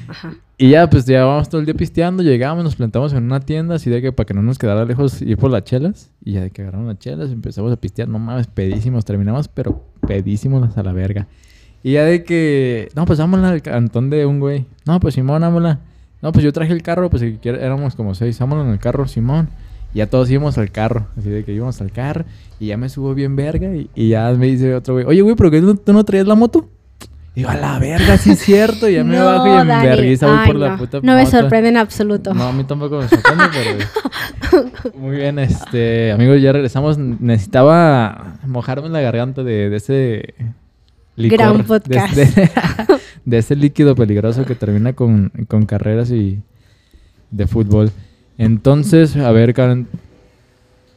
ajá. Y ya, pues llevábamos todo el día pisteando, llegamos, nos plantamos en una tienda, así de que para que no nos quedara lejos ir por las chelas. Y ya de que agarramos las chelas, empezamos a pistear, no mames, pedísimos, terminamos, pero pedísimos hasta la verga. Y ya de que, no, pues vámonos al cantón de un güey. No, pues Simón, vámonos. No, pues yo traje el carro, pues éramos como seis, vámonos en el carro, Simón. Y ya todos íbamos al carro, así de que íbamos al carro. Y ya me subo bien verga. Y, y ya me dice otro güey, oye, güey, ¿pero qué tú, tú no traías la moto? Digo, a la verga, sí es cierto. Y ya me [LAUGHS] No, bajo y en vergüenza voy por la puta No me sorprende en absoluto. No, a mí tampoco me sorprende, pero... [LAUGHS] Muy bien, este... Amigos, ya regresamos. Necesitaba mojarme la garganta de, de ese... Licor, Gran podcast. [LAUGHS] De, de ese líquido peligroso que termina con, con carreras y de fútbol. Entonces, a ver, Karen,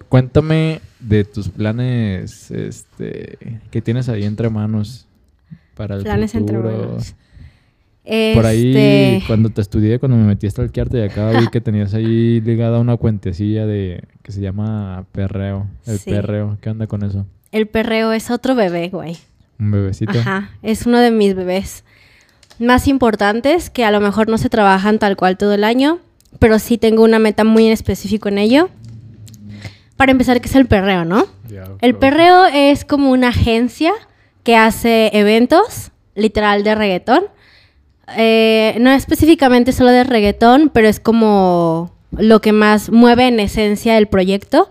cuéntame de tus planes este, que tienes ahí entre manos para el Planes entre manos. Por ahí, Este, cuando te estudié, cuando me metí a stalkearte, acá vi [LAUGHS] que tenías ahí ligada una cuentecilla de que se llama perreo. El Sí. perreo. ¿Qué onda con eso? El perreo es otro bebé, güey. Un bebecito. Ajá, es uno de mis bebés más importantes que a lo mejor no se trabajan tal cual todo el año, pero sí tengo una meta muy en específico en ello. Para empezar, ¿qué es el perreo, no? El perreo es como una agencia que hace eventos, literal, de reggaetón. Eh, no específicamente solo de reggaetón, pero es como lo que más mueve en esencia el proyecto.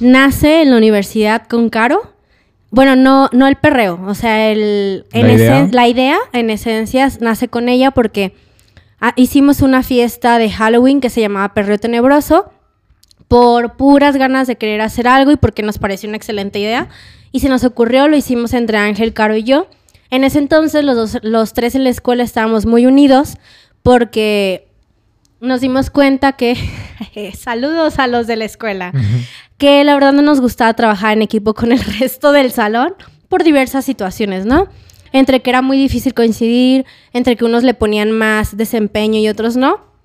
Nace en la universidad con Caro. Bueno, no, no el perreo, o sea, el, en ¿La idea? esen- la idea en esencia nace con ella porque ah, hicimos una fiesta de Halloween que se llamaba Perreo Tenebroso por puras ganas de querer hacer algo y porque nos pareció una excelente idea. Y se nos ocurrió, lo hicimos entre Ángel, Caro y yo. En ese entonces los, dos- los tres en la escuela estábamos muy unidos porque nos dimos cuenta que, [LAUGHS] saludos a los de la escuela, que la verdad no nos gustaba trabajar en equipo con el [LAUGHS] resto del salón por diversas situaciones, ¿no? Entre que era muy difícil coincidir, entre que unos le ponían más desempeño y otros no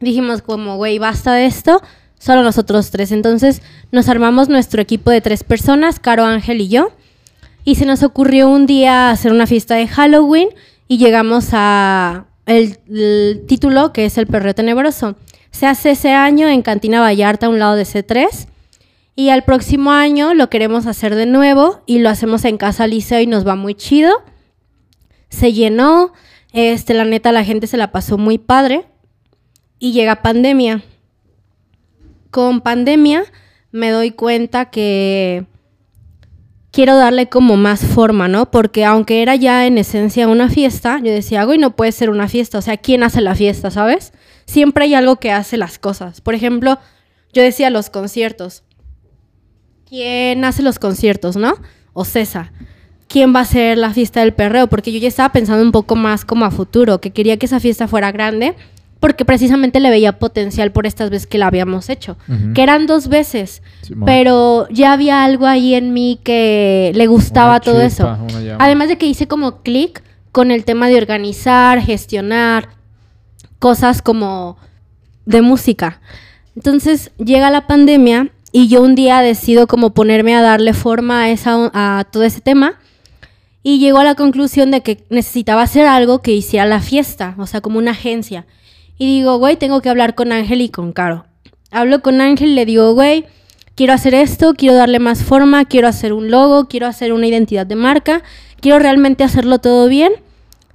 dijimos como, güey, basta de esto, solo nosotros tres. Entonces nos armamos nuestro equipo de tres personas, Caro, Ángel y yo. Y se nos ocurrió un día hacer una fiesta de Halloween y llegamos a el, título que es El Perreo Tenebroso. Se hace ese año en Cantina Vallarta a un lado de C3. Y al próximo año lo queremos hacer de nuevo y lo hacemos en Casa Liceo y nos va muy chido. Se llenó, este, la neta la gente se la pasó muy padre y llega pandemia. Con pandemia me doy cuenta que quiero darle como más forma, ¿no? Porque aunque era ya en esencia una fiesta, yo decía, güey, no puede ser una fiesta. O sea, ¿quién hace la fiesta, sabes? Siempre hay algo que hace las cosas. Por ejemplo, yo decía los conciertos. ¿Quién hace los conciertos, no? O César. ¿Quién va a hacer la fiesta del perreo? Porque yo ya estaba pensando un poco más como a futuro, que quería que esa fiesta fuera grande, porque precisamente le veía potencial por estas veces que la habíamos hecho. Que eran dos veces, pero ya había algo ahí en mí que le gustaba Una todo chispa, eso. Además de que hice como clic con el tema de organizar, gestionar, cosas como de música. Entonces llega la pandemia y yo un día decido como ponerme a darle forma a, esa, a todo ese tema y llego a la conclusión de que necesitaba hacer algo que hiciera la fiesta, o sea, como una agencia. Y digo, güey, tengo que hablar con Ángel y con Caro. Hablo con Ángel y le digo, güey, quiero hacer esto, quiero darle más forma, quiero hacer un logo, quiero hacer una identidad de marca, quiero realmente hacerlo todo bien.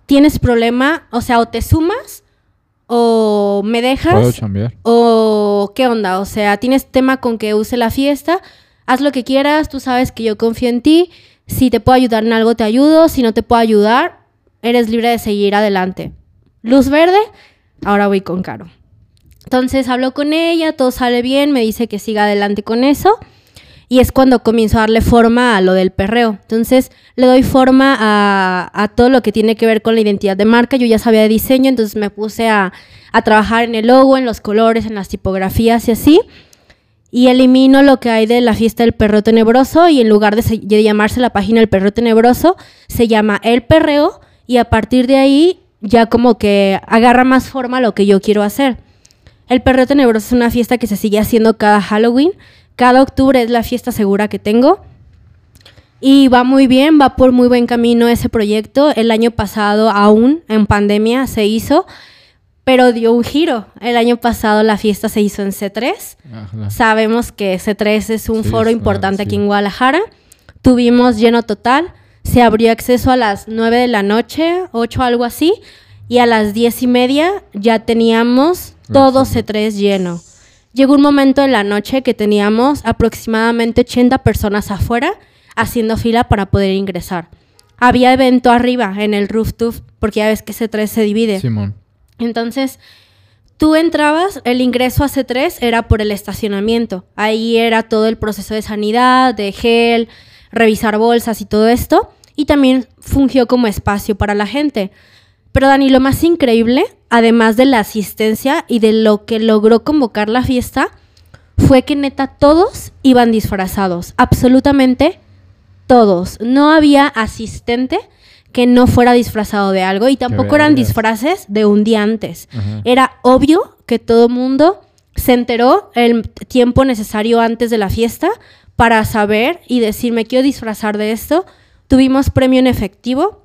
¿Tienes problema? O sea, o te sumas o me dejas. ¿Puedo chambear? ¿O qué onda? O sea, tienes tema con que use la fiesta, haz lo que quieras, tú sabes que yo confío en ti, si te puedo ayudar en algo te ayudo, si no te puedo ayudar, eres libre de seguir adelante. Luz verde, ahora voy con Caro. Entonces hablo con ella, todo sale bien, me dice que siga adelante con eso. Y es cuando comienzo a darle forma a lo del perreo. Entonces le doy forma a, todo lo que tiene que ver con la identidad de marca. Yo ya sabía de diseño, entonces me puse a, trabajar en el logo, en los colores, en las tipografías y así. Y elimino lo que hay de la fiesta del perreo tenebroso y en lugar de, de llamarse la página El Perreo Tenebroso, se llama El Perreo y a partir de ahí ya como que agarra más forma lo que yo quiero hacer. El Perreo Tenebroso es una fiesta que se sigue haciendo cada Halloween. Cada octubre es la fiesta segura que tengo. Y va muy bien, va por muy buen camino ese proyecto. El año pasado, aún en pandemia, se hizo, pero dio un giro. El año pasado la fiesta se hizo en C3. Ajá. Sabemos que C3 es un Sí, foro es- importante ah, aquí en Guadalajara. Tuvimos lleno total. Se abrió acceso a las 9 de la noche, 8 algo así. Y a las 10 y media ya teníamos Ah, todo sí. C3 lleno. Llegó un momento en la noche que teníamos aproximadamente 80 personas afuera haciendo fila para poder ingresar. Había evento arriba en el rooftop porque ya ves que C3 se divide. Simón. Entonces, tú entrabas, el ingreso a C3 era por el estacionamiento. Ahí era todo el proceso de sanidad, de gel, revisar bolsas y todo esto. Y también fungió como espacio para la gente. Pero Dani, lo más increíble, además de la asistencia y de lo que logró convocar la fiesta, fue que neta todos iban disfrazados. Absolutamente todos. No había asistente que no fuera disfrazado de algo y tampoco eran disfraces de un día antes. Ajá. Era obvio que todo mundo se enteró el tiempo necesario antes de la fiesta para saber y decir, me quiero disfrazar de esto. Tuvimos premio en efectivo,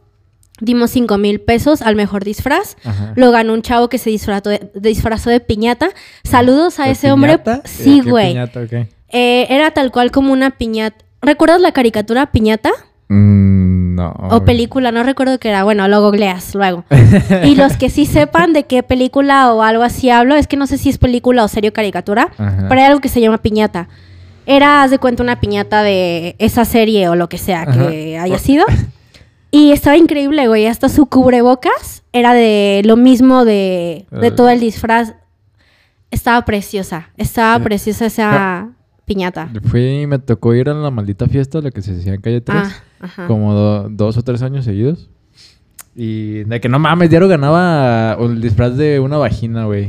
dimos 5 mil pesos al mejor disfraz. Ajá. Lo ganó un chavo que se disfrazó de, disfrazó de piñata. Saludos a ¿De ese hombre. piñata? Sí, ¿Qué güey. piñata? Eh, era tal cual como una piñata. ¿Recuerdas la caricatura Piñata? Mm, no. o película, no recuerdo qué era. Bueno, lo googleas luego. [LAUGHS] y los que sí sepan de qué película o algo así hablo, es que no sé si es película o serio caricatura, Ajá. pero hay algo que se llama piñata. Era, haz de cuenta, una piñata de esa serie o lo que sea que Ajá. haya sido. [LAUGHS] Y estaba increíble, güey. Hasta su cubrebocas era de lo mismo de, de Ah. todo el disfraz. Estaba preciosa. Estaba preciosa esa piñata. Fui y me tocó ir a la maldita fiesta, la que se hacía en calle 3, Ah, como do- dos o tres años seguidos. Y de que no mames, diario ganaba el disfraz de una vagina, güey.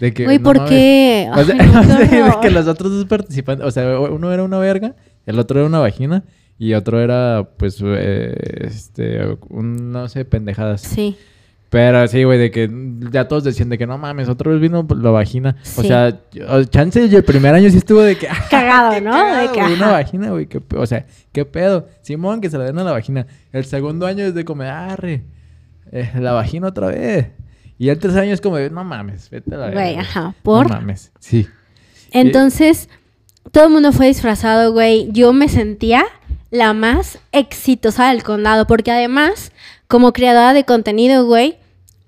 De que, Güey, no ¿por qué? O sea, Ay, no, [LAUGHS] de que los otros dos participantes, o sea, uno era una verga, el otro era una vagina y otro era, pues, eh, este, un, no sé, pendejadas. Sí. Pero sí, güey, de que ya todos decían de que no mames, otra vez vino la vagina. O sea, chance el primer año sí estuvo de que... [LAUGHS] ah, Cagado, ¿no? cagado, De que, güey, una vagina, güey. o sea, qué pedo. Simón, que se la den a la vagina. El segundo año es de como, arre, eh, la vagina otra vez. Y el tercer año es como de, no mames, vete a la Güey, ajá. ¿Por? No mames, sí. Entonces, todo el mundo fue disfrazado, güey. Yo me sentía la más exitosa del condado, porque además, como creadora de contenido, güey,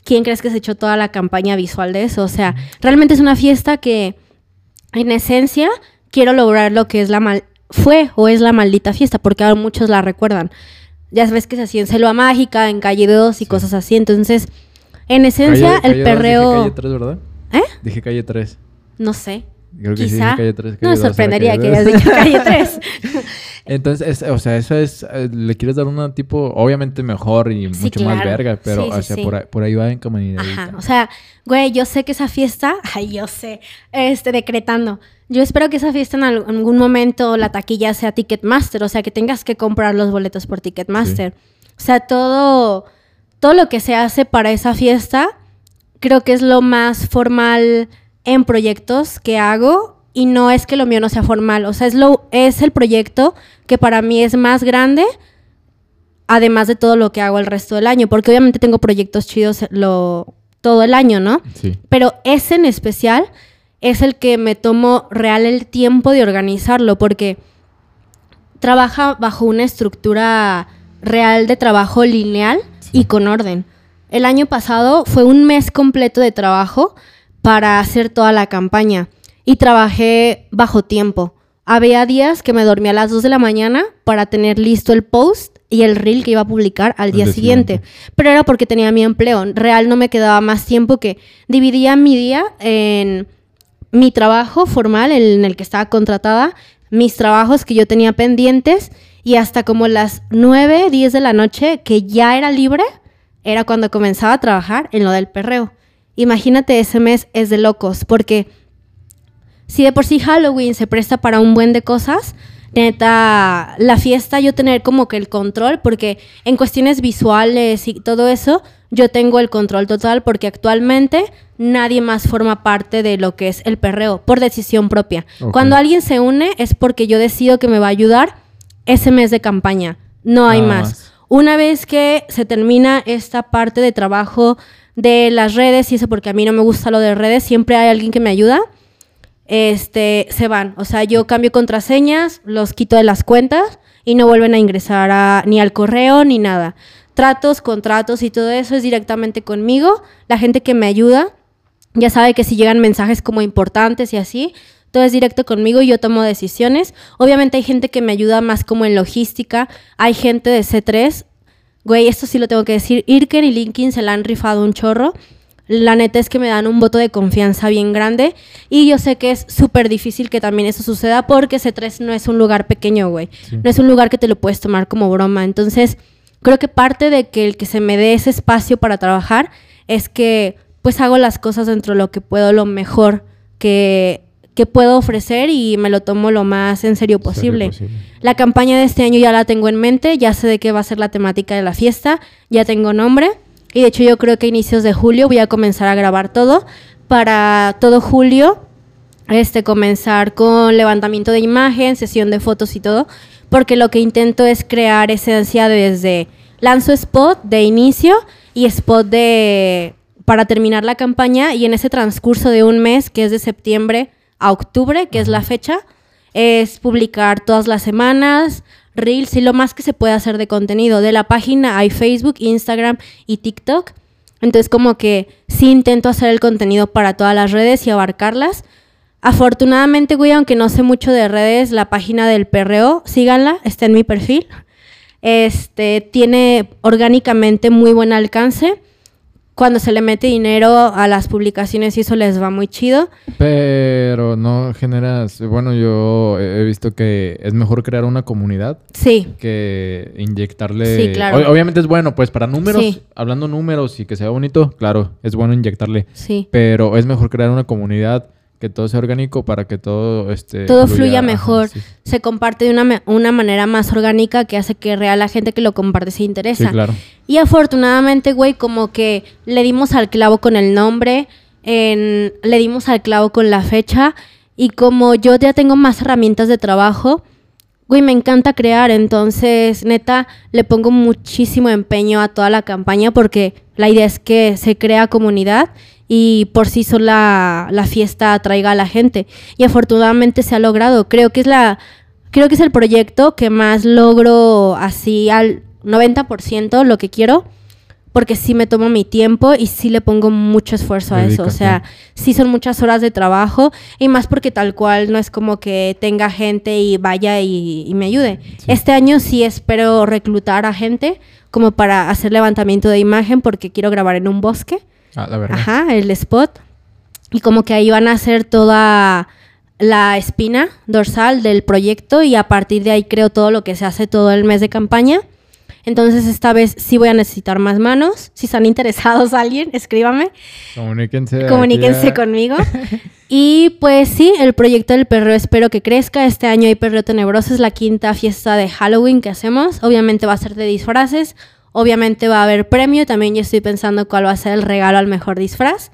¿quién crees que se echó toda la campaña visual de eso? O sea, realmente es una fiesta que, en esencia, quiero lograr lo que es la mal... Fue o es la maldita fiesta, porque ahora muchos la recuerdan. Ya sabes que se hacía en Selva Mágica, en Calle 2 y Sí. cosas así. Entonces, en esencia, Calle- el calle dos, perreo... Dije calle 3, ¿verdad? ¿Eh? Dije calle 3. No sé. Creo que sí Quizá. dije calle 3. no me sorprendería que hayas dicho calle 3. [LAUGHS] [LAUGHS] Entonces, es- o sea, eso es, eh, le quieres dar una tipo, obviamente mejor y Sí, mucho más claro. verga, pero, Sí, sí, o sea, sí. Por, ahí, por ahí va en comunidad. Ajá, o sea, güey, yo sé que esa fiesta, [LAUGHS] ay, yo sé, este, decretando. Yo espero que esa fiesta en al- algún momento la taquilla sea Ticketmaster, o sea, que tengas que comprar los boletos por Ticketmaster. O sea, todo, todo lo que se hace para esa fiesta, creo que es lo más formal en proyectos que hago y no es que lo mío no sea formal, o sea, es, lo, es el proyecto que para mí es más grande además de todo lo que hago el resto del año, porque obviamente tengo proyectos chidos lo, todo el año, ¿no? Sí. Pero ese en especial es el que me tomo real el tiempo de organizarlo, porque trabaja bajo una estructura real de trabajo lineal. Y con orden. El año pasado fue un mes completo de trabajo para hacer toda la campaña y trabajé bajo tiempo. Había días que me dormía a las 2 de la mañana para tener listo el post y el reel que iba a publicar al día siguiente. Pero era porque tenía mi empleo. Real no me quedaba más tiempo que dividía mi día en mi trabajo formal en el que estaba contratada, mis trabajos que yo tenía pendientes y hasta como las 9, 10 de la noche que ya era libre, era cuando comenzaba a trabajar en lo del perreo. Imagínate, ese mes es de locos, porque si de por sí Halloween se presta para un buen de cosas, neta, la fiesta yo tener como que el control, porque en cuestiones visuales y todo eso, yo tengo el control total porque actualmente nadie más forma parte de lo que es el perreo por decisión propia. Cuando alguien se une es porque yo decido que me va a ayudar ese mes de campaña, no hay más. más. Una vez que se termina esta parte de trabajo de las redes y eso porque a mí no me gusta lo de redes, siempre hay alguien que me ayuda este, se van. O sea, yo cambio contraseñas, los quito de las cuentas y no vuelven a ingresar a- ni al correo ni nada. Tratos, contratos y todo eso es directamente conmigo. La gente que me ayuda ya sabe que si llegan mensajes como importantes y así, todo es directo conmigo y yo tomo decisiones. Obviamente hay gente que me ayuda más como en logística. Hay gente de C3. Güey, esto sí lo tengo que decir. Irken y Linkin se la han rifado un chorro. La neta es que me dan un voto de confianza bien grande. Y yo sé que es súper difícil que también eso suceda porque C3 no es un lugar pequeño, güey. Sí. No es un lugar que te lo puedes tomar como broma. Entonces, creo que parte de que el que se me dé ese espacio para trabajar es que pues hago las cosas dentro de lo que puedo, lo mejor que, que puedo ofrecer y me lo tomo lo más en serio posible. La campaña de este año ya la tengo en mente, ya sé de qué va a ser la temática de la fiesta, ya tengo nombre y de hecho yo creo que a inicios de julio voy a comenzar a grabar todo para todo julio este comenzar con levantamiento de imagen, sesión de fotos y todo, porque lo que intento es crear esencia desde lanzo spot de inicio y spot de para terminar la campaña y en ese transcurso de un mes que es de septiembre a octubre, que es la fecha, es publicar todas las semanas, reels y lo más que se puede hacer de contenido. De la página hay Facebook, Instagram y TikTok. Entonces como que sí intento hacer el contenido para todas las redes y abarcarlas. Afortunadamente, güey, aunque no sé mucho de redes, la página del perreo, síganla, está en mi perfil. Este tiene orgánicamente muy buen alcance cuando se le mete dinero a las publicaciones y eso les va muy chido. Pero no generas, bueno, yo he visto que es mejor crear una comunidad. Sí. Que inyectarle. Sí, claro. Obviamente es bueno, pues para números, Sí. hablando números y que sea bonito, claro, es bueno inyectarle. Sí. Pero es mejor crear una comunidad que todo sea orgánico para que todo este Todo fluya mejor. sí. Se comparte de una, una manera más orgánica que hace que real la gente que lo comparte se interesa. Sí, claro. Y afortunadamente, güey, como que le dimos al clavo con el nombre, en- le dimos al clavo con la fecha. Y como yo ya tengo más herramientas de trabajo, güey, me encanta crear. Entonces, neta, le pongo muchísimo empeño a toda la campaña porque la idea es que se crea comunidad y por sí sola la fiesta atraiga a la gente. Y afortunadamente se ha logrado. Creo que es la. Creo que es el proyecto que más logro así al 90% lo que quiero. Porque sí me tomo mi tiempo y sí le pongo mucho esfuerzo a eso. O sea, sí son muchas horas de trabajo. Y más porque tal cual no es como que tenga gente y vaya y, y me ayude. Sí. Este año sí espero reclutar a gente como para hacer levantamiento de imagen porque quiero grabar en un bosque. Ah, la verdad. Ajá, el spot. Y como que ahí van a hacer toda la espina dorsal del proyecto y a partir de ahí creo todo lo que se hace todo el mes de campaña. Entonces esta vez sí voy a necesitar más manos. Si están interesados [LAUGHS] alguien, escríbame, Comuníquense. comuníquense conmigo. [LAUGHS] Y pues sí, el proyecto del perreo espero que crezca. Este año hay Perreo Tenebroso, es la quinta fiesta de Halloween que hacemos. Obviamente va a ser de disfraces, obviamente va a haber premio. También yo estoy pensando cuál va a ser el regalo al mejor disfraz.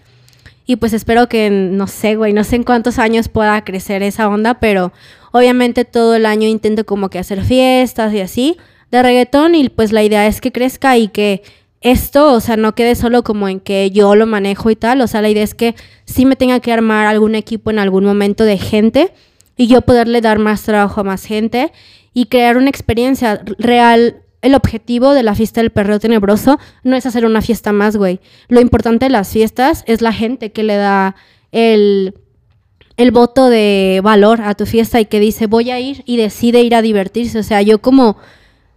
Y pues espero que, no sé, güey, no sé en cuántos años pueda crecer esa onda, pero obviamente todo el año intento como que hacer fiestas y así de reggaetón y pues la idea es que crezca y que esto, o sea, no quede solo como en que yo lo manejo y tal, o sea, la idea es que sí me tenga que armar algún equipo en algún momento de gente y yo poderle dar más trabajo a más gente y crear una experiencia real. El objetivo de la fiesta del perreo tenebroso no es hacer una fiesta más, güey. Lo importante de las fiestas es la gente que le da el, el voto de valor a tu fiesta y que dice voy a ir y decide ir a divertirse. O sea, yo como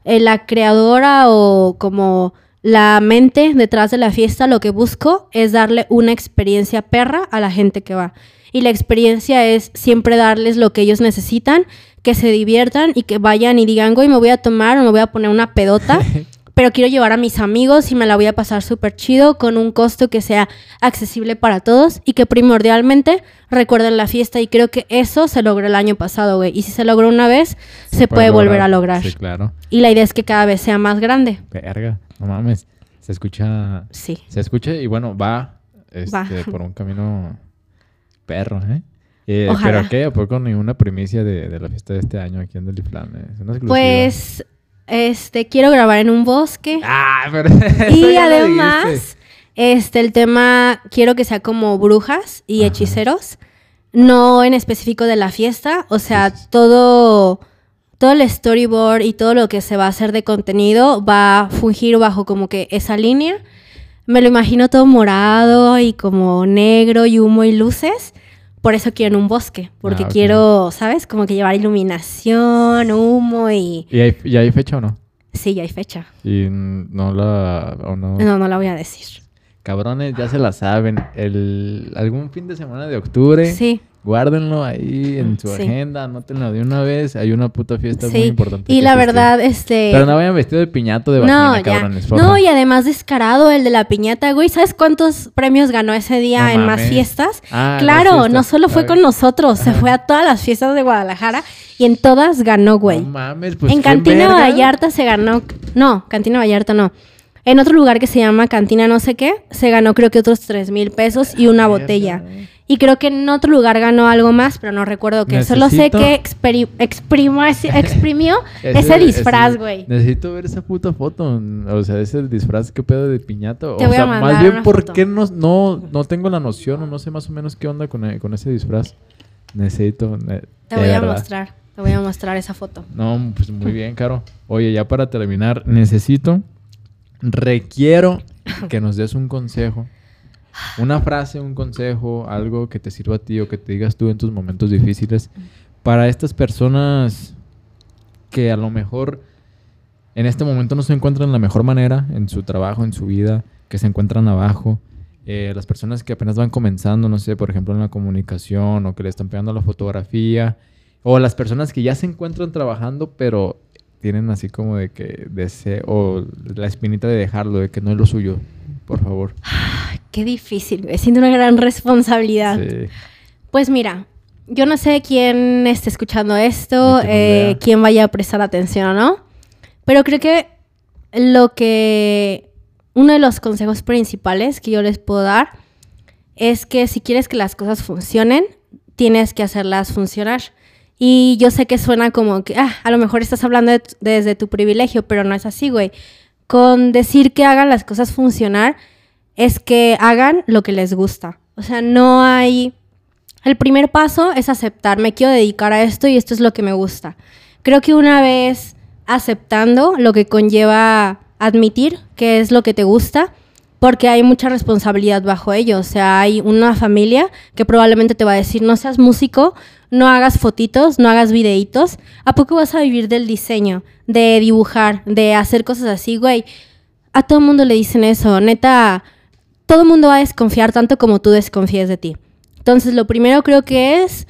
eh, la creadora o como la mente detrás de la fiesta, lo que busco es darle una experiencia perra a la gente que va. Y la experiencia es siempre darles lo que ellos necesitan, que se diviertan y que vayan y digan, güey, me voy a tomar o me voy a poner una pedota, [LAUGHS] pero quiero llevar a mis amigos y me la voy a pasar súper chido con un costo que sea accesible para todos y que primordialmente recuerden la fiesta. Y creo que eso se logró el año pasado, güey. Y si se logró una vez, se, puede volver a lograr. Sí, claro. Y la idea es que cada vez sea más grande. Verga, no mames. Se escucha. Sí. Se escucha y bueno, va, este, Va. por un camino perro, ¿eh? Eh, Ojalá. ¿Pero qué? ¿A poco ni una primicia de, de la fiesta de este año aquí en Deliflan? Es una exclusiva. Pues, este, quiero grabar en un bosque. ¡Ah! Pero [LAUGHS] eso y ya lo además, dijiste. este, el tema, quiero que sea como brujas y Ajá. hechiceros. No en específico de la fiesta. O sea, sí. todo, todo el storyboard y todo lo que se va a hacer de contenido va a fungir bajo como que esa línea. Me lo imagino todo morado y como negro y humo y luces. Por eso quiero en un bosque, porque Ah, quiero, ¿sabes? Como que llevar iluminación, humo y... ¿Y hay, ¿Y hay fecha o no? Sí, ya hay fecha. Y no la... O no... No, no la voy a decir. Cabrones, ya se la saben. El, algún fin de semana de octubre. Sí, Guárdenlo ahí en su Sí. agenda, anótenlo de una vez. Hay una puta fiesta muy importante. Y la verdad, este... Pero no vayan vestido de piñato de vagina, No, cabrones. No, y además descarado el de la piñata, güey. ¿Sabes cuántos premios ganó ese día No en más fiestas? Ah, claro, fiestas. no solo fue con nosotros, se fue a todas las fiestas de Guadalajara y en todas ganó, güey. No mames, pues en Cantina verga. Vallarta se ganó. No, Cantina Vallarta no. En otro lugar que se llama Cantina no sé qué, se ganó creo que otros 3 mil pesos y una Verga. botella. Y creo que en otro lugar ganó algo más, pero no recuerdo qué. Solo sé que exprimo ese- [LAUGHS] exprimió ese, disfraz, güey. Necesito ver esa puta foto. O sea, ese disfraz, qué pedo de piñato. Te o voy a sea, mandar más bien, ¿por foto. qué no, no, no tengo la noción o no sé más o menos qué onda con, e- con ese disfraz? necesito. ne- Te voy a verdad. mostrar, te voy a mostrar esa foto. No, pues muy bien, Caro. Oye, ya para terminar, necesito, requiero que nos des un consejo. Una frase, un consejo, algo que te sirva a ti o que te digas tú en tus momentos difíciles para estas personas que a lo mejor en este momento no se encuentran de la mejor manera en su trabajo, en su vida, que se encuentran abajo. Eh, las personas que apenas van comenzando, no sé, por ejemplo, en la comunicación o que le están pegando la fotografía. O las personas que ya se encuentran trabajando, pero tienen así como de que deseo, o la espinita de dejarlo, de que no es lo suyo. Por favor. Qué difícil, güey. Siento una gran responsabilidad. Sí. Pues mira, yo no sé quién esté escuchando esto, eh, quién vaya a prestar atención o no, pero creo que lo que uno de los consejos principales que yo les puedo dar es que si quieres que las cosas funcionen, tienes que hacerlas funcionar. Y yo sé que suena como que, ah, a lo mejor estás hablando desde tu privilegio, pero no es así, güey. Con decir que hagan las cosas funcionar es que hagan lo que les gusta. O sea, no hay... El primer paso es aceptar, me quiero dedicar a esto y esto es lo que me gusta. Creo que una vez aceptando lo que conlleva admitir que es lo que te gusta, porque hay mucha responsabilidad bajo ello. O sea, hay una familia que probablemente te va a decir, no seas músico, no hagas fotitos, no hagas videitos. ¿A poco vas a vivir del diseño, de dibujar, de hacer cosas así, güey? A todo mundo le dicen eso, neta, todo el mundo va a desconfiar tanto como tú desconfíes de ti. Entonces, lo primero creo que es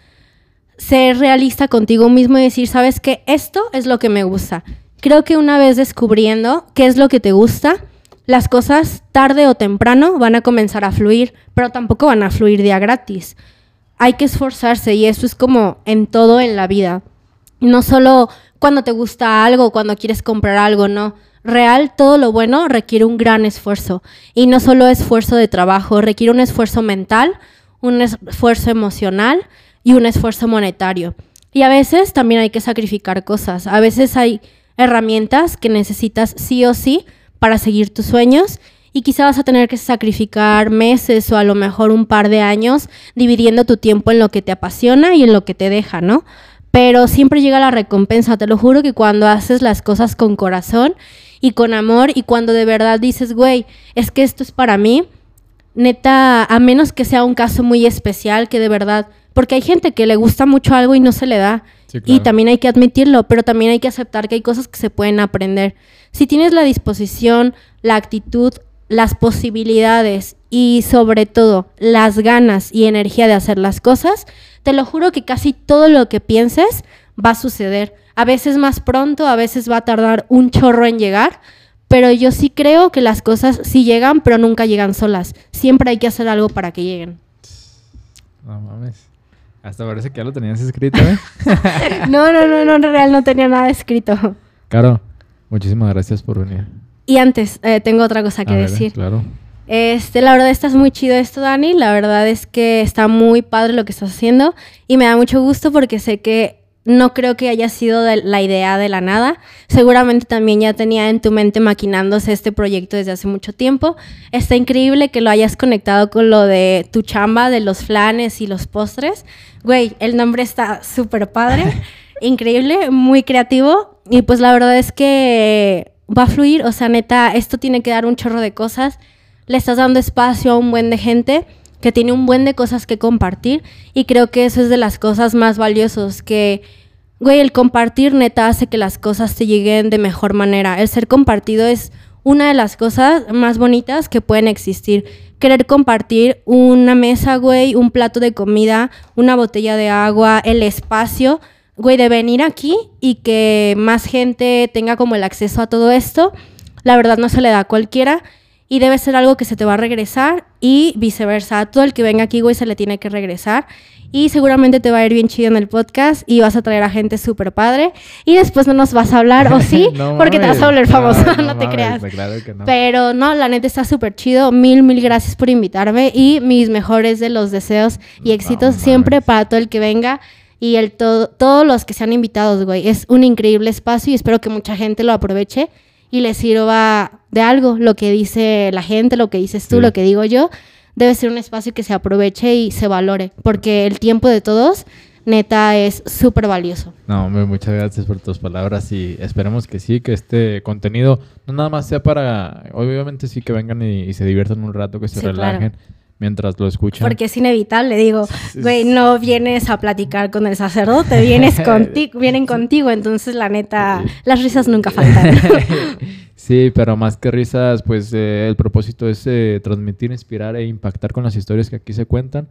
ser realista contigo mismo y decir, sabes que esto es lo que me gusta. Creo que una vez descubriendo qué es lo que te gusta, las cosas tarde o temprano van a comenzar a fluir, pero tampoco van a fluir día gratis. Hay que esforzarse y eso es como en todo en la vida. No solo cuando te gusta algo, cuando quieres comprar algo, no. Real, todo lo bueno requiere un gran esfuerzo. Y no solo esfuerzo de trabajo, requiere un esfuerzo mental, un esfuerzo emocional y un esfuerzo monetario. Y a veces también hay que sacrificar cosas. A veces hay herramientas que necesitas sí o sí para seguir tus sueños y quizá vas a tener que sacrificar meses o a lo mejor un par de años dividiendo tu tiempo en lo que te apasiona y en lo que te deja, ¿no? Pero siempre llega la recompensa, te lo juro que cuando haces las cosas con corazón y con amor y cuando de verdad dices, güey, es que esto es para mí, neta, a menos que sea un caso muy especial que de verdad, porque hay gente que le gusta mucho algo y no se le da. Sí, Y también hay que admitirlo, pero también hay que aceptar que hay cosas que se pueden aprender. Si tienes la disposición, la actitud, las posibilidades y sobre todo las ganas y energía de hacer las cosas, te lo juro que casi todo lo que pienses va a suceder. A veces más pronto, a veces va a tardar un chorro en llegar, pero yo sí creo que las cosas sí llegan, pero nunca llegan solas. Siempre hay que hacer algo para que lleguen. No mames. Hasta parece que ya lo tenías escrito, ¿eh? [LAUGHS] No, no, no, no, en real no tenía nada escrito. Caro, muchísimas gracias por venir. Y antes, eh, tengo otra cosa que A ver, decir. Claro. Este, la verdad estás muy chido esto, Dani. La verdad es que está muy padre lo que estás haciendo y me da mucho gusto porque sé que no creo que haya sido de la idea de la nada. Seguramente también ya tenía en tu mente maquinándose este proyecto desde hace mucho tiempo. Está increíble que lo hayas conectado con lo de tu chamba, de los flanes y los postres. Güey, el nombre está súper padre, [LAUGHS] increíble, muy creativo y pues la verdad es que va a fluir. O sea, neta, esto tiene que dar un chorro de cosas. Le estás dando espacio a un buen de gente que tiene un buen de cosas que compartir. Y creo que eso es de las cosas más valiosas que güey el compartir neta hace que las cosas te lleguen de mejor manera. El ser compartido es una de las cosas más bonitas que pueden existir. Querer compartir una mesa güey un plato de comida una botella de agua el espacio güey de venir aquí y que más gente tenga como el acceso a todo esto la verdad no se le da a cualquiera y debe ser algo que se te va a regresar y viceversa. A todo el que venga aquí, güey, se le tiene que regresar. Y seguramente te va a ir bien chido en el podcast y vas a traer a gente súper padre. Y después no nos vas a hablar, ¿o sí? [LAUGHS] No Porque te vas a mames. volver famoso, [LAUGHS] no, no te mames, creas. Claro que no. Pero no, la neta está súper chido. Mil, mil gracias por invitarme y mis mejores de los deseos y éxitos No siempre mames. para todo el que venga y el todo, todos los que sean invitados, güey. Es un increíble espacio y espero que mucha gente lo aproveche y le sirva de algo lo que dice la gente, lo que dices tú, Sí. lo que digo yo. Debe ser un espacio que se aproveche y se valore, porque el tiempo de todos neta es súper valioso. No, hombre, muchas gracias por tus palabras y esperemos que sí, que este contenido no nada más sea para, obviamente sí que vengan y, y se diviertan un rato, que se Sí, claro. Mientras lo escuchan. Porque es inevitable, digo, güey, no vienes a platicar con el sacerdote, vienes [LAUGHS] contigo, vienen contigo, entonces la neta, las risas nunca faltan. [LAUGHS] sí, pero más que risas, pues eh, el propósito es eh, transmitir, inspirar e impactar con las historias que aquí se cuentan.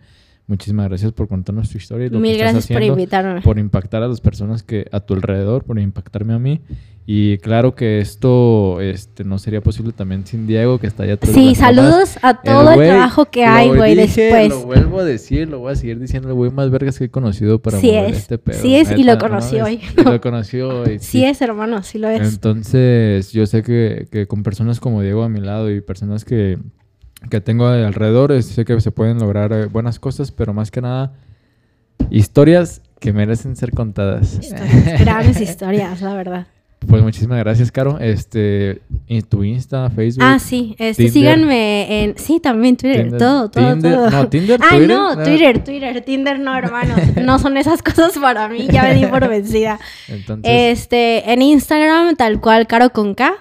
Muchísimas gracias por contarnos tu historia y lo Mil que estás gracias por haciendo, invitarme. por impactar a las personas que a tu alrededor, por impactarme a mí. Y claro que esto este, no sería posible también sin Diego, que está allá atrás Sí, saludos a todo el, güey, trabajo que hay, güey, después. Lo vuelvo a decir, lo voy a seguir diciendo, el güey más vergas que he conocido para Sí es, este pedo. sí es, y neta, lo conocí no hoy. y lo conocí hoy. [LAUGHS] Sí es, hermano, sí lo es. Entonces, yo sé que, que con personas como Diego a mi lado y personas que, que tengo alrededor, sé que se pueden lograr eh, buenas cosas, pero más que nada, historias que merecen ser contadas. Historias, [LAUGHS] grandes historias, la verdad. Pues muchísimas gracias, Caro. Este, tu Insta, Facebook. Ah, sí, este, Tinder. síganme en... Sí, también Twitter, Tinder, todo, todo, Tinder, todo. no, Tinder, Ah, Twitter, no, no. Twitter, Twitter, Tinder no, hermano. No son esas cosas para mí, ya me di por vencida. Entonces, Este, en Instagram, tal cual, Caro con K.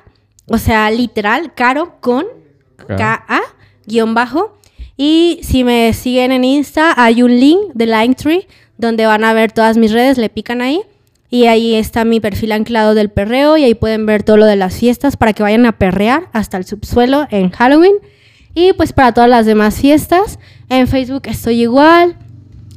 O sea, literal, Caro con K. Guión bajo. Y si me siguen en Insta, hay un link de Linktree donde van a ver todas mis redes, le pican ahí. Y ahí está mi perfil anclado del perreo y ahí pueden ver todo lo de las fiestas para que vayan a perrear hasta el subsuelo en Halloween. Y pues para todas las demás fiestas, en Facebook estoy igual.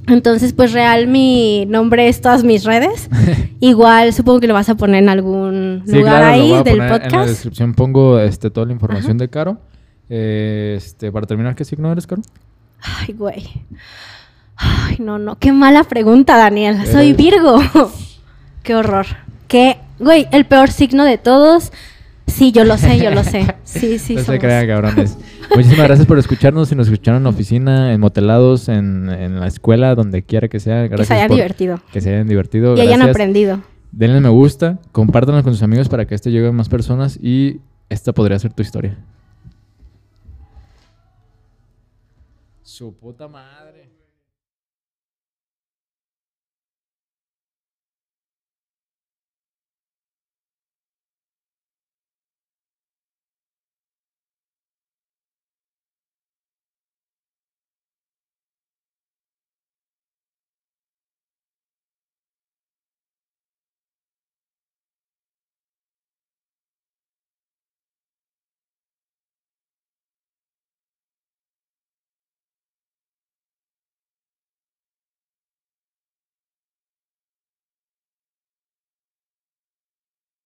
Entonces, pues real mi nombre es todas mis redes. [LAUGHS] Igual supongo que lo vas a poner en algún Sí, lugar claro, ahí del poner En la podcast. descripción pongo este, toda la información de Caro. Este, para terminar, ¿qué signo eres, Caro? Ay, güey. Ay, no, no. Qué mala pregunta, Daniel. Soy Virgo. [LAUGHS] Qué horror. Qué, güey, el peor signo de todos. Sí, yo lo sé, yo lo sé. Sí, sí, no se crean, cabrones. Muchísimas gracias por escucharnos. Si nos escucharon en la oficina, en motelados, en, en la escuela, donde quiera que sea. Que se hayan por- divertido. Que se hayan divertido. Y hayan aprendido. Denle me gusta, compártanlo con sus amigos para que este llegue a más personas y esta podría ser tu historia. Su puta madre.